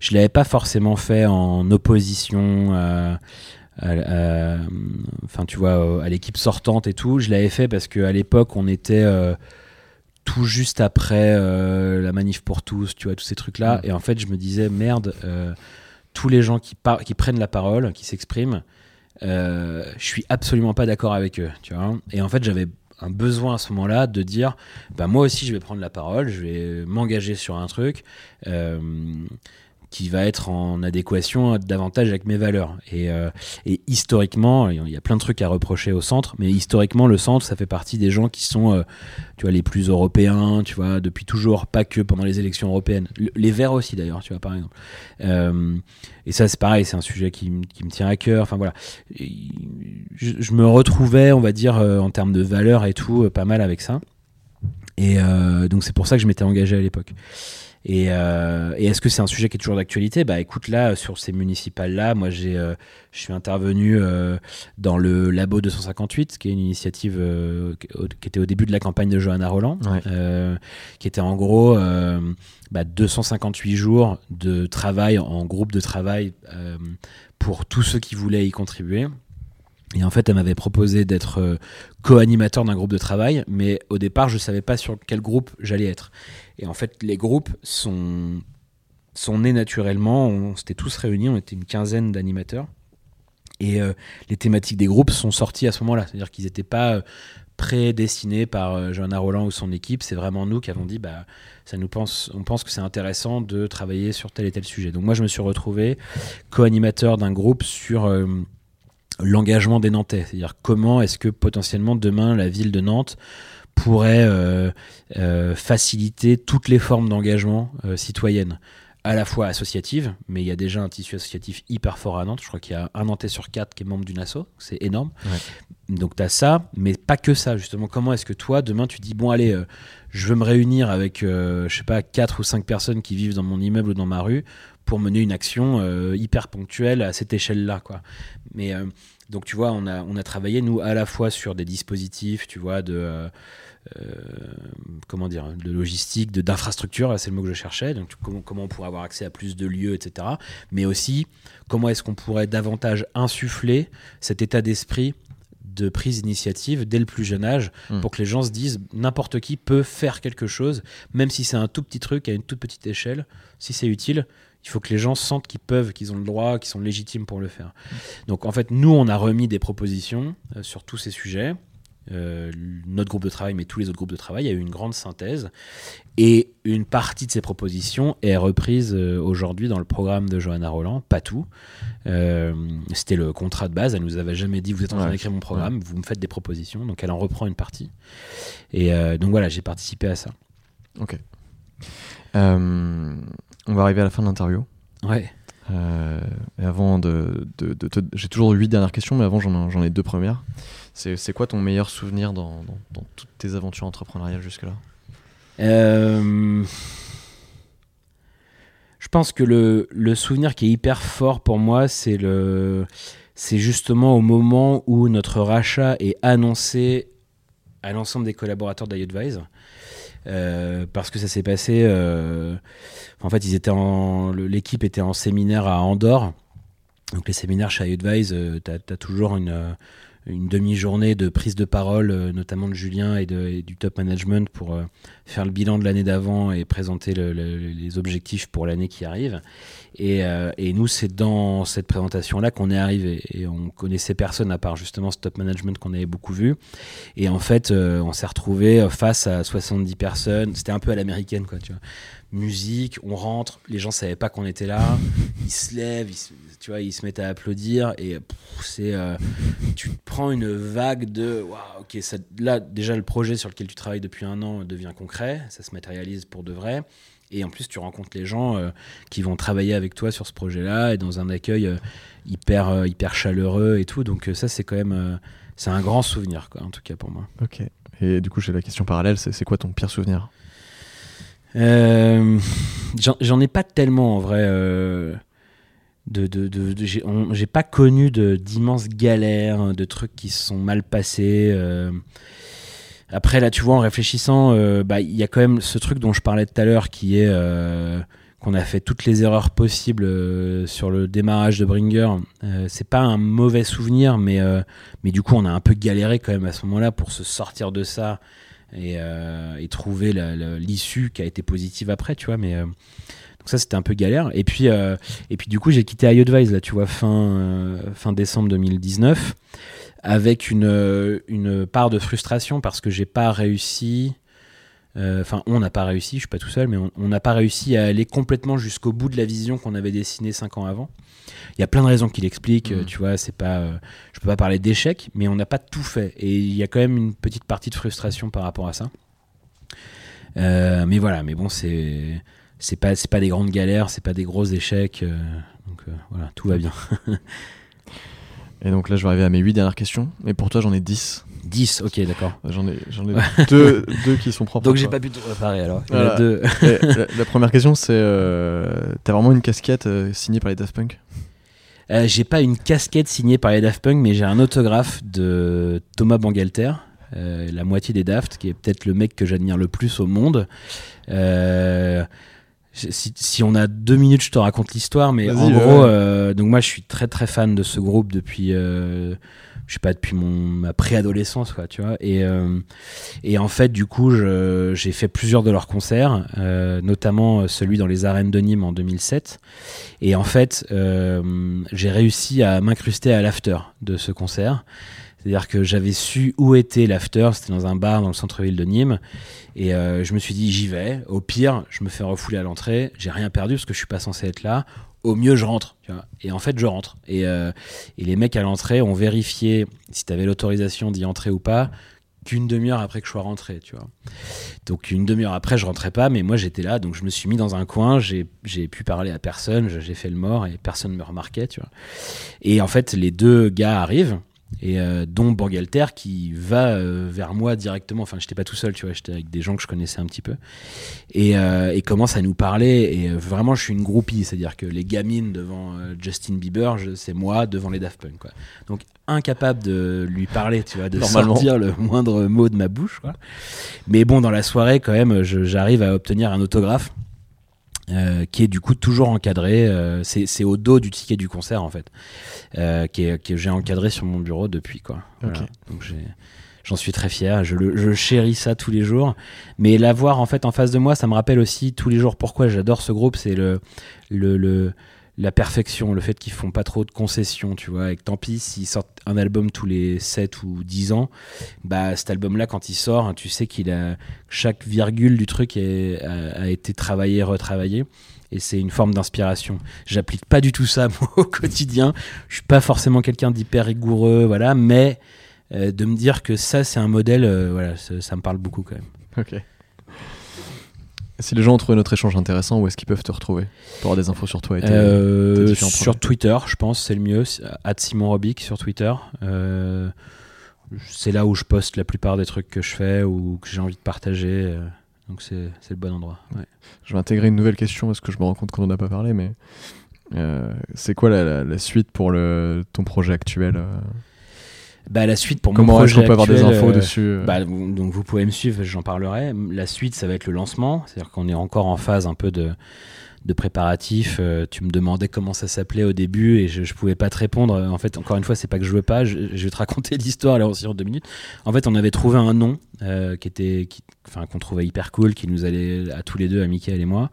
je l'avais pas forcément fait en opposition à, enfin tu vois, à l'équipe sortante et tout. Je l'avais fait parce qu'à l'époque on était euh, tout juste après euh, la manif pour tous, tu vois, tous ces trucs-là, Mm. et en fait je me disais merde, euh, tous les gens qui, qui prennent la parole, qui s'expriment, euh, je suis absolument pas d'accord avec eux, tu vois. Et en fait, j'avais un besoin à ce moment-là de dire, bah moi aussi, je vais prendre la parole, je vais m'engager sur un truc euh, qui va être en adéquation davantage avec mes valeurs. Et, euh, et historiquement, il y a plein de trucs à reprocher au centre, mais historiquement, le centre, ça fait partie des gens qui sont, euh, tu vois, les plus européens, tu vois, depuis toujours, pas que pendant les élections européennes. Le- les Verts aussi, d'ailleurs, tu vois, par exemple. Euh, et ça, c'est pareil, c'est un sujet qui, me tient à cœur. Enfin voilà, je, je me retrouvais, on va dire, euh, en termes de valeurs et tout, euh, pas mal avec ça. Et donc c'est pour ça que je m'étais engagé à l'époque. Et, euh, et est-ce que c'est un sujet qui est toujours d'actualité? Bah écoute, là, sur ces municipales-là, moi j'ai, euh, je suis intervenu euh, dans le Labo 258, qui est une initiative qui était au début de la campagne de Johanna Roland, Ouais. qui était en gros euh, bah, 258 jours de travail en groupe de travail pour tous ceux qui voulaient y contribuer. Et en fait, elle m'avait proposé d'être euh, co-animateur d'un groupe de travail, mais au départ, je savais pas sur quel groupe j'allais être. Et en fait, les groupes sont, sont nés naturellement. On s'était tous réunis, on était une quinzaine d'animateurs. Et euh, les thématiques des groupes sont sorties à ce moment-là. C'est-à-dire qu'ils n'étaient pas euh, prédestinés par Johanna Roland ou son équipe. C'est vraiment nous qui avons dit, bah, ça nous pense, on pense que c'est intéressant de travailler sur tel et tel sujet. Donc moi, je me suis retrouvé co-animateur d'un groupe sur l'engagement des Nantais. C'est-à-dire comment est-ce que potentiellement demain la ville de Nantes pourrait euh, euh, faciliter toutes les formes d'engagement euh, citoyenne à la fois associative, mais il y a déjà un tissu associatif hyper fort à Nantes. Je crois qu'il y a un Nantais sur quatre qui est membre d'une asso, c'est énorme. Donc tu as ça, mais pas que ça, justement. Comment est-ce que toi, demain, tu dis, bon, allez, euh, je veux me réunir avec, je sais pas, quatre ou cinq personnes qui vivent dans mon immeuble ou dans ma rue pour mener une action euh, hyper ponctuelle à cette échelle-là, quoi. Mais euh, donc, tu vois, on a, on a travaillé, nous, à la fois sur des dispositifs, tu vois, de. euh, comment dire, de logistique, de d'infrastructure, c'est le mot que je cherchais, donc comment, comment on pourrait avoir accès à plus de lieux, etc. Mais aussi, comment est-ce qu'on pourrait davantage insuffler cet état d'esprit de prise d'initiative dès le plus jeune âge Mm. pour que les gens se disent n'importe qui peut faire quelque chose, même si c'est un tout petit truc à une toute petite échelle, si c'est utile. Il faut que les gens sentent qu'ils peuvent, qu'ils ont le droit, qu'ils sont légitimes pour le faire. Donc en fait, nous, on a remis des propositions euh, sur tous ces sujets. Euh, notre groupe de travail, mais tous les autres groupes de travail, il y a eu une grande synthèse. Et une partie de ces propositions est reprise euh, aujourd'hui dans le programme de Johanna Roland, pas tout. Euh, C'était le contrat de base, elle nous avait jamais dit vous êtes en train d'écrire mon programme, vous me faites des propositions, donc elle en reprend une partie. Et donc voilà, j'ai participé à ça. Ok. On va arriver à la fin de l'interview. Ouais. Euh, et avant de, de- de te- j'ai toujours huit dernières questions, mais avant j'en ai, deux premières. C'est, c'est quoi ton meilleur souvenir dans, dans- dans toutes tes aventures entrepreneuriales jusque-là? Euh, je pense que le, le souvenir qui est hyper fort pour moi, c'est le, c'est justement au moment où notre rachat est annoncé à l'ensemble des collaborateurs d'iAdvise. Euh, parce que ça s'est passé. euh, en fait, ils étaient en, l'équipe était en séminaire à Andorre. Donc les séminaires chez iAdvise, euh, t'as as toujours une, une demi-journée de prise de parole, euh, notamment de Julien et, du top management pour euh, faire le bilan de l'année d'avant et présenter le- le- les objectifs pour l'année qui arrive. Et, euh, et nous, c'est dans cette présentation-là qu'on est arrivé. Et on connaissait personne à part justement ce top management qu'on avait beaucoup vu. Et en fait, on s'est retrouvé face à 70 personnes. C'était un peu à l'américaine, quoi, tu vois. Musique, on rentre, les gens savaient pas qu'on était là. Ils se lèvent, ils se- tu vois, ils se mettent à applaudir. Et c'est, euh, tu prends une vague de, waouh, ok, ça, là déjà le projet sur lequel tu travailles depuis un an devient concret, ça se matérialise pour de vrai. Et en plus, tu rencontres les gens euh, qui vont travailler avec toi sur ce projet-là et dans un accueil euh, hyper, euh, hyper chaleureux et tout. Donc ça, c'est quand même, c'est un grand souvenir, quoi, en tout cas pour moi. Ok. Et du coup, j'ai la question parallèle, c'est, quoi ton pire souvenir? J'en ai pas tellement en vrai. Euh, de, de, j'ai pas connu d'immenses galères, de trucs qui se sont mal passés. euh. Après, là, tu vois, en réfléchissant, euh, bah, il y a quand même ce truc dont je parlais tout à l'heure qui est euh, qu'on a fait toutes les erreurs possibles euh, sur le démarrage de Bringer. Euh, c'est pas un mauvais souvenir, mais, euh, mais du coup, on a un peu galéré quand même à ce moment-là pour se sortir de ça et, euh, et trouver l'issue qui a été positive après, tu vois. Mais euh, donc ça, c'était un peu galère. Et puis, euh, et puis du coup, j'ai quitté iAdvise là, tu vois, fin euh, fin décembre 2019, avec une euh, une part de frustration parce que j'ai pas réussi. euh, Enfin, on n'a pas réussi. Je suis pas tout seul, mais on n'a pas réussi à aller complètement jusqu'au bout de la vision qu'on avait dessinée cinq ans avant. Il y a plein de raisons qui l'expliquent. Euh, Tu vois, c'est pas. je peux pas parler d'échec, mais on n'a pas tout fait. Et il y a quand même une petite partie de frustration par rapport à ça. Mais voilà, mais bon, c'est c'est pas c'est pas des grandes galères, c'est pas des gros échecs. euh, donc euh, voilà, tout va bien. Et donc là, je vais arriver à mes huit dernières questions. Mais pour toi, j'en ai 10. 10, ok, d'accord. J'en ai, j'en ai deux, deux qui sont propres. Donc j'ai pas pu te préparer alors. Il y en a Voilà. deux. Et la, la première question, c'est euh, t'as vraiment une casquette euh, signée par les Daft Punk? Euh, j'ai pas une casquette signée par les Daft Punk, mais j'ai un autographe de Thomas Bangalter, la moitié des Daft, qui est peut-être le mec que j'admire le plus au monde. Euh, si, si on a deux minutes, je te raconte l'histoire, mais en gros, euh, donc moi je suis très très fan de ce groupe depuis, euh, je suis pas depuis mon ma préadolescence quoi tu vois. Et euh, et en fait du coup j'ai fait plusieurs de leurs concerts notamment celui dans les arènes de Nîmes en 2007 et en fait j'ai réussi à m'incruster à l'after de ce concert c'est-à-dire que j'avais su où était l'after, c'était dans un bar dans le centre-ville de Nîmes, et je me suis dit j'y vais. Au pire, je me fais refouler à l'entrée, j'ai rien perdu parce que je suis pas censé être là au mieux je rentre. Tu vois. Et en fait, je rentre. Et, euh, et les mecs à l'entrée ont vérifié si tu avais l'autorisation d'y entrer ou pas qu'une demi-heure après que je sois rentré, tu vois. Donc une demi-heure après, je rentrais pas, mais moi j'étais là, donc je me suis mis dans un coin, j'ai pu parler à personne, j'ai fait le mort et personne ne me remarquait, tu vois. Et en fait, les deux gars arrivent, et euh, dont Borgalter qui va euh, vers moi directement. Enfin, j'étais pas tout seul, tu vois, j'étais avec des gens que je connaissais un petit peu, et, euh, et commence à nous parler. Et vraiment, je suis une groupie, c'est-à-dire que les gamines devant Justin Bieber, c'est moi devant les Daft Punk, quoi. Donc incapable de lui parler, tu vois, de sortir le moindre mot de ma bouche, quoi. Mais bon, dans la soirée, quand même, j'arrive à obtenir un autographe. Euh, qui est du coup toujours encadré. Euh, c'est au dos du ticket du concert en fait, euh, que j'ai encadré sur mon bureau depuis quoi. Donc j'en suis très fier. Je, je, chéris ça tous les jours. Mais l'avoir en fait en face de moi, ça me rappelle aussi tous les jours pourquoi j'adore ce groupe. C'est le, le, le la perfection, le fait qu'ils font pas trop de concessions, tu vois, et que tant pis s'ils sortent un album tous les 7 ou 10 ans, bah cet album-là, quand il sort, tu sais qu'il a chaque virgule du truc a, été travaillé, retravaillé, et c'est une forme d'inspiration. J'applique pas du tout ça au quotidien. Je suis pas forcément quelqu'un d'hyper rigoureux, voilà, mais euh, de me dire que ça c'est un modèle, euh, voilà, ça, ça, me parle beaucoup quand même. Ok. Si les gens ont trouvé notre échange intéressant, où est-ce qu'ils peuvent te retrouver pour avoir des infos sur toi et euh, Sur Twitter, je pense, c'est le mieux. At Simon Robic sur Twitter. Euh, c'est là où je poste la plupart des trucs que je fais ou que j'ai envie de partager. Euh, donc c'est le bon endroit. Je vais intégrer une nouvelle question parce que je me rends compte qu'on n'en a pas parlé, mais c'est quoi la, suite pour le, ton projet actuel bah, la suite pour Comment mon projet est-ce qu'on peut avoir des infos euh, dessus euh bah, Donc vous pouvez me suivre, j'en parlerai. La suite, ça va être le lancement, c'est-à-dire qu'on est encore en phase un peu de, de préparatif. Euh, tu me demandais comment ça s'appelait au début et je, je pouvais pas te répondre. En fait, encore une fois, c'est pas que je veux pas. Je, vais te raconter l'histoire là aussi en deux minutes. En fait, on avait trouvé un nom qui était, enfin, qu'on trouvait hyper cool, qui nous allait à tous les deux, à Mickaël et moi.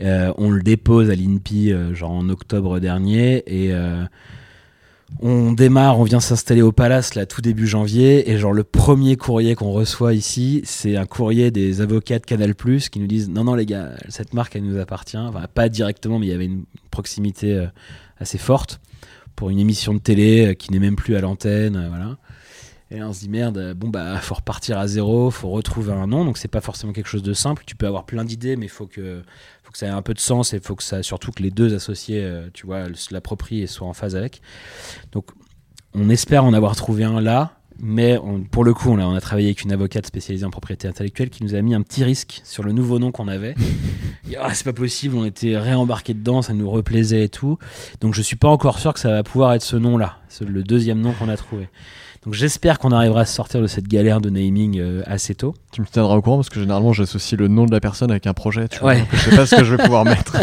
on le dépose à l'INPI genre en octobre dernier et on démarre, on vient s'installer au palace là tout début janvier et genre le premier courrier qu'on reçoit ici, c'est un courrier des avocats de Canal+ qui nous disent non non les gars, cette marque elle nous appartient, pas directement mais il y avait une proximité euh, assez forte pour une émission de télé euh, qui n'est même plus à l'antenne, euh, voilà. Et là, on se dit merde, bon bah faut repartir à zéro, faut retrouver un nom, donc c'est pas forcément quelque chose de simple. Tu peux avoir plein d'idées, mais il faut que, que ça ait un peu de sens et faut que ça, surtout que les deux associés, euh, tu vois, l'approprient et soient en phase avec. Donc on espère en avoir trouvé un là, mais pour le coup, on a, on a, travaillé avec une avocate spécialisée en propriété intellectuelle qui nous a mis un petit risque sur le nouveau nom qu'on avait. ah, c'est pas possible, on était réembarqué dedans, ça nous replaisait et tout. Donc je suis pas encore sûr que ça va pouvoir être ce nom-là, le deuxième nom qu'on a trouvé. Donc j'espère qu'on arrivera à sortir de cette galère de naming euh, assez tôt. Tu me tiendras au courant parce que généralement j'associe le nom de la personne avec un projet. Tu vois, je sais pas ce que je vais pouvoir mettre.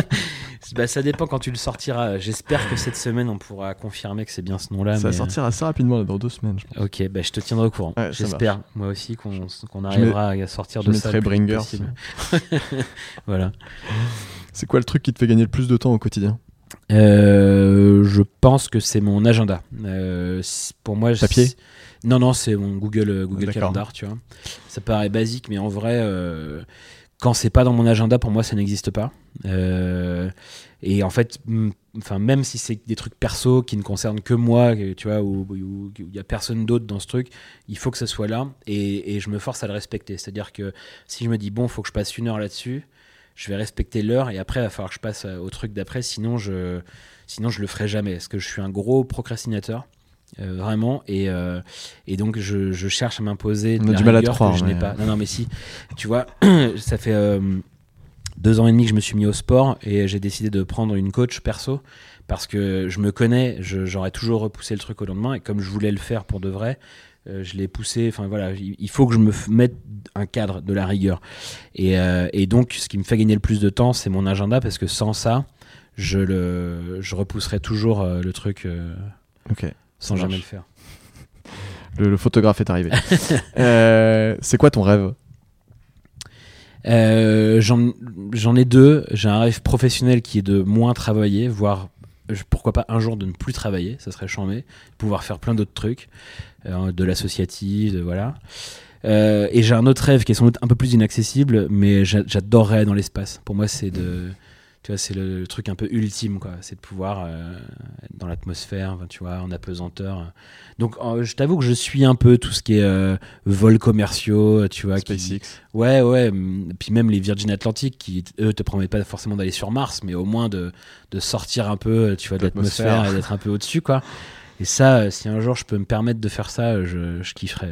Bah, ça dépend quand tu le sortiras. J'espère que cette semaine on pourra confirmer que c'est bien ce nom-là. Ça va sortir assez rapidement dans deux semaines. Je pense. Ok, bah, je te tiendrai au courant. J'espère moi aussi qu'on arrivera à sortir je de ça. Bringer. voilà. C'est quoi le truc qui te fait gagner le plus de temps au quotidien? Euh, je pense que c'est mon agenda. Euh, pour moi, papier? Non, non, c'est mon Google euh, Google Calendar, tu vois. Ça paraît basique, mais en vrai, quand c'est pas dans mon agenda, pour moi, ça n'existe pas. et en fait, enfin, même si c'est des trucs perso qui ne concernent que moi, tu vois, où il y a personne d'autre dans ce truc, il faut que ça soit là. Et, et je me force à le respecter. C'est-à-dire que si je me dis bon, faut que je passe une heure là-dessus je vais respecter l'heure et après il va falloir que je passe au truc d'après. Sinon je sinon je le ferai jamais parce que je suis un gros procrastinateur euh, vraiment. Et, euh, et donc je, je cherche à m'imposer on a du mal à te croire je n'ai pas. non non mais si. Tu vois ça fait euh, deux ans et demi que je me suis mis au sport et j'ai décidé de prendre une coach perso parce que je me connais j'aurais toujours repoussé le truc au lendemain et comme je voulais le faire pour de vrai euh, je l'ai poussé. Enfin voilà, il faut que je me mette un cadre de la rigueur. Et, euh, et, donc, ce qui me fait gagner le plus de temps, c'est mon agenda parce que sans ça, je le, je repousserai toujours euh, le truc sans jamais le faire. Le, le photographe est arrivé. Euh, c'est quoi ton rêve? Euh, J'en ai deux. J'ai un rêve professionnel qui est de moins travailler, voire pourquoi pas un jour de ne plus travailler, ça serait chambé, pouvoir faire plein d'autres trucs, euh, de l'associative, de- voilà. Euh, et j'ai un autre rêve qui est sans doute un peu plus inaccessible, mais j'a- j'adorerais dans l'espace. Pour moi, c'est de, tu vois, c'est le, le truc un peu ultime, quoi. C'est de pouvoir euh, être dans l'atmosphère, tu vois, en apesanteur. Donc, euh, je t'avoue que je suis un peu tout ce qui est euh, vols commerciaux, tu vois, qui- SpaceX. Ouais, ouais. Puis même les Virgin Atlantic qui, eux, te promettent pas forcément d'aller sur Mars, mais au moins de, de sortir un peu, tu vois, de L'atmosphère. l'atmosphère et d'être un peu au-dessus, quoi. Et ça, euh, si un jour je peux me permettre de faire ça, je, je kifferais.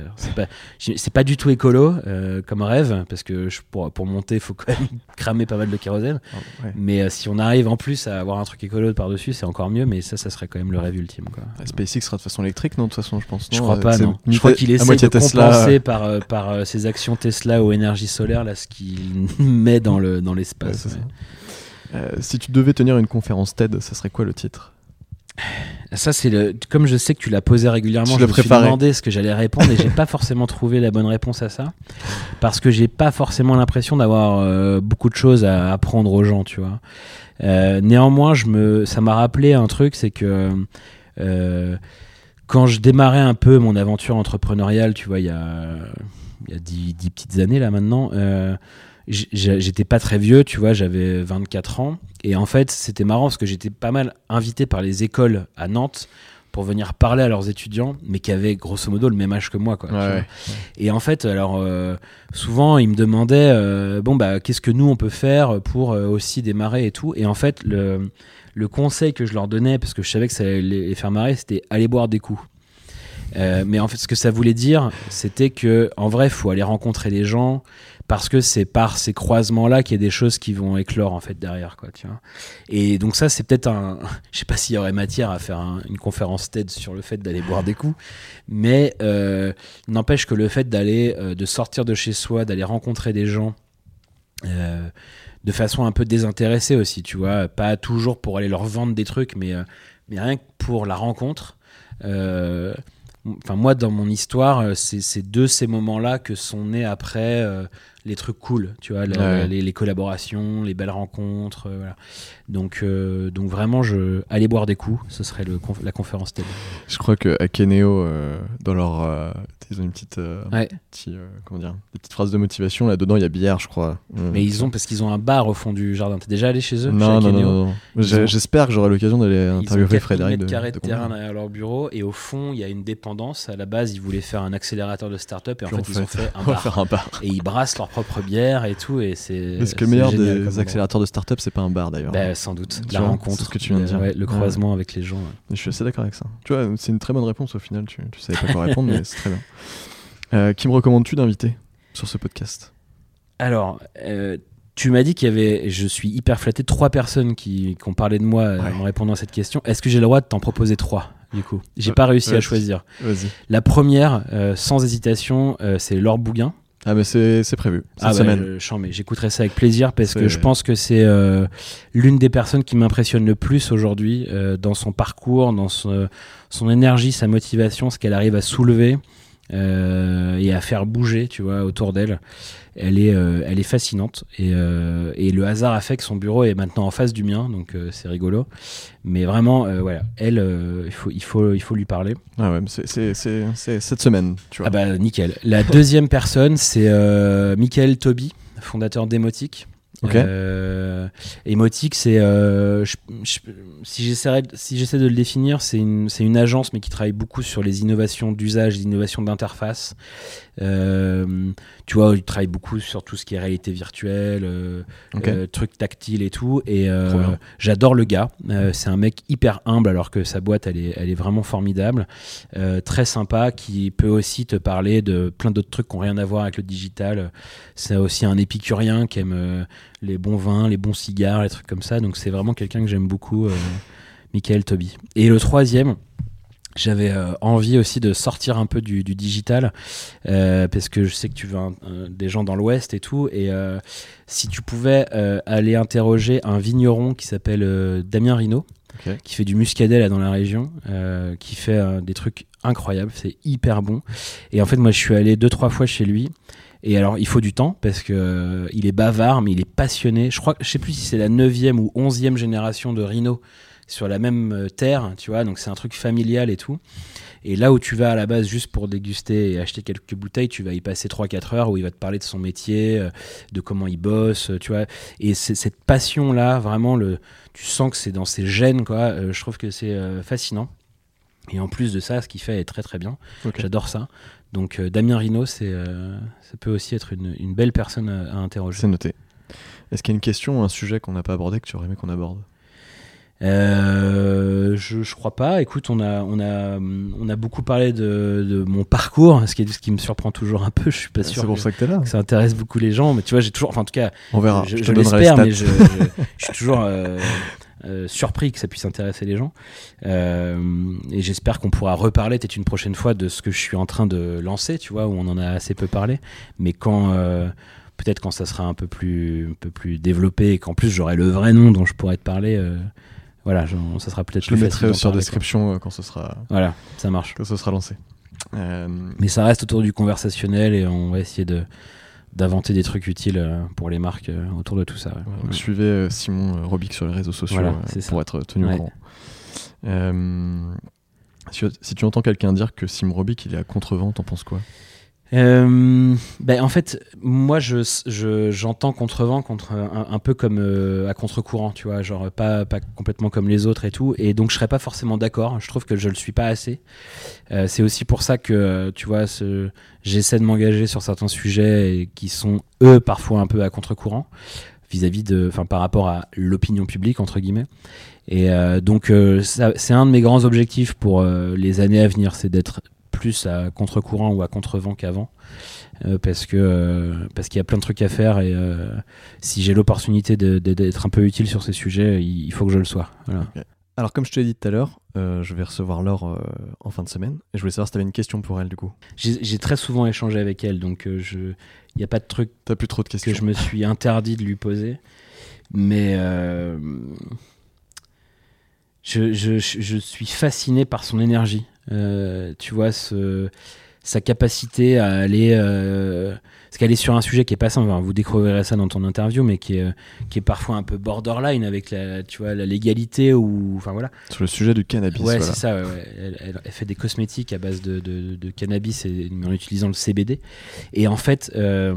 C'est pas, du tout écolo euh, comme rêve, parce que je- pour, pour monter, il faut quand même cramer pas mal de kérosène. Ah, ouais. Mais euh, si on arrive en plus à avoir un truc écolo par-dessus, c'est encore mieux, mais ça, ça serait quand même le rêve ultime, quoi. Ah, SpaceX sera de façon électrique, non De toute façon, je pense. Je non crois Euh, pas, non. Je crois qu'il essaie de Tesla. compenser par, euh, par euh, ses actions Tesla aux énergies solaires, là, ce qu'il met dans le dans Ouais, l'espace. ouais. Euh, si tu devais tenir une conférence TED, ça serait quoi le titre? Ça, c'est le. Comme je sais que tu l'as posé régulièrement, je l'as me suis demandé ce que j'allais répondre et j'ai pas forcément trouvé la bonne réponse à ça. Parce que j'ai pas forcément l'impression d'avoir euh, beaucoup de choses à apprendre aux gens, tu vois. Euh, néanmoins, je me, ça m'a rappelé un truc, c'est que euh, quand je démarrais un peu mon aventure entrepreneuriale, tu vois, il y a, il y a dix, dix petites années là maintenant, j'étais pas très vieux, tu vois, j'avais 24 ans. Et en fait, c'était marrant parce que j'étais pas mal invité par les écoles à Nantes pour venir parler à leurs étudiants, mais qui avaient grosso modo le même âge que moi. Quoi. Ouais. Et en fait, alors euh, souvent, ils me demandaient euh, bon bah qu'est-ce que nous on peut faire pour euh, aussi démarrer et tout. Et en fait, le, le conseil que je leur donnais, parce que je savais que ça allait les faire marrer, c'était aller boire des coups. Mais en fait, ce que ça voulait dire, c'était que en vrai, il faut aller rencontrer les gens parce que c'est par ces croisements-là qu'il y a des choses qui vont éclore en fait derrière, quoi. Et donc ça, c'est peut-être un, je sais pas s'il y aurait matière à faire un- une conférence TED sur le fait d'aller boire des coups, mais euh, n'empêche que le fait d'aller, euh, de sortir de chez soi, d'aller rencontrer des gens. euh, de façon un peu désintéressée aussi, tu vois, pas toujours pour aller leur vendre des trucs, mais, mais rien que pour la rencontre. Enfin, moi, dans mon histoire, euh, c'est de ces moments-là que sont nés après euh, les trucs cool, tu vois, la- Ouais. les, les collaborations, les belles rencontres. euh, voilà. Donc, euh, donc vraiment, je aller boire des coups, ce serait le conf- la conférence TED. Je crois que à Keneo, euh, dans leur, ils ont une petite, euh, Ouais. petit, euh, comment dire, des petites phrases de motivation. Là dedans, il y a bière, je crois. Euh, Mais ils ont parce qu'ils ont un bar au fond du jardin. T'es déjà allé chez eux Non, non, non. Ils ont- J'espère que j'aurai l'occasion d'aller Ils ont interviewer 4000 Frédéric. mètres de- carrés de, de terrain Combien. derrière leur bureau et au fond il y a une dépendance. À la base ils voulaient faire un accélérateur de start-up et en fait, ils ont fait un bar faire un bar. et ils brassent leur propre bière et tout et c'est. Parce que le meilleur des accélérateurs de start-up, c'est pas un bar d'ailleurs. Bah, sans doute la rencontre, que tu viens de le- dire. le croisement avec les gens. Je suis assez d'accord avec ça. Tu vois, c'est une très bonne réponse au final. Tu, tu savais pas quoi répondre, mais c'est très bien. Euh, qui me recommandes-tu d'inviter sur ce podcast? Alors. euh, tu m'as dit qu'il y avait, je suis hyper flatté, trois personnes qui, qui ont parlé de moi euh, Ouais. en répondant à cette question. Est-ce que j'ai le droit de t'en proposer trois, du coup? J'ai Euh, pas réussi à choisir. La première, sans hésitation, c'est Laure Bouguin. Ah, mais c'est prévu. Cette Ah bah, semaine. chant, mais j'écouterai ça avec plaisir parce que je pense que c'est euh, l'une des personnes qui m'impressionne le plus aujourd'hui euh, dans son parcours, dans son, son énergie, sa motivation, ce qu'elle arrive à soulever et à faire bouger, tu vois, autour d'elle. Elle est, euh, elle est fascinante et, euh, et le hasard a fait que son bureau est maintenant en face du mien, donc euh, c'est rigolo. Mais vraiment, euh, voilà, elle, euh, il faut, il faut, il faut lui parler. Ah ouais, c'est- c'est c'est- c'est cette semaine, tu vois. Ah bah nickel. La deuxième personne, c'est euh, Michael Toby, fondateur d'Emotic. Ok. Euh, Emotic, c'est euh, je- je- si j'essaierais de- si j'essaie de le définir, c'est une une agence mais qui travaille beaucoup sur les innovations d'usage, les innovations d'interface. Euh, tu vois, il travaille beaucoup sur tout ce qui est réalité virtuelle, euh, euh, trucs tactiles et tout. Et j'adore le gars. C'est un mec hyper humble alors que sa boîte elle est, elle est vraiment formidable, très sympa, qui peut aussi te parler de plein d'autres trucs qui n'ont rien à voir avec le digital. C'est aussi un épicurien qui aime les bons vins, les bons cigares, les trucs comme ça. Donc c'est vraiment quelqu'un que j'aime beaucoup, Michael Toby. Et le troisième. J'avais euh, envie aussi de sortir un peu du, du digital euh, parce que je sais que tu veux un- un- des gens dans l'Ouest et tout. Et euh, si tu pouvais aller interroger un vigneron qui s'appelle Damien Rino, qui fait du muscadet là dans la région, qui fait des trucs incroyables, c'est hyper bon. Et en fait, moi, je suis allé deux trois fois chez lui. Et alors, il faut du temps parce que euh, il est bavard, mais il est passionné. Je crois, je sais plus si c'est la 9e ou 11e génération de Rhino sur la même euh, terre, tu vois. Donc c'est un truc familial et tout. Et là où tu vas à la base juste pour déguster et acheter quelques bouteilles, tu vas y passer 3-4 heures où il va te parler de son métier, euh, de comment il bosse, euh, tu vois. Et cette passion-là, vraiment, le, tu sens que c'est dans ses gènes, quoi. Je trouve que c'est fascinant. Et en plus de ça, ce qu'il fait est très très bien. J'adore ça. Donc euh, Damien Rino, c'est, euh, ça peut aussi être une, une belle personne à, à interroger. C'est noté. Est-ce qu'il y a une question ou un sujet qu'on n'a pas abordé que tu aurais aimé qu'on aborde? Euh, je, je crois pas. Écoute, on a, on a, on a beaucoup parlé de, de mon parcours, ce qui, est, ce qui me surprend toujours un peu. Je suis pas C'est sûr pour que, ça que t'es là. que ça intéresse beaucoup les gens, mais tu vois, j'ai toujours, enfin en tout cas, On verra. je, je, je l'espère, mais je, je- je suis toujours euh, euh, surpris que ça puisse intéresser les gens. Euh, et j'espère qu'on pourra reparler peut-être une prochaine fois de ce que je suis en train de lancer, tu vois, où on en a assez peu parlé. Mais quand euh, peut-être quand ça sera un peu plus, un peu plus développé et qu'en plus j'aurai le vrai nom dont je pourrais te parler, euh, voilà, ça sera peut-être Je le plus mettrai quoi. description euh, quand ce sera, Voilà, ça marche. quand ce sera lancé. Euh, Mais ça reste autour du conversationnel et on va essayer de d'inventer des trucs utiles euh, pour les marques autour de tout ça. ouais. suivez Simon Robic sur les réseaux sociaux Voilà, pour être tenu au courant. Euh, si, si tu entends quelqu'un dire que Simon Robic il est à contrevent, t'en penses quoi? Euh, ben, en fait, moi, je, je- j'entends contrevent contre un, un peu comme euh, à contre-courant, tu vois, genre pas, complètement comme les autres et tout. Et donc, je serais pas forcément d'accord. Je trouve que je le suis pas assez. Euh, c'est aussi pour ça que, tu vois, j'essaie de m'engager sur certains sujets et qui sont eux parfois un peu à contre-courant vis-à-vis enfin, par rapport à l'opinion publique entre guillemets. Et donc, c'est un de mes grands objectifs pour les années à venir, c'est d'être plus à contre-courant ou à contre-vent qu'avant. Euh, parce que euh, parce qu'il y a plein de trucs à faire et euh, si j'ai l'opportunité d'être un peu utile sur ces sujets, il, faut que je le sois. Voilà. Alors comme je te l'ai dit tout à l'heure, je vais recevoir Laure en fin de semaine et je voulais savoir si t'avais une question pour elle du coup. J'ai très souvent échangé avec elle, donc je il n'y a pas de truc T'as plus trop de questions. que je me suis interdit de lui poser. Mais je, je- je- je suis fasciné par son énergie. Euh, tu vois, ce- sa capacité à aller. euh, parce qu'elle est sur un sujet qui est pas simple. Enfin, vous découvrirez ça dans ton interview, mais qui est, qui est parfois un peu borderline avec la, tu vois, la légalité ou. Enfin voilà. Sur le sujet du cannabis. Ouais, voilà. c'est ça. ouais, ouais. Elle, elle- elle fait des cosmétiques à base de, de- de cannabis et en utilisant le CBD. Et en fait, euh,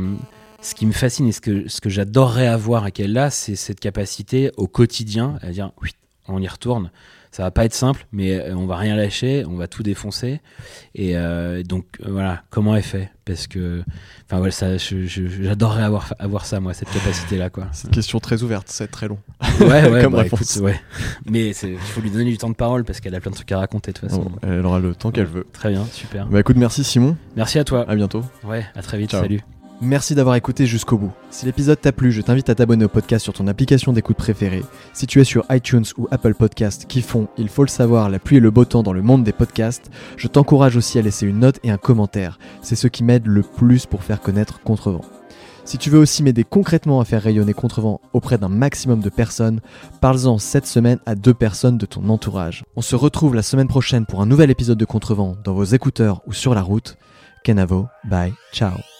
ce qui me fascine et ce que, ce que j'adorerais avoir à qu'elle a, c'est cette capacité au quotidien à dire oui, on y retourne. Ça va pas être simple, mais euh, on va rien lâcher, on va tout défoncer. Et euh, donc euh, voilà, comment elle fait? Parce que, enfin voilà, ça, j'adorerais avoir, avoir ça moi, cette capacité là quoi. C'est une question très ouverte, c'est très long. Ouais, ouais, Comme bah, réponse. écoute, ouais. Mais il faut lui donner du temps de parole parce qu'elle a plein de trucs à raconter de toute façon. Bon, elle aura le temps qu'elle Ouais. veut. Très bien, super. Bah écoute, merci Simon, Merci à toi. à bientôt. Ouais, à très vite. Ciao. Salut. Merci d'avoir écouté jusqu'au bout. Si l'épisode t'a plu, je t'invite à t'abonner au podcast sur ton application d'écoute préférée. Si tu es sur iTunes ou Apple Podcast qui font, il faut le savoir, la pluie et le beau temps dans le monde des podcasts, je t'encourage aussi à laisser une note et un commentaire. C'est ce qui m'aide le plus pour faire connaître Contrevent. Si tu veux aussi m'aider concrètement à faire rayonner Contrevent auprès d'un maximum de personnes, parle-en cette semaine à deux personnes de ton entourage. On se retrouve la semaine prochaine pour un nouvel épisode de Contrevent dans vos écouteurs ou sur la route. Kenavo, bye, ciao.